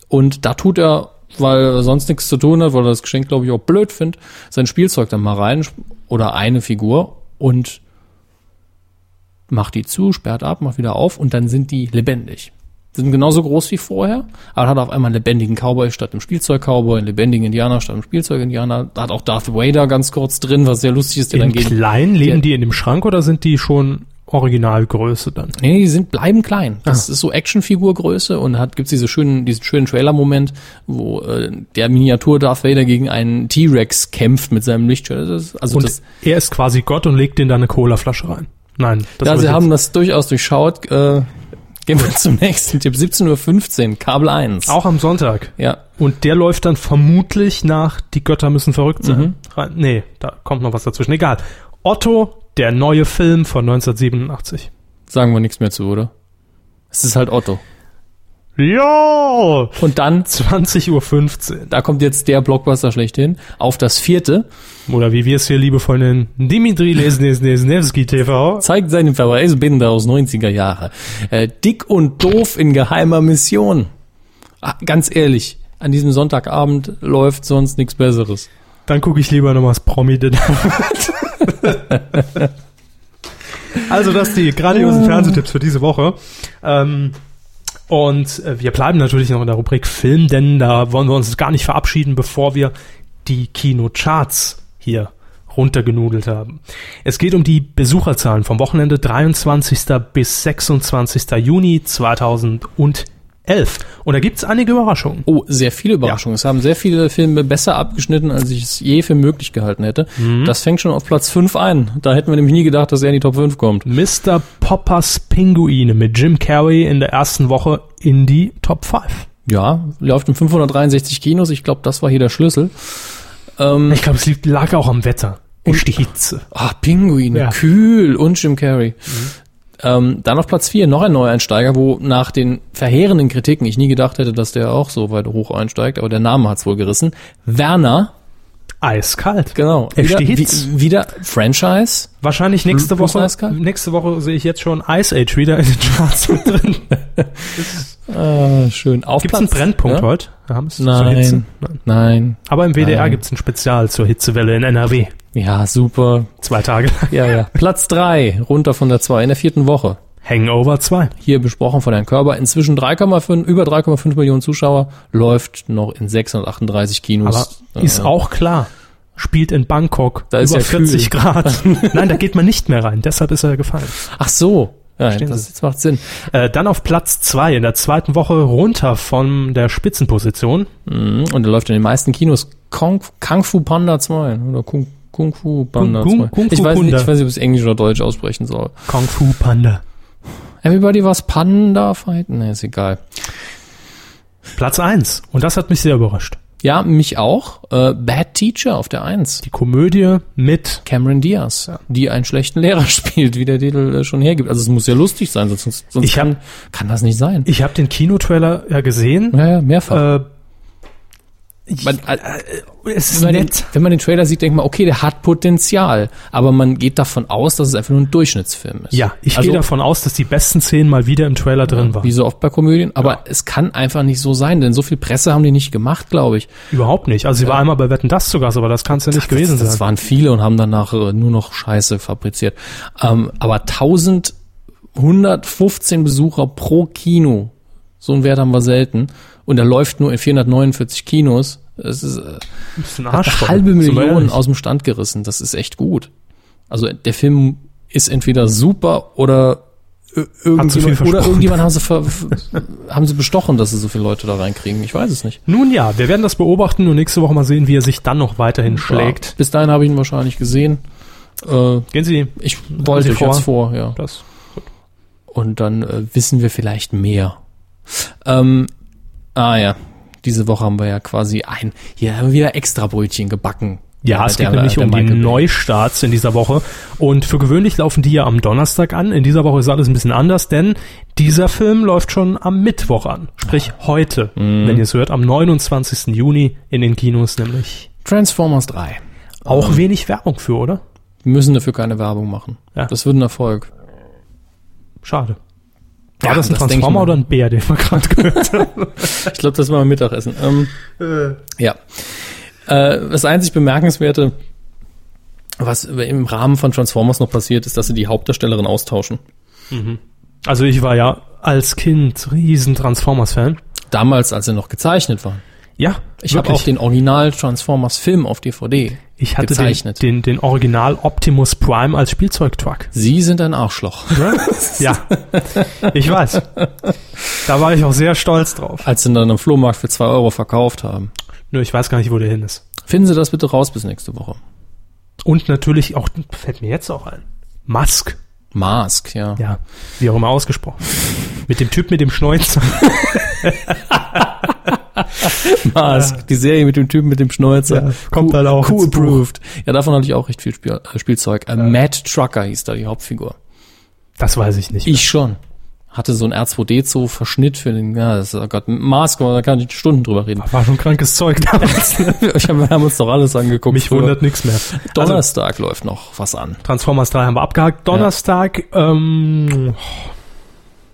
Speaker 2: Und da tut er, weil er sonst nichts zu tun hat, weil er das Geschenk, glaube ich, auch blöd findet, sein Spielzeug dann mal rein oder eine Figur und macht die zu, sperrt ab, macht wieder auf und dann sind die lebendig. Sind genauso groß wie vorher, aber hat auf einmal einen lebendigen Cowboy statt einem Spielzeug-Cowboy, einen lebendigen Indianer statt einem Spielzeug-Indianer. Hat auch Darth Vader ganz kurz drin, was sehr lustig ist, der
Speaker 1: In
Speaker 2: dann geht.
Speaker 1: klein leben
Speaker 2: der-
Speaker 1: die in dem Schrank oder sind die schon Originalgröße dann?
Speaker 2: Nee, die sind bleiben klein. Das ist so Actionfigurgröße und hat gibt's diese schönen diesen schönen Trailer-Moment, wo äh, der Miniatur Darth Vader gegen einen T-Rex kämpft mit seinem Lichtschwert. Also
Speaker 1: Und
Speaker 2: das,
Speaker 1: er ist quasi Gott und legt in da eine Colaflasche rein. Nein, das
Speaker 2: da
Speaker 1: war
Speaker 2: sie haben das durchaus durchschaut. Äh, gehen wir zum nächsten Tipp. 17:15 Uhr, Kabel 1.
Speaker 1: auch am Sonntag.
Speaker 2: Ja,
Speaker 1: Und der läuft dann vermutlich nach Die Götter müssen verrückt sein.
Speaker 2: Mhm.
Speaker 1: Nee, da kommt noch was dazwischen. Egal. Otto, der neue Film von 1987.
Speaker 2: sagen wir nichts mehr zu, oder? Es ist halt Otto.
Speaker 1: Ja!
Speaker 2: Und dann
Speaker 1: 20.15 Uhr.
Speaker 2: da kommt jetzt der Blockbuster schlechthin auf das vierte.
Speaker 1: Oder wie wir es hier liebevoll nennen, Dimitri Lesnesnesnevsky TV.
Speaker 2: zeigt seine Verweisbinde aus 90er Jahre. Äh, dick und doof in geheimer Mission. Ah, ganz ehrlich, an diesem Sonntagabend läuft sonst nichts Besseres.
Speaker 1: Dann gucke ich lieber nochmal das promi Dinner. <laughs> Also das die grandiosen Fernsehtipps für diese Woche. Ähm, und äh, wir bleiben natürlich noch in der Rubrik Film, denn da wollen wir uns gar nicht verabschieden, bevor wir die Kinocharts hier runtergenudelt haben. Es geht um die Besucherzahlen vom Wochenende 23. bis 26. Juni 2011. Und da gibt's einige Überraschungen.
Speaker 2: Oh, sehr viele Überraschungen. Es haben sehr viele Filme besser abgeschnitten, als ich es je für möglich gehalten hätte. Das fängt schon auf Platz 5 ein. Da hätten wir nämlich nie gedacht, dass er in die Top 5 kommt.
Speaker 1: Mr. Poppers Pinguine mit Jim Carrey in der ersten Woche in die Top 5.
Speaker 2: Ja, läuft in 563 Kinos. Ich glaube, das war hier der Schlüssel. Ähm,
Speaker 1: Ich glaube, es lag auch am Wetter. Und die Hitze.
Speaker 2: Ah, Pinguin,
Speaker 1: Ja.
Speaker 2: kühl und Jim Carrey. Ähm, dann auf Platz 4 noch ein Neueinsteiger, wo nach den verheerenden Kritiken ich nie gedacht hätte, dass der auch so weit hoch einsteigt, aber der Name hat's wohl gerissen. Werner,
Speaker 1: Eiskalt.
Speaker 2: genau.
Speaker 1: Er
Speaker 2: wieder,
Speaker 1: steht's.
Speaker 2: wie, wieder Franchise.
Speaker 1: Wahrscheinlich nächste
Speaker 2: Plus
Speaker 1: Woche.
Speaker 2: eiskalt?
Speaker 1: Nächste Woche sehe ich jetzt schon Ice Age wieder in den Charts drin. <laughs>
Speaker 2: Ah, schön. Auf
Speaker 1: Gibt es einen
Speaker 2: Platz-
Speaker 1: Brennpunkt
Speaker 2: ja?
Speaker 1: heute? Wir haben es zur Hitze.
Speaker 2: Nein,
Speaker 1: Nein.
Speaker 2: nein.
Speaker 1: Aber im WDR
Speaker 2: Nein.
Speaker 1: gibt es ein Spezial zur Hitzewelle in NRW.
Speaker 2: Ja, super.
Speaker 1: Zwei Tage lang.
Speaker 2: Ja, ja. <laughs> Platz 3, runter von der 2 in der vierten Woche.
Speaker 1: Hangover 2.
Speaker 2: Hier besprochen von Herrn Körber. Inzwischen 3,5, über 3,5 Millionen Zuschauer, läuft noch in 638
Speaker 1: Aber
Speaker 2: Kinos.
Speaker 1: ist
Speaker 2: Äh,
Speaker 1: auch klar. Spielt in Bangkok.
Speaker 2: Da ist
Speaker 1: über
Speaker 2: ja kühl.
Speaker 1: 40 Grad. <laughs> Nein, da geht man nicht mehr rein. Deshalb ist er gefallen.
Speaker 2: Ach so. Ja,
Speaker 1: Verstehen
Speaker 2: das, das macht Sinn.
Speaker 1: Äh, dann auf Platz zwei in der zweiten Woche runter von der Spitzenposition.
Speaker 2: Mhm. Und er läuft in den meisten Kinos Kung, Kung Fu Panda 2 oder Kung, Kung Fu Panda
Speaker 1: Kung-
Speaker 2: 2.
Speaker 1: Kung Fu
Speaker 2: ich, weiß nicht, ich weiß nicht, ob es Englisch oder Deutsch aussprechen soll.
Speaker 1: Kung Fu Panda.
Speaker 2: Everybody was Panda fighten? Nee, ist egal.
Speaker 1: Platz eins Und das hat mich sehr überrascht.
Speaker 2: Ja, mich auch. Äh, Bad Teacher auf der 1.
Speaker 1: Die Komödie mit
Speaker 2: Cameron Diaz, die einen schlechten Lehrer <laughs> spielt, wie der Titel äh, schon hergibt. Also es muss ja lustig sein, sonst, sonst
Speaker 1: Ich hab-
Speaker 2: kann, kann das nicht sein.
Speaker 1: Ich habe den Kinotrailer ja gesehen.
Speaker 2: Ja, ja, mehrfach.
Speaker 1: Äh,
Speaker 2: Man-
Speaker 1: äh, es ist
Speaker 2: wenn, man den,
Speaker 1: nett.
Speaker 2: wenn man den Trailer sieht, denkt man, okay, der hat Potenzial. Aber man geht davon aus, dass es einfach nur ein Durchschnittsfilm ist.
Speaker 1: Ja, ich
Speaker 2: also,
Speaker 1: gehe davon aus, dass die besten Szenen mal wieder im Trailer drin waren.
Speaker 2: Wie so oft bei Komödien. Aber es kann einfach nicht so sein, denn so viel Presse haben die nicht gemacht, glaube ich.
Speaker 1: Überhaupt nicht. Also sie war einmal bei Wetten das zu Gast, aber das kann es ja nicht gewesen
Speaker 2: das, das
Speaker 1: sein.
Speaker 2: waren viele und haben danach äh, nur noch Scheiße fabriziert. Ähm, aber 1115 Besucher pro Kino. So einen Wert haben wir selten. Und er läuft nur in 449 Kinos. Das ist äh,
Speaker 1: ist
Speaker 2: eine halbe Million aus dem Stand gerissen. Das ist echt gut. Also der Film ist entweder super oder irgendjemand, oder irgendjemand haben sie, <laughs> ver, haben sie bestochen, dass sie so viele Leute da reinkriegen. Ich weiß es nicht.
Speaker 1: Nun ja, wir werden das beobachten und nächste Woche mal sehen, wie er sich dann noch weiterhin schlägt.
Speaker 2: Ja, bis dahin habe ich ihn wahrscheinlich gesehen. Äh,
Speaker 1: Gehen Sie
Speaker 2: ich wollte
Speaker 1: Sie
Speaker 2: ich jetzt vor, ja.
Speaker 1: das.
Speaker 2: Und dann äh, wissen wir vielleicht mehr. Ähm, ah ja, diese Woche haben wir ja quasi ein, hier haben wir wieder extra Brötchen gebacken.
Speaker 1: Ja, es geht
Speaker 2: der-
Speaker 1: nämlich
Speaker 2: der
Speaker 1: um die. Neustarts in dieser Woche. Und für gewöhnlich laufen die ja am Donnerstag an. In dieser Woche ist alles ein bisschen anders, denn dieser Film läuft schon am Mittwoch an. Sprich heute,
Speaker 2: Mhm.
Speaker 1: wenn ihr es hört, am 29. Juni in den Kinos nämlich.
Speaker 2: Transformers 3.
Speaker 1: Auch wenig Werbung für, oder?
Speaker 2: Wir müssen dafür keine Werbung machen.
Speaker 1: Ja.
Speaker 2: Das wird ein Erfolg.
Speaker 1: Schade. War
Speaker 2: Ja,
Speaker 1: das ein
Speaker 2: das
Speaker 1: Transformer oder ein Bär, den wir gerade gehört haben? <laughs>
Speaker 2: Ich glaube, das war beim Mittagessen. Ähm, ja. Äh, das einzig Bemerkenswerte, was im Rahmen von Transformers noch passiert, ist, dass sie die Hauptdarstellerin austauschen.
Speaker 1: Also ich war ja als Kind riesen Transformers-Fan.
Speaker 2: Damals, als sie noch gezeichnet waren.
Speaker 1: Ja,
Speaker 2: Ich habe auch den Original Transformers Film auf DVD
Speaker 1: ich hatte den,
Speaker 2: gezeichnet.
Speaker 1: den, den Original Optimus Prime als Spielzeugtruck.
Speaker 2: Sie sind ein Arschloch.
Speaker 1: Ja, ich weiß. Da war ich auch sehr stolz drauf.
Speaker 2: Als sie dann am Flohmarkt für zwei Euro verkauft haben.
Speaker 1: Nur ich weiß gar nicht, wo der hin ist.
Speaker 2: Finden Sie das bitte raus bis nächste Woche.
Speaker 1: Und natürlich auch, fällt mir jetzt auch ein, Musk.
Speaker 2: Mask, ja.
Speaker 1: Ja, wie auch immer ausgesprochen. Mit dem Typ mit dem Schnäuzer. <laughs> <laughs>
Speaker 2: Mask, die Serie mit dem Typen mit dem Schnäuzer.
Speaker 1: Ja, kommt dann auch
Speaker 2: Cool approved. Ja, davon hatte ich auch recht viel Spiel, äh, Spielzeug. Äh, Matt Trucker hieß da die Hauptfigur.
Speaker 1: Das weiß ich nicht.
Speaker 2: Ich schon. Hatte so ein R2D2-Verschnitt für den, ja, das ist, oh Gott, Mask, da kann ich Stunden drüber reden.
Speaker 1: War schon krankes Zeug <laughs> damals.
Speaker 2: Hab, wir haben uns doch alles angeguckt.
Speaker 1: Mich
Speaker 2: früher.
Speaker 1: wundert nichts mehr. Also,
Speaker 2: Donnerstag läuft noch was an.
Speaker 1: Transformers 3 haben wir abgehakt. Donnerstag, ähm,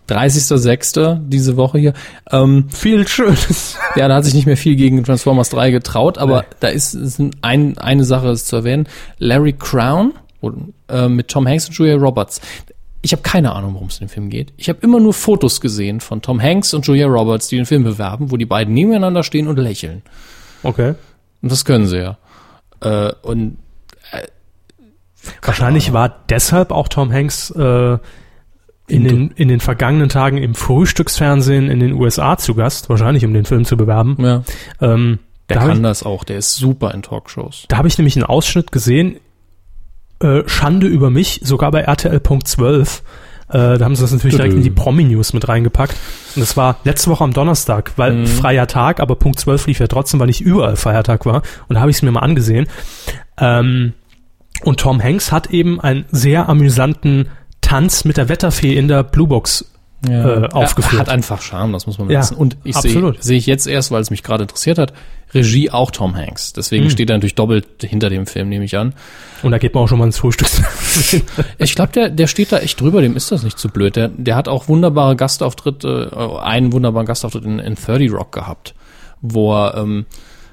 Speaker 2: 30.06. diese Woche hier. Ähm,
Speaker 1: viel Schönes. <laughs>
Speaker 2: Ja, da hat sich nicht mehr viel gegen Transformers 3 getraut, aber
Speaker 1: Nee.
Speaker 2: da ist, ist ein, eine Sache ist zu erwähnen. Larry Crown äh, mit Tom Hanks und Julia Roberts. Ich habe keine Ahnung, worum es in dem Film geht. Ich habe immer nur Fotos gesehen von Tom Hanks und Julia Roberts, die den Film bewerben, wo die beiden nebeneinander stehen und lächeln.
Speaker 1: Okay.
Speaker 2: Und das können sie ja. Äh, und
Speaker 1: Wahrscheinlich war deshalb auch Tom Hanks äh, in, den, in den vergangenen Tagen im Frühstücksfernsehen in den USA zu Gast, wahrscheinlich um den Film zu bewerben.
Speaker 2: ja,
Speaker 1: Ähm,
Speaker 2: der
Speaker 1: da
Speaker 2: kann
Speaker 1: ich,
Speaker 2: das auch. Der ist super in Talkshows.
Speaker 1: da habe ich nämlich einen Ausschnitt gesehen, äh, Schande über mich, sogar bei RTL Punkt 12. Äh, da haben sie das natürlich direkt in die Promi-News mit reingepackt. Und das war letzte Woche am Donnerstag, weil
Speaker 2: Mhm.
Speaker 1: freier Tag, aber Punkt 12 lief ja trotzdem, weil nicht überall Feiertag war. Und da habe ich es mir mal angesehen. Ähm, und Tom Hanks hat eben einen sehr amüsanten Tanz mit der Wetterfee in der Bluebox äh, aufgeführt.
Speaker 2: Hat einfach Charme, das muss man
Speaker 1: Ja,
Speaker 2: wissen. Und ich sehe sehe ich jetzt erst, weil es mich gerade interessiert hat, Regie auch Tom Hanks. Deswegen
Speaker 1: Hm.
Speaker 2: steht er natürlich doppelt hinter dem Film, nehme ich an.
Speaker 1: Und da geht man auch schon mal ins Frühstücksfernsehen. <laughs>
Speaker 2: Ich glaube, der, der steht da echt drüber, dem ist das nicht zu blöd. Der, der hat auch wunderbare Gastauftritte, äh, einen wunderbaren Gastauftritt in, in 30 Rock gehabt, wo er, ähm,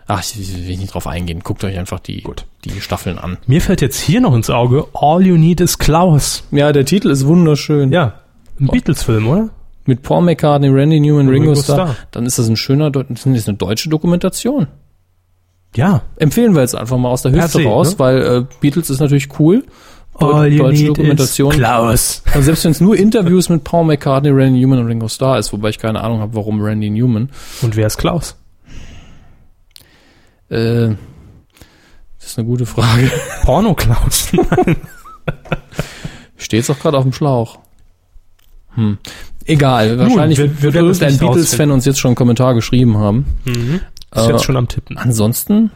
Speaker 2: ach, ich will nicht drauf eingehen, guckt euch einfach die, die Staffeln an.
Speaker 1: Mir fällt jetzt hier noch ins Auge, All You Need is Klaus.
Speaker 2: Ja, der Titel ist wunderschön.
Speaker 1: Ja, ein Beatles-Film, oder?
Speaker 2: Mit Paul McCartney, Randy Newman, Ringo,
Speaker 1: Ringo
Speaker 2: Starr. Dann ist das ein schöner, das ist eine deutsche Dokumentation.
Speaker 1: Ja.
Speaker 2: Empfehlen wir jetzt einfach mal aus der Hüfte
Speaker 1: se,
Speaker 2: raus,
Speaker 1: ne?
Speaker 2: weil äh, Beatles ist natürlich cool.
Speaker 1: All You
Speaker 2: deutsche
Speaker 1: Need
Speaker 2: Dokumentation.
Speaker 1: is Klaus.
Speaker 2: Und selbst wenn es nur Interviews mit Paul McCartney, Randy Newman und Ringo Starr ist, wobei ich keine Ahnung habe, warum Randy Newman.
Speaker 1: Und wer ist Klaus?
Speaker 2: Äh, das ist eine gute Frage. <laughs>
Speaker 1: Porno-Klaus.
Speaker 2: Steht's auch gerade auf dem Schlauch. Hm. Egal, wahrscheinlich
Speaker 1: wir-
Speaker 2: wird,
Speaker 1: wir
Speaker 2: wird irgendein Beatles-Fan uns jetzt schon einen Kommentar geschrieben haben.
Speaker 1: Ist
Speaker 2: Äh,
Speaker 1: jetzt schon am Tippen.
Speaker 2: Ansonsten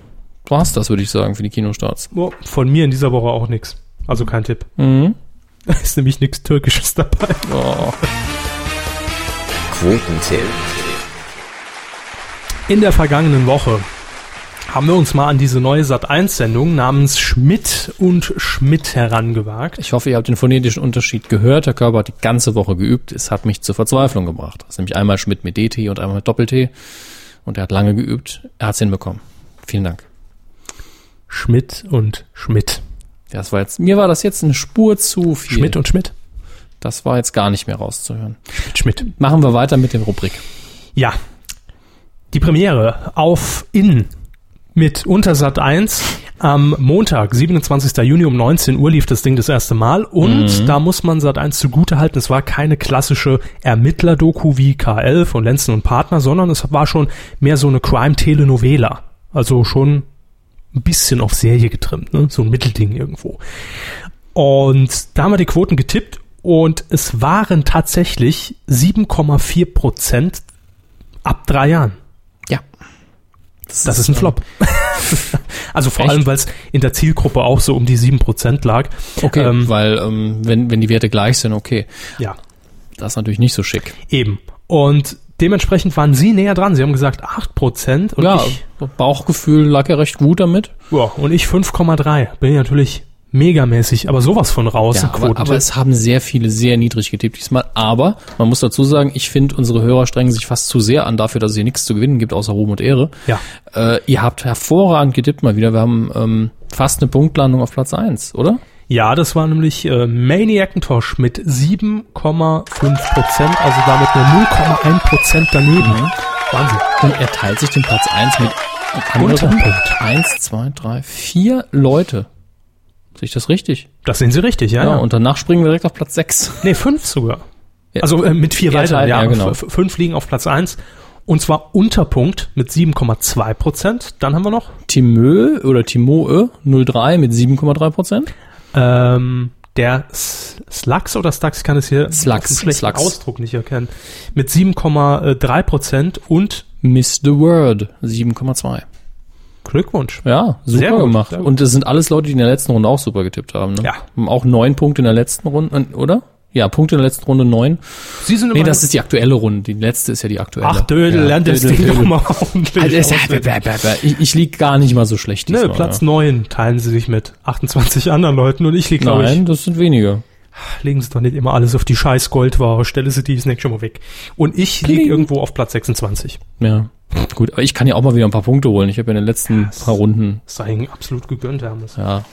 Speaker 2: war's das, würde ich sagen, für die Kinostarts.
Speaker 1: Oh, von mir in dieser Woche auch nix. Also kein Tipp.
Speaker 2: Mhm.
Speaker 1: Da <laughs> ist nämlich nichts Türkisches dabei.
Speaker 2: Oh.
Speaker 5: Quotentipp.
Speaker 1: In der vergangenen Woche haben wir uns mal an diese neue Sat1-Sendung namens Schmidt und Schmidt herangewagt.
Speaker 2: Ich hoffe, ihr habt den phonetischen Unterschied gehört. Der Körper hat die ganze Woche geübt. Es hat mich zur Verzweiflung gebracht. Das ist nämlich einmal Schmidt mit DT und einmal mit Doppel-T. Und er hat lange geübt. Er hat's hinbekommen. Vielen Dank.
Speaker 1: Schmidt und Schmidt.
Speaker 2: Das war jetzt, mir war das jetzt eine Spur zu viel.
Speaker 1: Schmidt und Schmidt.
Speaker 2: Das war jetzt gar nicht mehr rauszuhören.
Speaker 1: Schmidt, Schmidt.
Speaker 2: Machen wir weiter mit der Rubrik.
Speaker 1: Ja. Die Premiere auf In mit Untersat 1 am Montag, 27. Juni um 19 Uhr lief das Ding das erste Mal und
Speaker 2: Mhm.
Speaker 1: da muss man Sat 1 zugutehalten, es war keine klassische Ermittler-Doku wie K11 von Lenzen und Partner, sondern es war schon mehr so eine Crime-Telenovela. Also schon ein bisschen auf Serie getrimmt, ne? so ein Mittelding irgendwo. Und da haben wir die Quoten getippt und es waren tatsächlich 7,4 Prozent ab drei Jahren.
Speaker 2: Ja.
Speaker 1: Das ist ein Flop. <laughs> also vor
Speaker 2: Echt?
Speaker 1: allem, weil es in der Zielgruppe auch so um die 7 Prozent lag.
Speaker 2: Okay,
Speaker 1: Ähm,
Speaker 2: weil ähm, wenn, wenn die Werte gleich sind, okay.
Speaker 1: Ja,
Speaker 2: Das ist natürlich nicht so schick.
Speaker 1: eben. Und dementsprechend waren Sie näher dran. Sie haben gesagt 8 Prozent und
Speaker 2: ja,
Speaker 1: ich,
Speaker 2: Bauchgefühl lag ja recht gut damit.
Speaker 1: ja, und ich 5,3. Bin ich natürlich megamäßig, aber sowas von raus.
Speaker 2: Ja, aber, aber es haben sehr viele sehr niedrig getippt diesmal. Aber man muss dazu sagen, ich finde, unsere Hörer strengen sich fast zu sehr an dafür, dass es hier nichts zu gewinnen gibt, außer Ruhm und Ehre.
Speaker 1: ja.
Speaker 2: Äh, ihr habt hervorragend getippt mal wieder. Wir haben ähm, fast eine Punktlandung auf Platz eins, oder?
Speaker 1: Ja, das war nämlich äh, Maniacintosh mit 7,5 Prozent, also damit nur 0,1 Prozent daneben.
Speaker 2: Mhm.
Speaker 1: Wahnsinn.
Speaker 2: Und er teilt sich den Platz eins mit
Speaker 1: Unterpunkt.
Speaker 2: Eins, zwei, drei, vier Leute. Sehe ich das richtig?
Speaker 1: Das sehen Sie richtig, ja.
Speaker 2: Ja,
Speaker 1: ja.
Speaker 2: und danach springen wir direkt auf Platz sechs.
Speaker 1: Nee, fünf sogar.
Speaker 2: Ja.
Speaker 1: Also äh, mit vier
Speaker 2: Ja,
Speaker 1: weiteren,
Speaker 2: Teil-
Speaker 1: ja.
Speaker 2: genau.
Speaker 1: F- fünf liegen auf Platz eins Und zwar Unterpunkt mit 7,2 Prozent. Dann haben wir noch
Speaker 2: Timö oder Timoe 03 mit 7,3 Prozent.
Speaker 1: ähm, der Slux oder Stux, kann es hier
Speaker 2: Slux,
Speaker 1: schlechten
Speaker 2: Slux.
Speaker 1: Ausdruck nicht erkennen. Mit 7,3 Prozent und
Speaker 2: Miss the Word 7,2.
Speaker 1: Glückwunsch.
Speaker 2: Ja, super
Speaker 1: gut,
Speaker 2: gemacht. Und das sind alles Leute, die in der letzten Runde auch super getippt haben. Ne?
Speaker 1: Ja.
Speaker 2: Haben auch neun Punkte in der letzten Runde, oder? Ja, Punkte in der letzten Runde neun.
Speaker 1: Sie sind
Speaker 2: Nee, das ist die aktuelle Runde. Die letzte ist ja die aktuelle.
Speaker 1: Ach, Dödel,
Speaker 2: ja,
Speaker 1: lernt das Ding nochmal ordentlich.
Speaker 2: Also,
Speaker 1: auswendig.
Speaker 2: ich, ich lieg gar nicht mal so schlecht
Speaker 1: Nö,
Speaker 2: diesmal,
Speaker 1: Platz
Speaker 2: ja.
Speaker 1: 9 teilen sie sich mit 28 anderen Leuten und ich liege, glaube ich,
Speaker 2: Nein, das sind wenige.
Speaker 1: legen sie doch nicht immer alles auf die scheiß Goldware, stelle sie die Snack schon mal weg. Und ich liege
Speaker 2: Kling.
Speaker 1: irgendwo auf Platz 26.
Speaker 2: Ja. Gut, aber ich kann ja auch mal wieder ein paar Punkte holen. Ich habe ja in den letzten paar Runden,
Speaker 1: Das sei absolut gegönnt, Hermes.
Speaker 2: ja.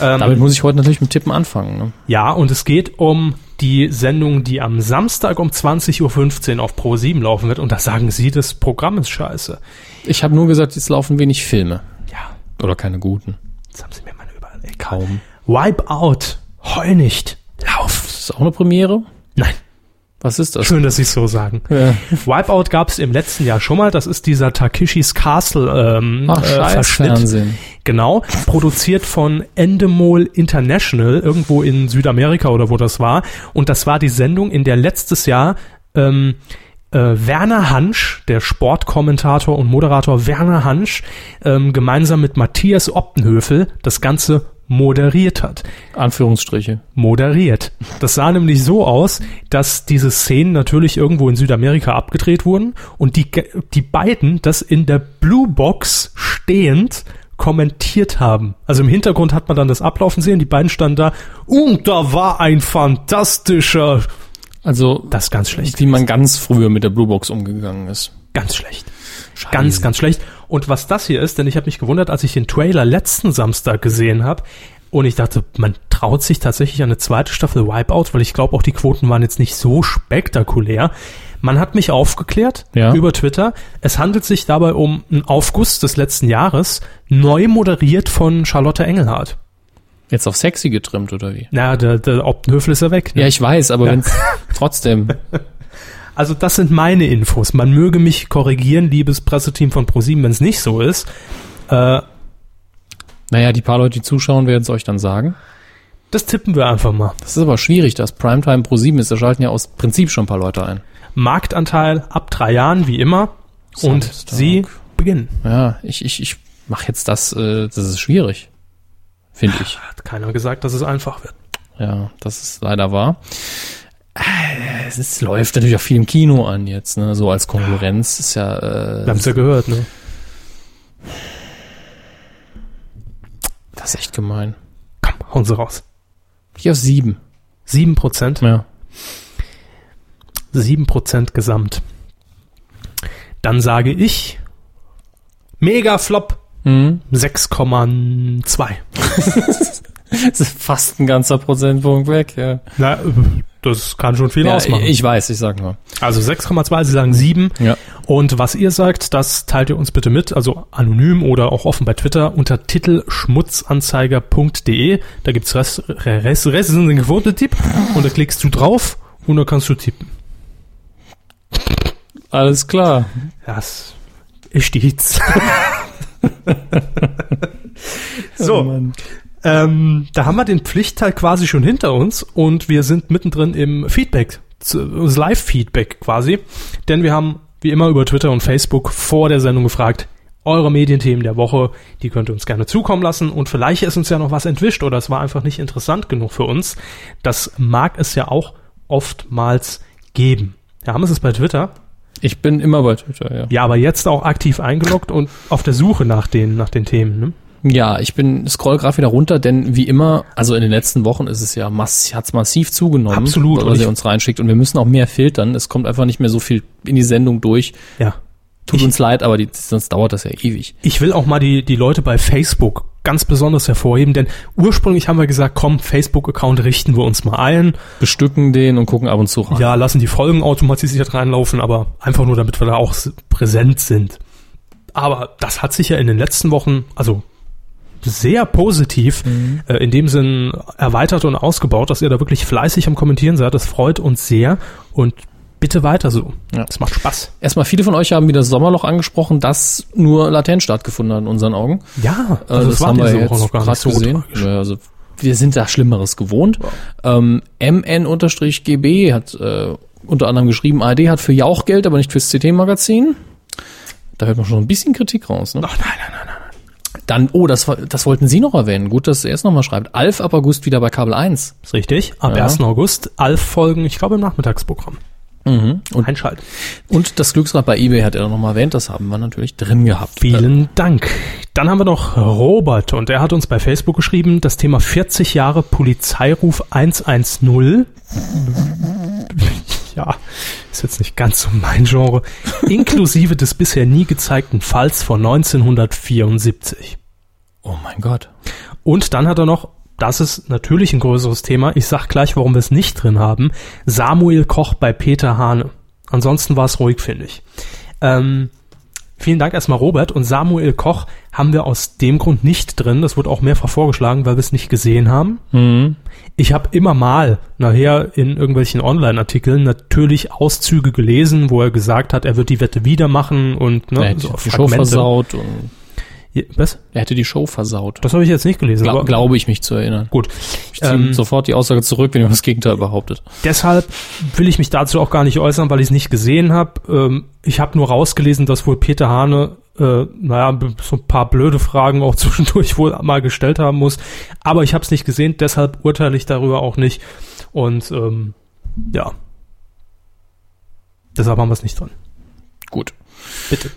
Speaker 1: Ähm,
Speaker 2: Damit muss ich heute natürlich mit Tippen anfangen. Ne?
Speaker 1: ja, und es geht um die Sendung, die am Samstag um 20.15 Uhr auf Pro 7 laufen wird. Und da sagen sie, das Programm ist scheiße.
Speaker 2: Ich habe nur gesagt, jetzt laufen wenig Filme.
Speaker 1: Ja,
Speaker 2: Oder keine guten.
Speaker 1: jetzt haben sie mir meine überall. Egal.
Speaker 2: Kaum.
Speaker 1: Wipeout. Heul nicht. Lauf.
Speaker 2: Das ist auch eine Premiere?
Speaker 1: Nein.
Speaker 2: Was ist das?
Speaker 1: Schön, dass Sie es so sagen.
Speaker 2: Ja.
Speaker 1: Wipeout gab es im letzten Jahr schon mal. Das ist dieser Takeshis Castle ähm,
Speaker 2: Ach,
Speaker 1: äh, Verschnitt.
Speaker 2: Fernsehen.
Speaker 1: Genau, produziert von Endemol International, irgendwo in Südamerika oder wo das war. Und das war die Sendung, in der letztes Jahr ähm, äh, Werner Hansch, der Sportkommentator und Moderator Werner Hansch, ähm, gemeinsam mit Matthias Optenhöfel das Ganze moderiert hat
Speaker 2: Anführungsstriche.
Speaker 1: moderiert. Das sah nämlich so aus, dass diese Szenen natürlich irgendwo in Südamerika abgedreht wurden und die, die beiden das in der Blue Box stehend kommentiert haben. Also im Hintergrund hat man dann das Ablaufen sehen, die beiden standen da und da war ein fantastischer,
Speaker 2: Also,
Speaker 1: das ist ganz schlecht,
Speaker 2: wie man ganz früher mit der Bluebox umgegangen ist.
Speaker 1: ganz schlecht. Ganz, ganz schlecht. Und was das hier ist, denn ich habe mich gewundert, als ich den Trailer letzten Samstag gesehen habe und ich dachte, man traut sich tatsächlich an eine zweite Staffel Wipeout, weil ich glaube auch die Quoten waren jetzt nicht so spektakulär. Man hat mich aufgeklärt
Speaker 2: Ja.
Speaker 1: über Twitter. Es handelt sich dabei um einen Aufguss des letzten Jahres, neu moderiert von Charlotte Engelhardt.
Speaker 2: Jetzt auf sexy getrimmt, oder wie?
Speaker 1: Na, der, der Optenhöfel ist ja weg. Ne?
Speaker 2: Ja, ich weiß, aber wenn's trotzdem. <laughs>
Speaker 1: Also das sind meine Infos. Man möge mich korrigieren, liebes Presseteam von ProSieben, wenn es nicht so ist. Äh,
Speaker 2: Naja, die paar Leute, die zuschauen, werden es euch dann sagen.
Speaker 1: das tippen wir einfach mal.
Speaker 2: Das ist aber schwierig, dass Primetime Pro 7 ist. Da schalten ja aus Prinzip schon ein paar Leute ein.
Speaker 1: Marktanteil ab drei Jahren, wie immer. Und
Speaker 2: Samstag.
Speaker 1: sie beginnen.
Speaker 2: Ja, ich, ich, ich mache jetzt das, äh, das ist schwierig. Finde ich.
Speaker 1: Hat keiner gesagt, dass es einfach wird.
Speaker 2: Ja, das ist leider wahr. Äh, Es ist, läuft natürlich auch viel im Kino an jetzt, ne? So als Konkurrenz ist ja.
Speaker 1: Wir
Speaker 2: Äh,
Speaker 1: haben es ja gehört, ne?
Speaker 2: das ist echt gemein.
Speaker 1: Komm, hauen Sie raus.
Speaker 2: Ich auf sieben.
Speaker 1: Sieben Prozent.
Speaker 2: Ja.
Speaker 1: Sieben Prozent gesamt. Dann sage ich Mega Flop
Speaker 2: Mhm.
Speaker 1: 6,2. <laughs>
Speaker 2: Das ist fast ein ganzer Prozentpunkt weg, ja.
Speaker 1: Na, äh, Das kann schon viel
Speaker 2: Ja,
Speaker 1: ausmachen.
Speaker 2: ich weiß, ich sag nur.
Speaker 1: Also 6,2, Sie sagen 7.
Speaker 2: Ja.
Speaker 1: Und was ihr sagt, das teilt ihr uns bitte mit, also anonym oder auch offen bei Twitter unter titelschmutzanzeiger.de. Da gibt's Rest, Rest, Rest ist ein Quotetipp und da klickst du drauf und dann kannst du tippen.
Speaker 2: Alles klar.
Speaker 1: Das ist die Hitz. <laughs> so.
Speaker 2: Oh.
Speaker 1: Ähm, da haben wir den Pflichtteil quasi schon hinter uns und wir sind mittendrin im Feedback, das Live-Feedback quasi. Denn wir haben wie immer über Twitter und Facebook vor der Sendung gefragt, eure Medienthemen der Woche, die könnt ihr uns gerne zukommen lassen und vielleicht ist uns ja noch was entwischt oder es war einfach nicht interessant genug für uns. Das mag es ja auch oftmals geben. Ja, haben wir es bei Twitter?
Speaker 2: Ich bin immer bei Twitter, ja.
Speaker 1: Ja, aber jetzt auch aktiv eingeloggt und auf der Suche nach den, nach den Themen. Ne?
Speaker 2: Ja, ich bin scroll gerade wieder runter, denn wie immer, also in den letzten Wochen ist es ja mass, hat's massiv zugenommen,
Speaker 1: Absolut.
Speaker 2: Was ihr uns reinschickt und wir müssen auch mehr filtern. Es kommt einfach nicht mehr so viel in die Sendung durch.
Speaker 1: Ja.
Speaker 2: Tut
Speaker 1: Ich-
Speaker 2: uns leid, aber die, sonst dauert das ja ewig.
Speaker 1: Ich will auch mal die, die Leute bei Facebook ganz besonders hervorheben, denn ursprünglich haben wir gesagt, komm, Facebook-Account richten wir uns mal ein.
Speaker 2: Bestücken den und gucken ab und zu rein.
Speaker 1: Ja, lassen die Folgen automatisiert reinlaufen, aber einfach nur, damit wir da auch präsent sind. Aber das hat sich ja in den letzten Wochen, also sehr positiv, äh, in dem Sinn erweitert und ausgebaut, dass ihr da wirklich fleißig am Kommentieren seid. Das freut uns sehr und bitte weiter so.
Speaker 2: Ja.
Speaker 1: Es macht Spaß.
Speaker 2: Erstmal, viele von euch haben wieder das Sommerloch angesprochen, das nur latent stattgebunden hat in unseren Augen.
Speaker 1: Ja,
Speaker 2: Äh,
Speaker 1: also das, war diese Woche noch gar nicht so
Speaker 2: gesehen. Ja, also wir sind da Schlimmeres gewohnt. Ähm, MN-GB hat äh, unter anderem geschrieben, ARD hat für Jauch Geld, aber nicht fürs CT-Magazin. Da hört man schon ein bisschen Kritik raus. Ne?
Speaker 1: Ach nein, nein, nein, nein.
Speaker 2: Dann, oh, das, das wollten Sie noch erwähnen. Gut, dass er es nochmal schreibt. Alf ab August wieder bei Kabel 1.
Speaker 1: Ist richtig. Ab
Speaker 2: Ja.
Speaker 1: 1. August Alf-Folgen, ich glaube im Nachmittagsprogramm.
Speaker 2: Mhm. Und,
Speaker 1: Einschalten.
Speaker 2: und das Glücksrad bei eBay hat er nochmal erwähnt. Das haben wir natürlich drin gehabt.
Speaker 1: Vielen Dank. Dann haben wir noch Robert und er hat uns bei Facebook geschrieben, das Thema 40 Jahre Polizeiruf 110. Ja, ist jetzt nicht ganz so mein Genre. Inklusive des bisher nie gezeigten Falls von 1974.
Speaker 2: Oh mein Gott.
Speaker 1: Und dann hat er noch, das ist natürlich ein größeres Thema, ich sag gleich, warum wir es nicht drin haben, Samuel Koch bei Peter Hane. Ansonsten war es ruhig, finde ich. Ähm, vielen Dank erstmal Robert und Samuel Koch haben wir aus dem Grund nicht drin. Das wurde auch mehrfach vorgeschlagen, weil wir es nicht gesehen haben.
Speaker 2: Mhm.
Speaker 1: Ich habe immer mal nachher in irgendwelchen Online-Artikeln natürlich Auszüge gelesen, wo er gesagt hat, er wird die Wette wieder machen und ne,
Speaker 2: hätte
Speaker 1: so
Speaker 2: die Show
Speaker 1: Fragmente.
Speaker 2: versaut und
Speaker 1: Was?
Speaker 2: er hätte die Show versaut.
Speaker 1: Das habe ich jetzt nicht gelesen.
Speaker 2: Gla
Speaker 1: aber
Speaker 2: glaube ich mich zu erinnern.
Speaker 1: gut.
Speaker 2: Ich ziehe
Speaker 1: Ähm,
Speaker 2: sofort die Aussage zurück, wenn jemand das Gegenteil behauptet.
Speaker 1: Deshalb will ich mich dazu auch gar nicht äußern, weil ich es nicht gesehen habe. Ähm, ich habe nur rausgelesen, dass wohl Peter Hane, äh, naja, so ein paar blöde Fragen auch <laughs> zwischendurch wohl mal gestellt haben muss. Aber ich habe es nicht gesehen, deshalb urteile ich darüber auch nicht. Und ähm, ja, deshalb haben wir es nicht drin.
Speaker 2: Gut.
Speaker 1: Bitte.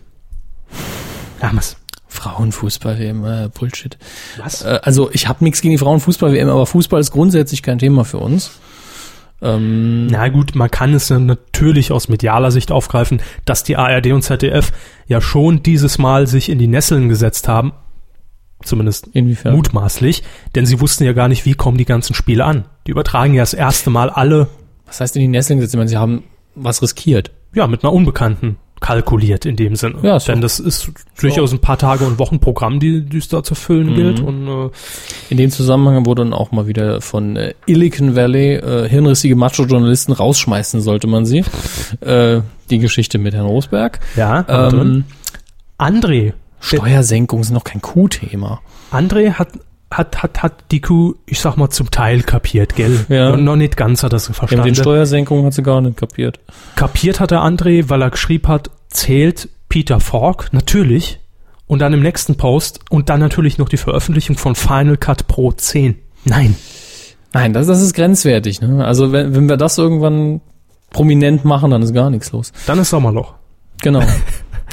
Speaker 1: Haben wir's.
Speaker 2: Frauenfußball-WM, äh, Bullshit.
Speaker 1: Was?
Speaker 2: Äh, also ich habe nichts gegen die Frauenfußball-WM, aber Fußball ist grundsätzlich kein Thema für uns. Ähm,
Speaker 1: Na gut, man kann es natürlich aus medialer Sicht aufgreifen, dass die ARD und ZDF ja schon dieses Mal sich in die Nesseln gesetzt haben. Zumindest
Speaker 2: inwiefern?
Speaker 1: mutmaßlich, denn sie wussten ja gar nicht, wie kommen die ganzen Spiele an. Die übertragen ja das erste Mal alle,
Speaker 2: Was heißt in die Nesseln gesetzt? Ich meine, sie haben was riskiert.
Speaker 1: ja, mit einer Unbekannten kalkuliert in dem Sinne.
Speaker 2: Ja, ist
Speaker 1: denn das ist durchaus ein paar Tage und Wochen Programm, die die es da zu füllen
Speaker 2: Mhm.
Speaker 1: gilt. Und äh,
Speaker 2: In dem Zusammenhang wurde dann auch mal wieder von äh, Illican Valley äh, hirnrissige Macho-Journalisten rausschmeißen, sollte man sie. äh, die Geschichte mit Herrn Rosberg.
Speaker 1: ja.
Speaker 2: Ähm,
Speaker 1: André,
Speaker 2: Steuersenkung ist noch kein Q-Thema.
Speaker 1: André hat hat hat hat die Kuh, ich sag mal zum Teil kapiert, gell?
Speaker 2: Ja.
Speaker 1: Und noch nicht ganz hat er es
Speaker 2: Ja,
Speaker 1: verstanden.
Speaker 2: den Steuersenkungen hat sie gar nicht kapiert.
Speaker 1: Kapiert hat er André, weil er geschrieben hat, zählt Peter Falk, natürlich. Und dann im nächsten Post und dann natürlich noch die Veröffentlichung von Final Cut Pro 10. Nein.
Speaker 2: Nein, das, das ist grenzwertig. Ne? Also wenn, wenn wir das irgendwann prominent machen, dann ist gar nichts los.
Speaker 1: Dann ist Sommerloch.
Speaker 2: Genau.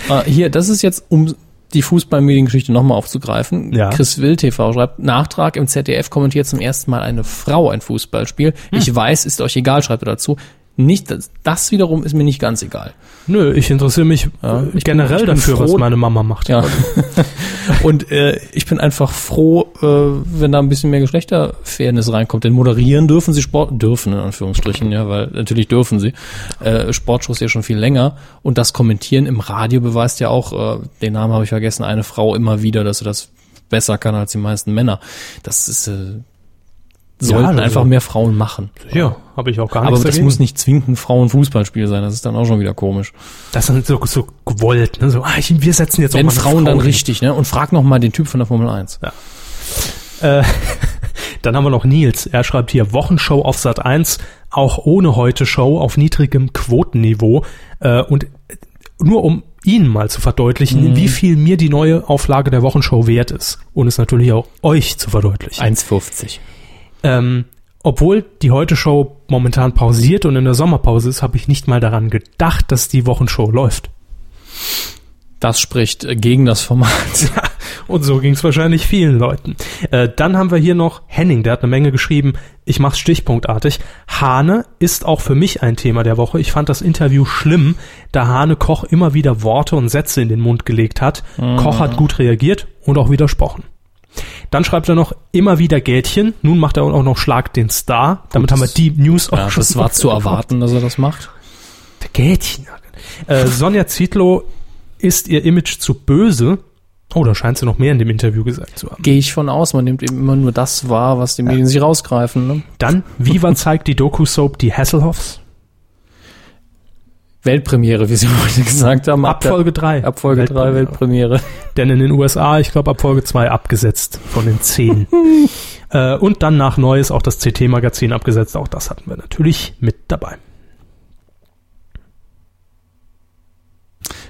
Speaker 2: äh, <laughs> hier, das ist jetzt, um die Fußballmediengeschichte nochmal aufzugreifen.
Speaker 1: Ja.
Speaker 2: Chris Will TV schreibt, Nachtrag im ZDF kommentiert zum ersten Mal eine Frau ein Fußballspiel.
Speaker 1: Hm.
Speaker 2: Ich weiß, ist euch egal, schreibt er dazu. Nicht, das, das wiederum ist mir nicht ganz egal.
Speaker 1: Nö, ich interessiere mich
Speaker 2: Ja, ich
Speaker 1: generell
Speaker 2: bin
Speaker 1: dafür, was
Speaker 2: froh-
Speaker 1: meine Mama macht.
Speaker 2: Ja. <laughs> Und äh, ich bin einfach froh, äh, wenn da ein bisschen mehr Geschlechterfairness reinkommt. Denn moderieren dürfen sie Sport, dürfen in Anführungsstrichen, ja, weil natürlich dürfen sie. Äh, Sportshows ja schon viel länger. Und das Kommentieren im Radio beweist ja auch, äh, den Namen habe ich vergessen, eine Frau immer wieder, dass sie das besser kann als die meisten Männer. Das ist, äh, sollten
Speaker 1: also-
Speaker 2: einfach mehr Frauen machen.
Speaker 1: Ja, habe ich auch gar
Speaker 2: Aber
Speaker 1: nichts
Speaker 2: das
Speaker 1: dagegen.
Speaker 2: muss nicht zwingend ein Frauenfußballspiel sein. Das ist dann auch schon wieder komisch.
Speaker 1: Das ist so, so gewollt. Ne? So, ah, ich, wir setzen jetzt auch
Speaker 2: Wenn
Speaker 1: mal eine
Speaker 2: Frauen
Speaker 1: Frau
Speaker 2: dann
Speaker 1: hin.
Speaker 2: richtig, ne? Und frag noch mal den Typ von der Formel 1.
Speaker 1: Äh, <laughs> dann haben wir noch Nils. Er schreibt hier Wochenshow auf Sat 1, auch ohne heute Show auf niedrigem Quotenniveau. Äh, und nur um Ihnen mal zu verdeutlichen, wie viel mir die neue Auflage der Wochenshow wert ist. Und es natürlich auch euch zu verdeutlichen.
Speaker 2: 1,50.
Speaker 1: Ähm, obwohl die Heute-Show momentan pausiert und in der Sommerpause ist, habe ich nicht mal daran gedacht, dass die Wochenshow läuft.
Speaker 2: Das spricht gegen das Format. <laughs>
Speaker 1: Und so ging es wahrscheinlich vielen Leuten. Äh, dann haben wir hier noch Henning, der hat eine Menge geschrieben. Ich mach's stichpunktartig. Hane ist auch für mich ein Thema der Woche. Ich fand das Interview schlimm, da Hane Koch immer wieder Worte und Sätze in den Mund gelegt hat. Koch hat gut reagiert und auch widersprochen. Dann schreibt er noch immer wieder Gätchen. Nun macht er auch noch Schlag den Star. Damit haben wir die News auch
Speaker 2: Ja,
Speaker 1: schon.
Speaker 2: das war <laughs> zu erwarten, dass er das macht.
Speaker 1: Der Gätchen. Äh, Sonja Zietlow ist ihr Image zu böse. Oh, da scheint sie noch mehr in dem Interview gesagt zu haben.
Speaker 2: Gehe ich von aus, man nimmt eben immer nur das wahr, was die Medien sich rausgreifen. Ne?
Speaker 1: Dann, Viva zeigt die Doku-Soap Die Hasselhoffs.
Speaker 2: Weltpremiere, wie sie <laughs> heute gesagt haben.
Speaker 1: Ab Folge 3.
Speaker 2: ab Folge 3 Weltpremiere.
Speaker 1: Denn in den USA, ich glaube, ab Folge 2 abgesetzt von den 10. <laughs> äh, und dann nach Neues auch das CT-Magazin abgesetzt. Auch das hatten wir natürlich mit dabei.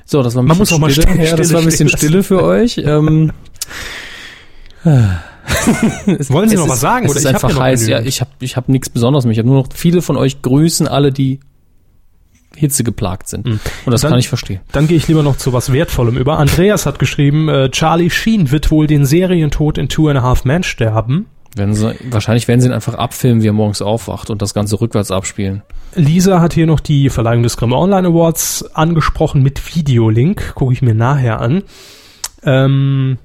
Speaker 2: So, das war ein
Speaker 1: Man
Speaker 2: bisschen Stille.
Speaker 1: Stille-
Speaker 2: ja, das war ein bisschen Stille für euch. Ähm, es- <laughs>
Speaker 1: Wollen Sie noch
Speaker 2: ist-
Speaker 1: was sagen,
Speaker 2: Es
Speaker 1: oder?
Speaker 2: ist
Speaker 1: Ich
Speaker 2: einfach heiß. Ja, ich habe ich hab nichts Besonderes mehr. Ich habe nur noch viele von euch grüßen, alle, die Hitze geplagt sind. Und das
Speaker 1: Dann-
Speaker 2: kann ich verstehen.
Speaker 1: Dann gehe ich lieber noch zu was Wertvollem über. Andreas hat geschrieben, äh, Charlie Sheen wird wohl den Serientod in Two and a Half Men sterben.
Speaker 2: Wenn sie, wahrscheinlich werden sie ihn einfach abfilmen, wie er morgens aufwacht und das Ganze rückwärts abspielen.
Speaker 1: Lisa hat hier noch die Verleihung des Grimme Online Awards angesprochen mit Videolink. Gucke ich mir nachher an. Ähm,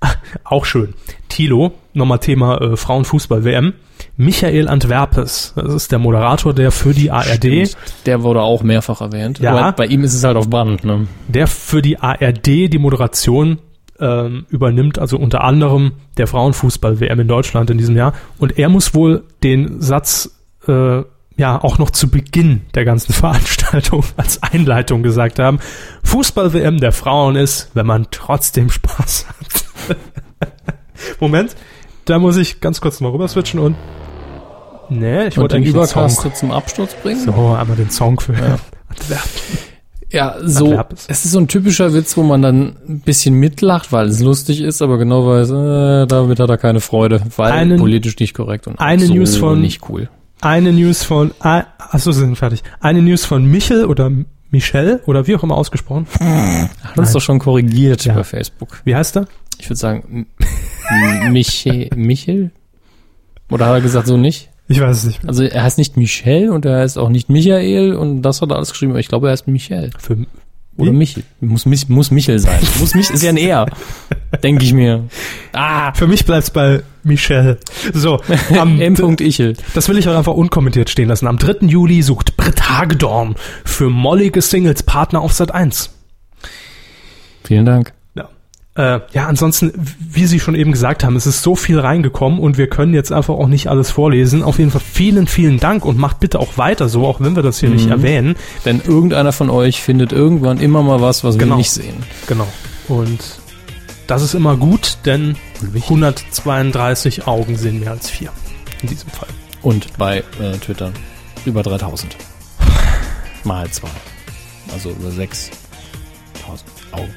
Speaker 1: <laughs> auch schön. Tilo, nochmal Thema äh, Frauenfußball-WM. Michael Antwerpes, das ist der Moderator, der für die ARD,
Speaker 2: Stimmt. Der wurde auch mehrfach erwähnt.
Speaker 1: Ja.
Speaker 2: Aber bei ihm ist es halt auf Band. Ne?
Speaker 1: der für die ARD die Moderation ähm, übernimmt, also unter anderem der Frauenfußball-WM in Deutschland in diesem Jahr. Und er muss wohl den Satz äh, ja auch noch zu Beginn der ganzen <laughs> Veranstaltung als Einleitung gesagt haben. Fußball-WM der Frauen ist, wenn man trotzdem Spaß hat. <laughs> <laughs> Moment, da muss ich ganz kurz mal rüber switchen und Nee, ich
Speaker 2: Und
Speaker 1: wollte
Speaker 2: den
Speaker 1: eigentlich den Song.
Speaker 2: Übercaster zum Absturz bringen.
Speaker 1: So, einmal den Song für Antwerpen.
Speaker 2: Ja, so, es ist so ein typischer Witz, wo man dann ein bisschen mitlacht, weil es lustig ist, aber genau weiß, äh, damit hat er keine Freude, weil
Speaker 1: Einen-
Speaker 2: politisch nicht korrekt und
Speaker 1: eine
Speaker 2: so
Speaker 1: News von-
Speaker 2: nicht cool.
Speaker 1: Eine News von, ah, achso, Sie sind fertig. Eine News von Michel oder Michel oder wie auch immer ausgesprochen.
Speaker 2: Hat uns doch schon korrigiert
Speaker 1: Ja.
Speaker 2: bei Facebook.
Speaker 1: Wie heißt er?
Speaker 2: Ich würde sagen, <laughs> Michel, Michel? Oder hat er gesagt so nicht?
Speaker 1: Ich weiß es nicht. mehr.
Speaker 2: Also er heißt nicht Michel und er heißt auch nicht Michael und das hat er alles geschrieben, aber ich glaube, er heißt Michel.
Speaker 1: Für,
Speaker 2: Oder
Speaker 1: Wie?
Speaker 2: Michel. Muss, Mich- muss Michel sein. muss mich, ist ja ein Er. <laughs> Denke ich mir. Ah,
Speaker 1: für mich bleibt's bei Michel. So, <laughs> am,
Speaker 2: M. Ichel.
Speaker 1: das will ich auch einfach unkommentiert stehen lassen. Am 3. Juli sucht Britt Hagedorn für mollige Singles Partner auf Sat 1.
Speaker 2: Vielen Dank.
Speaker 1: Ja. Äh, ja, ansonsten, wie Sie schon eben gesagt haben, es ist so viel reingekommen und wir können jetzt einfach auch nicht alles vorlesen. Auf jeden Fall vielen, vielen Dank und macht bitte auch weiter so, auch wenn wir das hier nicht erwähnen.
Speaker 2: Denn irgendeiner von euch findet irgendwann immer mal was, was
Speaker 1: Genau.
Speaker 2: wir nicht sehen.
Speaker 1: Genau. Und das ist immer gut, denn 132 Augen sehen mehr als vier. In diesem Fall.
Speaker 2: Und bei äh, Twitter über 3000. Mal zwei. Also über 6000 Augen.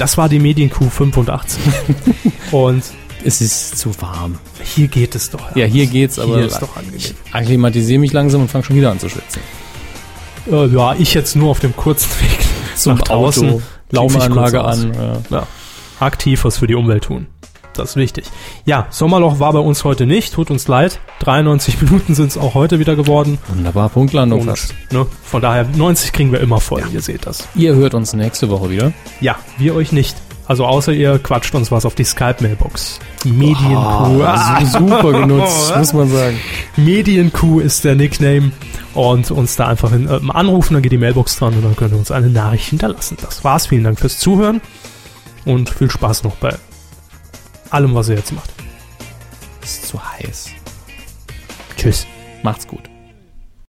Speaker 1: Das war die Medienkuh 85. <laughs> und
Speaker 2: Es ist zu warm.
Speaker 1: hier geht es doch.
Speaker 2: Ja, hier geht's, aber
Speaker 1: Hier ist doch angenehm.
Speaker 2: ich akklimatisiere mich langsam und fange schon wieder an zu schwitzen.
Speaker 1: Äh, ja, ich jetzt nur auf dem kurzen Weg
Speaker 2: Zum
Speaker 1: nach draußen.
Speaker 2: Auto, an. Ja.
Speaker 1: Ja. Aktiv was für die Umwelt tun. Das ist wichtig. Ja, Sommerloch war bei uns heute nicht, tut uns leid. 93 <laughs> Minuten sind es auch heute wieder geworden.
Speaker 2: Wunderbar, Punktlandung fast.
Speaker 1: ne, von daher, 90 kriegen wir immer voll, ihr seht das.
Speaker 2: Ihr hört uns nächste Woche wieder.
Speaker 1: Ja, wir euch nicht. Also außer ihr quatscht uns was auf die Skype-Mailbox. Medienkuh.
Speaker 2: Ah, su- super genutzt, muss man sagen.
Speaker 1: Medienkuh ist der Nickname. Und uns da einfach in, ähm, anrufen, dann geht die Mailbox dran und dann könnt ihr uns eine Nachricht hinterlassen. Das war's. Vielen Dank fürs Zuhören und viel Spaß noch bei allem, was ihr jetzt macht.
Speaker 2: Ist zu heiß.
Speaker 1: Tschüss.
Speaker 2: Macht's gut.